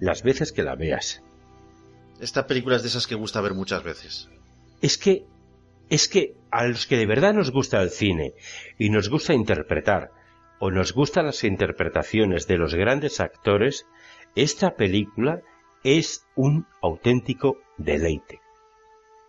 Las veces que la veas. Esta película es de esas que gusta ver muchas veces. Es que, es que a los que de verdad nos gusta el cine y nos gusta interpretar, o nos gustan las interpretaciones de los grandes actores, esta película es un auténtico deleite.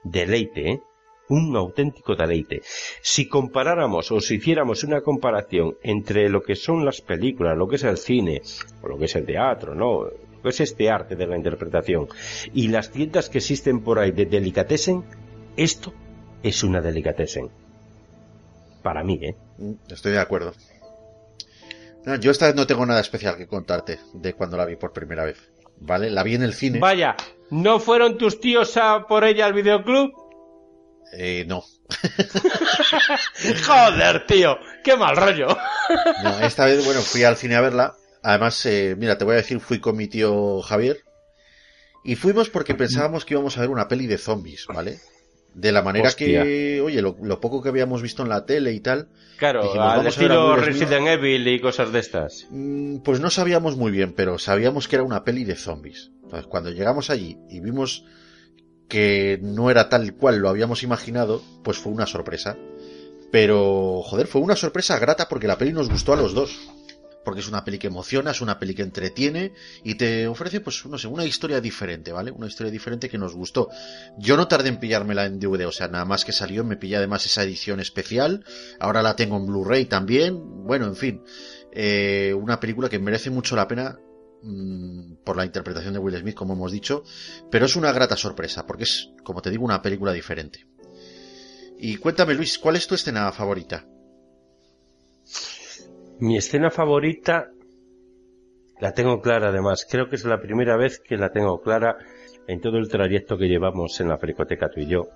Deleite, ¿eh? Un auténtico deleite. Si comparáramos o si hiciéramos una comparación entre lo que son las películas, lo que es el cine, o lo que es el teatro, ¿no? Lo que es este arte de la interpretación, y las tiendas que existen por ahí de delicatessen, esto es una delicatessen. Para mí, ¿eh? Mm, Estoy de acuerdo. No, yo esta vez no tengo nada especial que contarte de cuando la vi por primera vez. ¿Vale? La vi en el cine. Vaya, ¿no fueron tus tíos a por ella al videoclub? Eh, no. Joder, tío, qué mal rollo. No, esta vez, bueno, fui al cine a verla. Además, eh, mira, te voy a decir, fui con mi tío Javier. Y fuimos porque pensábamos que íbamos a ver una peli de zombies, ¿vale? De la manera Hostia. que, oye, lo, lo poco que habíamos visto en la tele y tal. Claro, dijimos, al vamos a estilo. Resident Evil y cosas de estas. Mm, Pues no sabíamos muy bien, pero sabíamos que era una peli de zombies. Entonces, cuando llegamos allí y vimos que no era tal cual lo habíamos imaginado, pues fue una sorpresa. Pero, joder, fue una sorpresa grata porque la peli nos gustó a los dos. Porque es una peli que emociona, es una peli que entretiene y te ofrece, pues, no sé, una historia diferente, ¿vale? Una historia diferente que nos gustó. Yo no tardé en pillármela en DVD, o sea, nada más que salió, me pillé además esa edición especial. Ahora la tengo en Blu-ray también. Bueno, en fin. Eh, una película que merece mucho la pena mm, por la interpretación de Will Smith, como hemos dicho, pero es una grata sorpresa, porque es, como te digo, una película diferente. Y cuéntame, Luis, ¿cuál es tu escena favorita? Mi escena favorita la tengo clara, además. Creo que es la primera vez que la tengo clara en todo el trayecto que llevamos en la fricoteca tú y yo.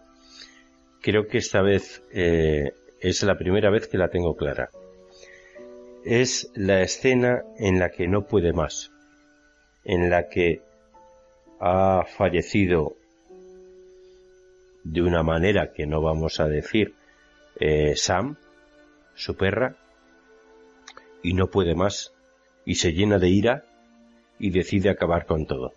Creo que esta vez eh, es la primera vez que la tengo clara. Es la escena en la que no puede más, en la que ha fallecido de una manera que no vamos a decir eh, Sam, su perra, y no puede más, y se llena de ira y decide acabar con todo.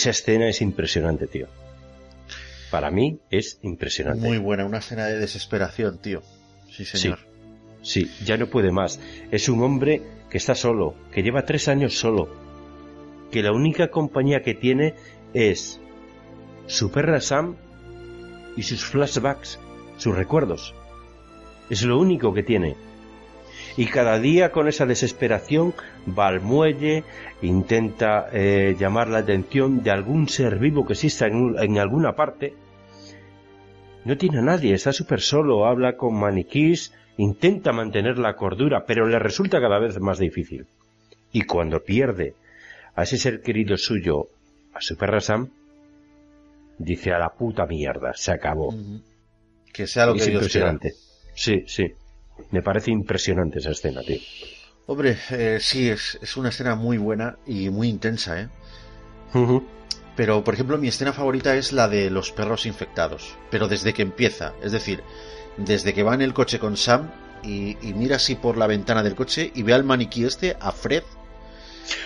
Esa escena es impresionante, tío. Para mí es impresionante. Muy buena, una escena de desesperación, tío. Sí, señor. Sí, sí, ya no puede más. Es un hombre que está solo, que lleva tres años solo, que la única compañía que tiene es su perra Sam y sus flashbacks, sus recuerdos. Es lo único que tiene. Y cada día con esa desesperación va al muelle, intenta eh, llamar la atención de algún ser vivo que exista en, en alguna parte. No tiene a nadie, está súper solo, habla con maniquís, intenta mantener la cordura, pero le resulta cada vez más difícil. Y cuando pierde a ese ser querido suyo, a su perra Sam, dice a la puta mierda, se acabó. Que sea lo es que Dios quiera. impresionante. Sí, sí. Me parece impresionante esa escena, tío. Hombre, eh, sí, es, es una escena muy buena y muy intensa, ¿eh? Pero, por ejemplo, mi escena favorita es la de los perros infectados. Pero desde que empieza, es decir, desde que va en el coche con Sam y, y mira así por la ventana del coche y ve al maniquí este, a Fred,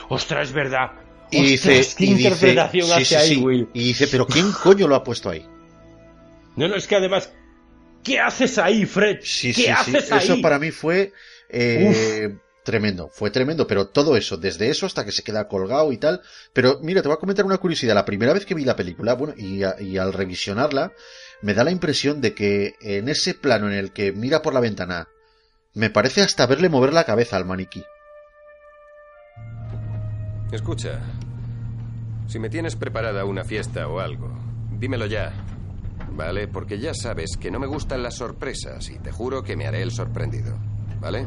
Ostras, es verdad. y dice, qué y interpretación hace sí, ahí, sí. Will. Y dice, pero ¿quién coño lo ha puesto ahí? No, no, es que además, ¿qué haces ahí, Fred? Sí, ¿Qué sí, sí. haces ahí? Eso para mí fue eh, tremendo, fue tremendo, pero todo eso, desde eso hasta que se queda colgado y tal. Pero mira, te voy a comentar una curiosidad. La primera vez que vi la película, bueno, y, y al revisionarla, me da la impresión de que en ese plano en el que mira por la ventana, me parece hasta verle mover la cabeza al maniquí. Escucha, si me tienes preparada una fiesta o algo, dímelo ya. ¿Vale? Porque ya sabes que no me gustan las sorpresas y te juro que me haré el sorprendido. ¿Vale?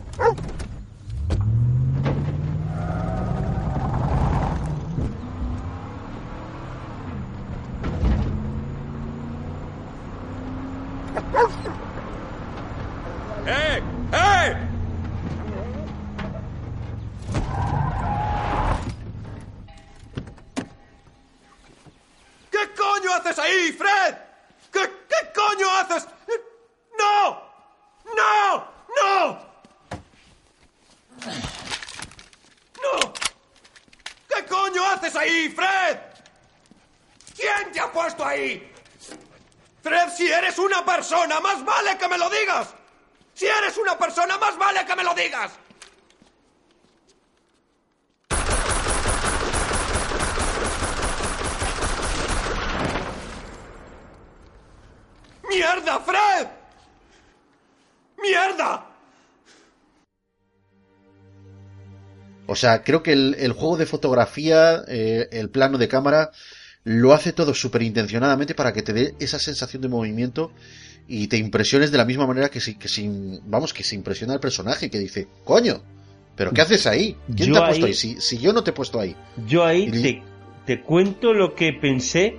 puesto ahí? Fred, si eres una persona, más vale que me lo digas. Si eres una persona, más vale que me lo digas. ¡Mierda, Fred! ¡Mierda! O sea, creo que el, el juego de fotografía, eh, el plano de cámara, lo hace todo súper intencionadamente para que te dé esa sensación de movimiento y te impresiones de la misma manera que si, que vamos, que se impresiona el personaje, que dice, coño, pero ¿qué haces ahí? ¿Quién Yo te ha puesto ahí- ahí? Si, si yo no te he puesto ahí. Yo ahí Y- te, te cuento lo que pensé.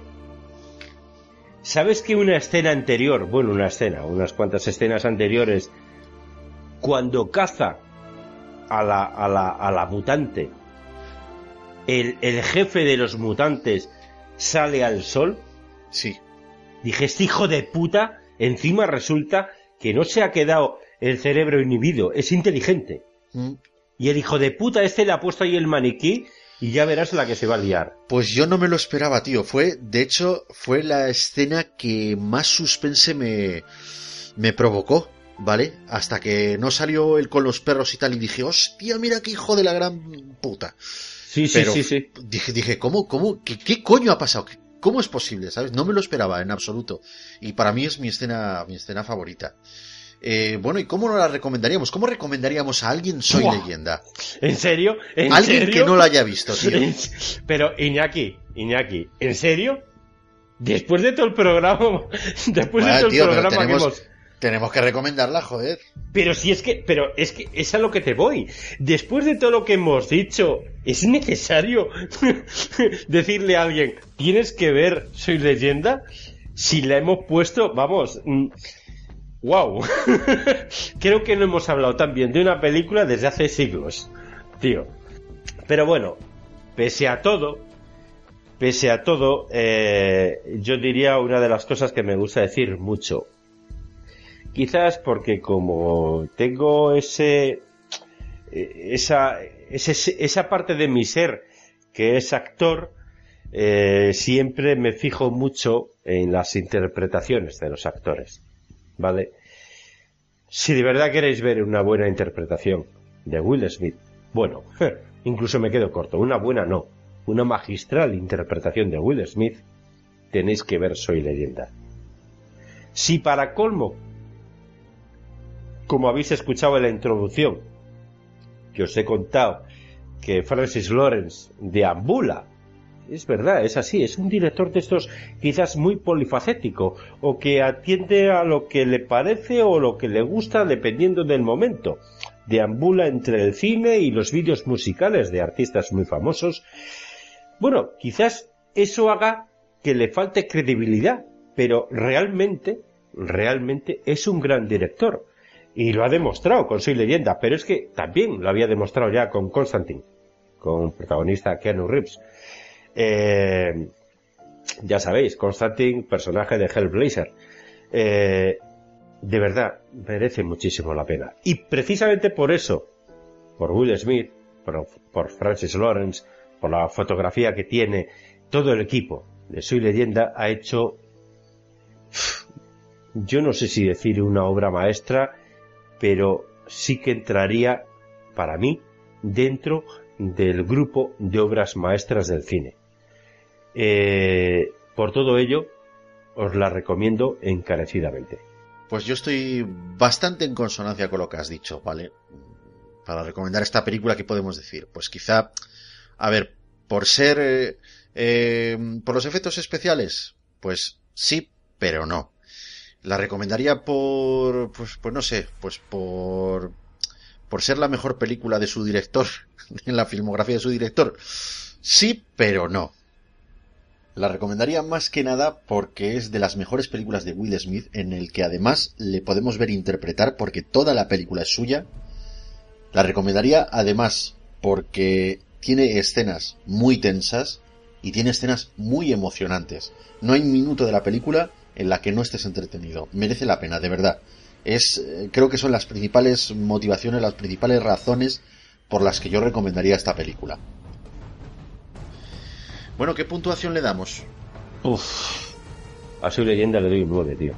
¿Sabes que una escena anterior, bueno, una escena, unas cuantas escenas anteriores, cuando caza a la, a la, a la mutante, el, el jefe de los mutantes sale al sol? Sí. Dije, este hijo de puta, encima resulta que no se ha quedado el cerebro inhibido, es inteligente. Mm. Y el hijo de puta este le ha puesto ahí el maniquí y ya verás la que se va a liar. Pues yo no me lo esperaba, tío. Fue, de hecho, fue la escena que más suspense me, me provocó, ¿vale? Hasta que no salió él con los perros y tal y dije, hostia, mira qué hijo de la gran puta. Sí, sí, Pero sí, sí. Dije, dije, ¿cómo, cómo, qué, qué coño ha pasado? ¿Qué- ¿Cómo es posible? ¿Sabes? No me lo esperaba en absoluto. Y para mí es mi escena, mi escena favorita. Eh, bueno, ¿y cómo no la recomendaríamos? ¿Cómo recomendaríamos a alguien Soy Buah. Leyenda? ¿En serio? ¿En Alguien serio? que no la haya visto, tío. Pero, Iñaki, Iñaki, ¿en serio? Después de todo el programa, después de todo tío, el programa tenemos, que hemos... tenemos que recomendarla, joder. Pero si es que, pero es que es a lo que te voy. Después de todo lo que hemos dicho, ¿es necesario decirle a alguien, tienes que ver Soy leyenda? Si la hemos puesto, vamos, wow. Creo que no hemos hablado tan bien de una película desde hace siglos, tío. Pero bueno, pese a todo, pese a todo, eh, yo diría una de las cosas que me gusta decir mucho. Quizás porque como tengo ese, eh, esa, esa parte de mi ser que es actor, eh, siempre me fijo mucho en las interpretaciones de los actores. ¿Vale? Si de verdad queréis ver una buena interpretación de Will Smith, bueno, incluso me quedo corto, una buena no, una magistral interpretación de Will Smith, tenéis que ver Soy leyenda. Si para colmo, como habéis escuchado en la introducción, que os he contado que Francis Lawrence deambula, es verdad, es así, es un director de estos quizás muy polifacético, o que atiende a lo que le parece o lo que le gusta dependiendo del momento. Deambula entre el cine y los vídeos musicales de artistas muy famosos. Bueno, quizás eso haga que le falte credibilidad, pero realmente, realmente es un gran director. Y lo ha demostrado con Soy Leyenda, pero es que también lo había demostrado ya con Constantine, con protagonista Keanu Reeves. Eh, ya sabéis, Constantine, personaje de Hellblazer. Eh, de verdad, merece muchísimo la pena. Y precisamente por eso, por Will Smith, por, por Francis Lawrence, por la fotografía que tiene, todo el equipo de Soy Leyenda ha hecho, yo no sé si decir una obra maestra, pero sí que entraría, para mí, dentro del grupo de obras maestras del cine. Eh, por todo ello, os la recomiendo encarecidamente. Pues yo estoy bastante en consonancia con lo que has dicho, ¿vale? Para recomendar esta película, ¿qué podemos decir? Pues quizá, a ver, por ser, eh, eh, por los efectos especiales, pues sí, pero no. La recomendaría por, pues, pues no sé, pues por, por ser la mejor película de su director, en la filmografía de su director. Sí, pero no. La recomendaría más que nada porque es de las mejores películas de Will Smith en el que además le podemos ver interpretar porque toda la película es suya. La recomendaría además porque tiene escenas muy tensas, y tiene escenas muy emocionantes. No hay minuto de la película en la que no estés entretenido. Merece la pena, de verdad. Es, eh, creo que son las principales motivaciones, las principales razones por las que yo recomendaría esta película. Bueno, ¿qué puntuación le damos? Uf. A su leyenda le doy un 9, tío.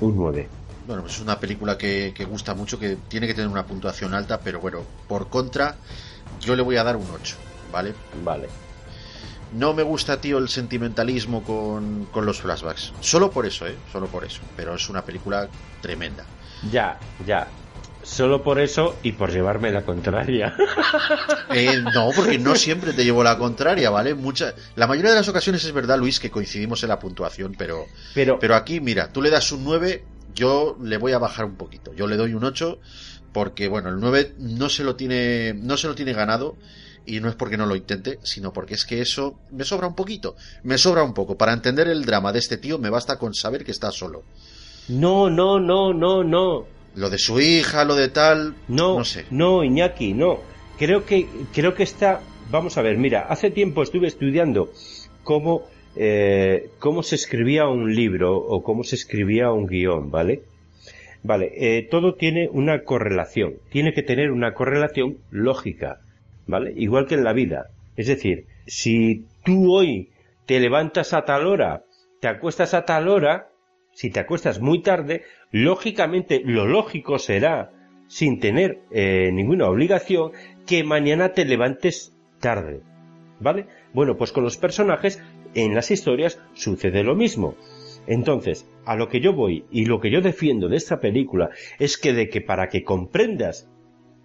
Un 9. Bueno, pues es una película que, que gusta mucho, que tiene que tener una puntuación alta, pero bueno, por contra, yo le voy a dar un 8, ¿vale? Vale. No me gusta, tío, el sentimentalismo con, con los flashbacks. Solo por eso, ¿eh? Solo por eso. Pero es una película tremenda. Ya, ya. Solo por eso y por llevarme la contraria. Eh, no, porque no siempre te llevo la contraria, ¿vale? Mucha, la mayoría de las ocasiones es verdad, Luis, que coincidimos en la puntuación, pero, Pero- pero aquí, mira, tú le das un 9, yo le voy a bajar un poquito. Yo le doy un 8 porque, bueno, el 9 no se lo tiene, no se lo tiene ganado y no es porque no lo intente, sino porque es que eso me sobra un poquito. Me sobra un poco. Para entender el drama de este tío me basta con saber que está solo. No, no, no, no, no. Lo de su hija, lo de tal, No, no sé. no, Iñaki, no. Creo que, creo que está. Vamos a ver, mira, hace tiempo estuve estudiando cómo, eh, cómo se escribía un libro o cómo se escribía un guion, ¿vale? Vale, eh, todo tiene una correlación. Tiene que tener una correlación lógica, ¿vale? Igual que en la vida. Es decir, si tú hoy te levantas a tal hora, te acuestas a tal hora, si te acuestas muy tarde, lógicamente lo lógico será, sin tener eh, ninguna obligación, que mañana te levantes tarde. ¿Vale? Bueno, pues con los personajes en las historias sucede lo mismo. Entonces, a lo que yo voy y lo que yo defiendo de esta película es que de que para que comprendas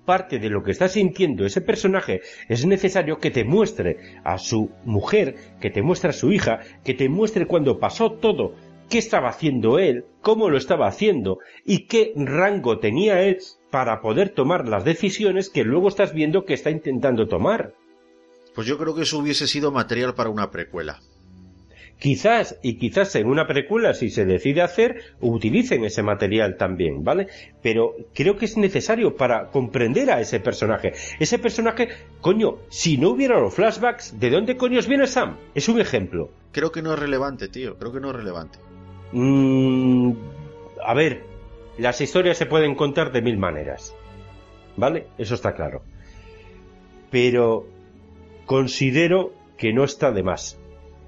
parte de lo que está sintiendo ese personaje es necesario que te muestre a su mujer, que te muestre a su hija, que te muestre cuando pasó todo, qué estaba haciendo él, cómo lo estaba haciendo y qué rango tenía él para poder tomar las decisiones que luego estás viendo que está intentando tomar. Pues yo creo que eso hubiese sido material para una precuela. Quizás, y quizás en una precuela, si se decide hacer, utilicen ese material también, ¿vale? Pero creo que es necesario para comprender a ese personaje. Ese personaje, coño, si no hubiera los flashbacks, ¿de dónde coños viene Sam? Es un ejemplo. Creo que no es relevante, tío. Creo que no es relevante. Mm, a ver, las historias se pueden contar de mil maneras, ¿vale? Eso está claro. Pero considero que no está de más.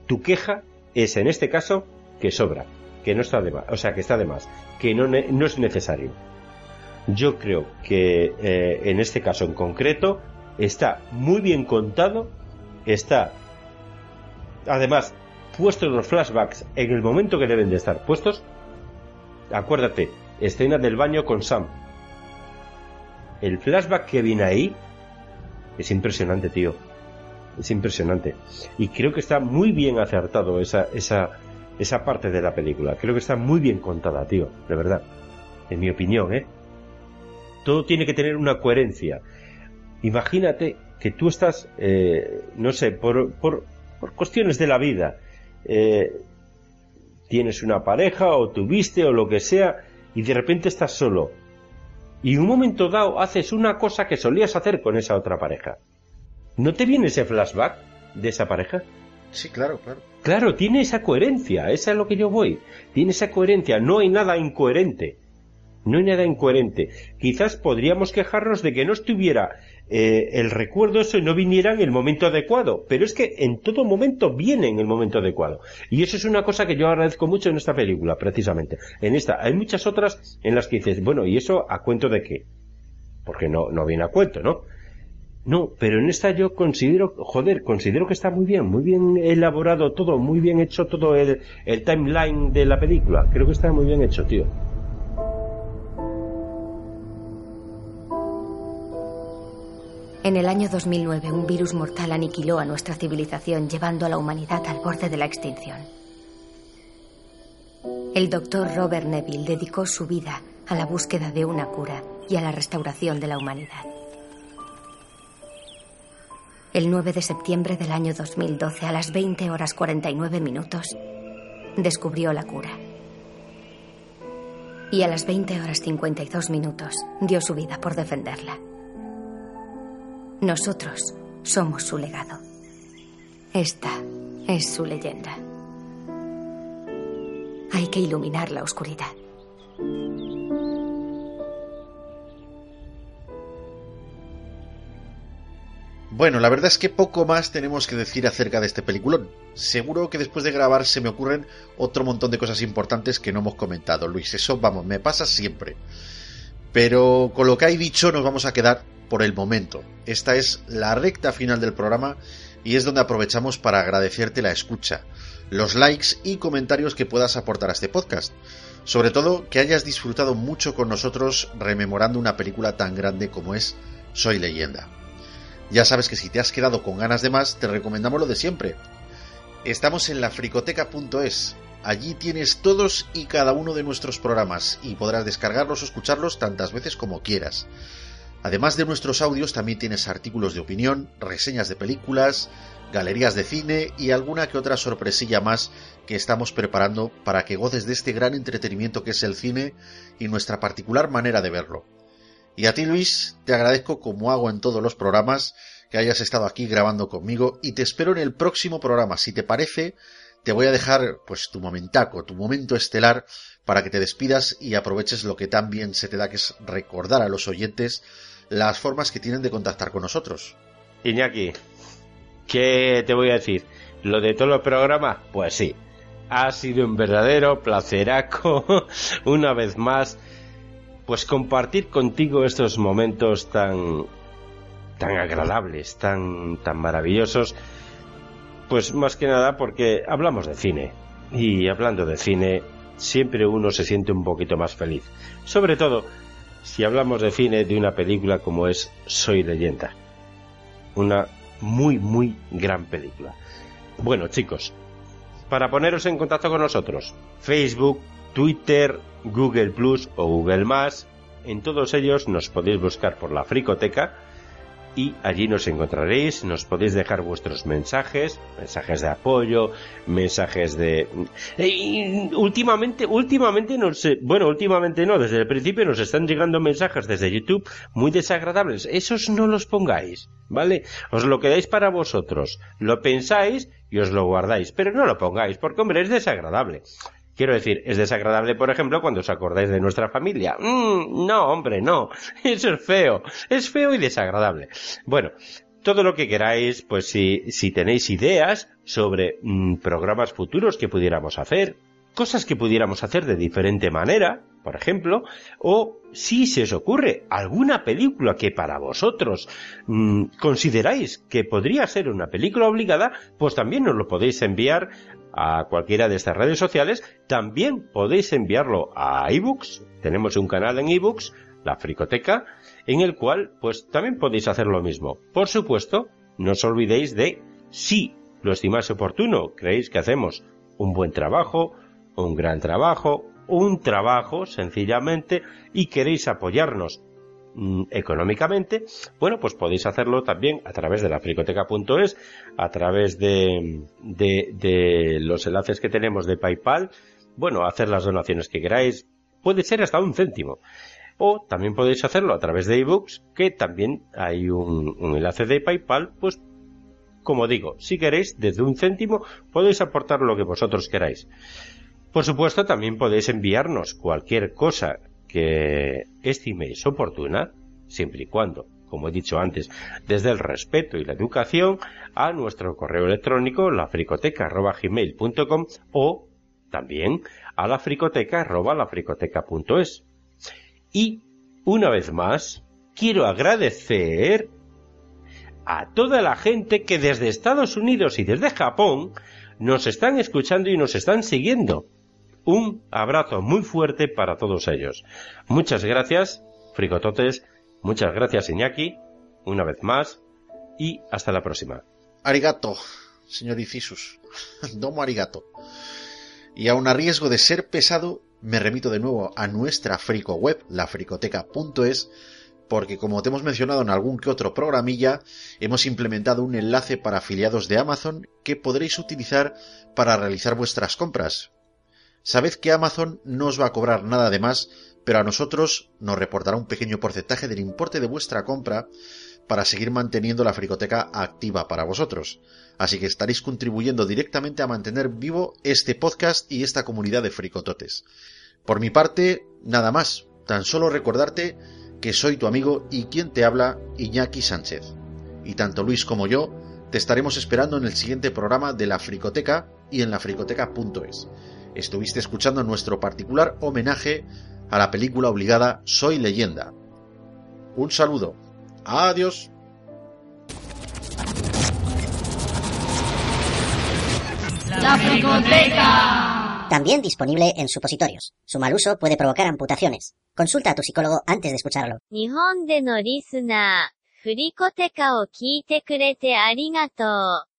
Tu queja es en este caso que sobra, que no está de más, o sea, que está de más, que no, no es necesario. Yo creo que eh, en este caso en concreto está muy bien contado, está además puestos los flashbacks en el momento que deben de estar puestos. Acuérdate, escena del baño con Sam. El flashback que viene ahí es impresionante, tío. Es impresionante. Y creo que está muy bien acertado esa, esa, esa parte de la película. Creo que está muy bien contada, tío. De verdad. En mi opinión, ¿eh? Todo tiene que tener una coherencia. Imagínate que tú estás, eh, no sé, por, por, por cuestiones de la vida, eh, tienes una pareja o tuviste o lo que sea y de repente estás solo. Y en un momento dado haces una cosa que solías hacer con esa otra pareja. ¿No te viene ese flashback de esa pareja? Sí, claro, claro. Claro, tiene esa coherencia, esa es a lo que yo voy. Tiene esa coherencia, no hay nada incoherente. No hay nada incoherente. Quizás podríamos quejarnos de que no estuviera eh, el recuerdo eso y no viniera en el momento adecuado, pero es que en todo momento viene en el momento adecuado. Y eso es una cosa que yo agradezco mucho en esta película, precisamente. En esta, hay muchas otras en las que dices, bueno, ¿y eso a cuento de qué? Porque no, no viene a cuento, ¿no? No, pero en esta yo considero, joder, considero que está muy bien, muy bien elaborado todo, muy bien hecho todo el, el timeline de la película. Creo que está muy bien hecho, tío. En el año 2009, un virus mortal aniquiló a nuestra civilización, llevando a la humanidad al borde de la extinción. El doctor Robert Neville dedicó su vida a la búsqueda de una cura y a la restauración de la humanidad. El 9 de septiembre del año 2012, a las 20 horas 49 minutos, descubrió la cura. Y a las 20 horas 52 minutos dio su vida por defenderla. Nosotros somos su legado. Esta Es su leyenda. Hay que iluminar la oscuridad. Bueno, la verdad es que poco más tenemos que decir acerca de este peliculón. Seguro que después de grabar se me ocurren otro montón de cosas importantes que no hemos comentado, Luis. Eso, vamos, me pasa siempre. Pero con lo que hay dicho nos vamos a quedar por el momento. Esta es la recta final del programa y es donde aprovechamos para agradecerte la escucha, los likes y comentarios que puedas aportar a este podcast. Sobre todo que hayas disfrutado mucho con nosotros rememorando una película tan grande como es Soy leyenda. Ya sabes que si te has quedado con ganas de más, te recomendamos lo de siempre. Estamos en lafricoteca.es. Allí tienes todos y cada uno de nuestros programas y podrás descargarlos o escucharlos tantas veces como quieras. Además de nuestros audios, también tienes artículos de opinión, reseñas de películas, galerías de cine y alguna que otra sorpresilla más que estamos preparando para que goces de este gran entretenimiento que es el cine y nuestra particular manera de verlo. Y a ti, Luis, te agradezco como hago en todos los programas que hayas estado aquí grabando conmigo y te espero en el próximo programa. Si te parece, te voy a dejar pues tu momentaco, tu momento estelar para que te despidas y aproveches lo que tan bien se te da que es recordar a los oyentes las formas que tienen de contactar con nosotros. Iñaki, ¿qué te voy a decir? ¿Lo de todos los programas? Pues sí. Ha sido un verdadero placeraco una vez más pues compartir contigo estos momentos tan tan agradables, tan tan maravillosos, pues más que nada porque hablamos de cine. Y hablando de cine siempre uno se siente un poquito más feliz, sobre todo si hablamos de cine de una película como es Soy leyenda, una muy muy gran película. Bueno, chicos, para poneros en contacto con nosotros, Facebook, Twitter, Google Plus o Google Más. En todos ellos nos podéis buscar por la Fricoteca y allí nos encontraréis, nos podéis dejar vuestros mensajes, mensajes de apoyo, mensajes de últimamente últimamente no sé, bueno, últimamente no, desde el principio nos están llegando mensajes desde YouTube muy desagradables. Esos no los pongáis, ¿vale? Os lo quedáis para vosotros, lo pensáis y os lo guardáis, pero no lo pongáis porque hombre, es desagradable. Quiero decir, es desagradable, por ejemplo, cuando os acordáis de nuestra familia. Mm, no, hombre, no. Eso es feo. Es feo y desagradable. Bueno, todo lo que queráis, pues si, tenéis ideas sobre mm, programas futuros que pudiéramos hacer, cosas que pudiéramos hacer de diferente manera, por ejemplo, o si se os ocurre alguna película que para vosotros mm, consideráis que podría ser una película obligada, pues también nos lo podéis enviar a cualquiera de estas redes sociales. También podéis enviarlo a ebooks. Tenemos un canal en ebooks, la Fricoteca, en el cual pues también podéis hacer lo mismo. Por supuesto, no os olvidéis de si lo estimáis oportuno, creéis que hacemos un buen trabajo, un gran trabajo, un trabajo sencillamente y queréis apoyarnos Mm, económicamente, bueno, pues podéis hacerlo también a través de la fricoteca.es, a través de, de, los enlaces que tenemos de PayPal, bueno, hacer las donaciones que queráis, puede ser hasta un céntimo. O también podéis hacerlo a través de ebooks, que también hay un, un enlace de PayPal, pues como digo, si queréis, desde un céntimo podéis aportar lo que vosotros queráis. Por supuesto, también podéis enviarnos cualquier cosa que estiméis oportuna, siempre y cuando, como he dicho antes, desde el respeto y la educación, a nuestro correo electrónico lafricoteca.gmail.com o también a lafricoteca.lafricoteca.es. Y, una vez más, quiero agradecer a toda la gente que desde Estados Unidos y desde Japón nos están escuchando y nos están siguiendo. Un abrazo muy fuerte para todos ellos. Muchas gracias, fricototes. Muchas gracias, Iñaki. Una vez más. Y hasta la próxima. Arigato, señor Icisus. Domo arigato. Y aun a riesgo de ser pesado, me remito de nuevo a nuestra frico web, lafricoteca.es, porque como te hemos mencionado en algún que otro programilla, hemos implementado un enlace para afiliados de Amazon que podréis utilizar para realizar vuestras compras, Sabed que Amazon no os va a cobrar nada de más, pero a nosotros nos reportará un pequeño porcentaje del importe de vuestra compra para seguir manteniendo la fricoteca activa para vosotros. Así que estaréis contribuyendo directamente a mantener vivo este podcast y esta comunidad de fricototes. Por mi parte, nada más. Tan solo recordarte que soy tu amigo y quien te habla, Iñaki Sánchez. Y tanto Luis como yo te estaremos esperando en el siguiente programa de la Fricoteca y en lafricoteca.es Estuviste escuchando nuestro particular homenaje a la película obligada Soy leyenda. Un saludo. Adiós. La Fricoteca. También disponible en supositorios. Su mal uso puede provocar amputaciones. Consulta a tu psicólogo antes de escucharlo. 日本でのリスナー、フリコテカを聞いてくれてありがとう。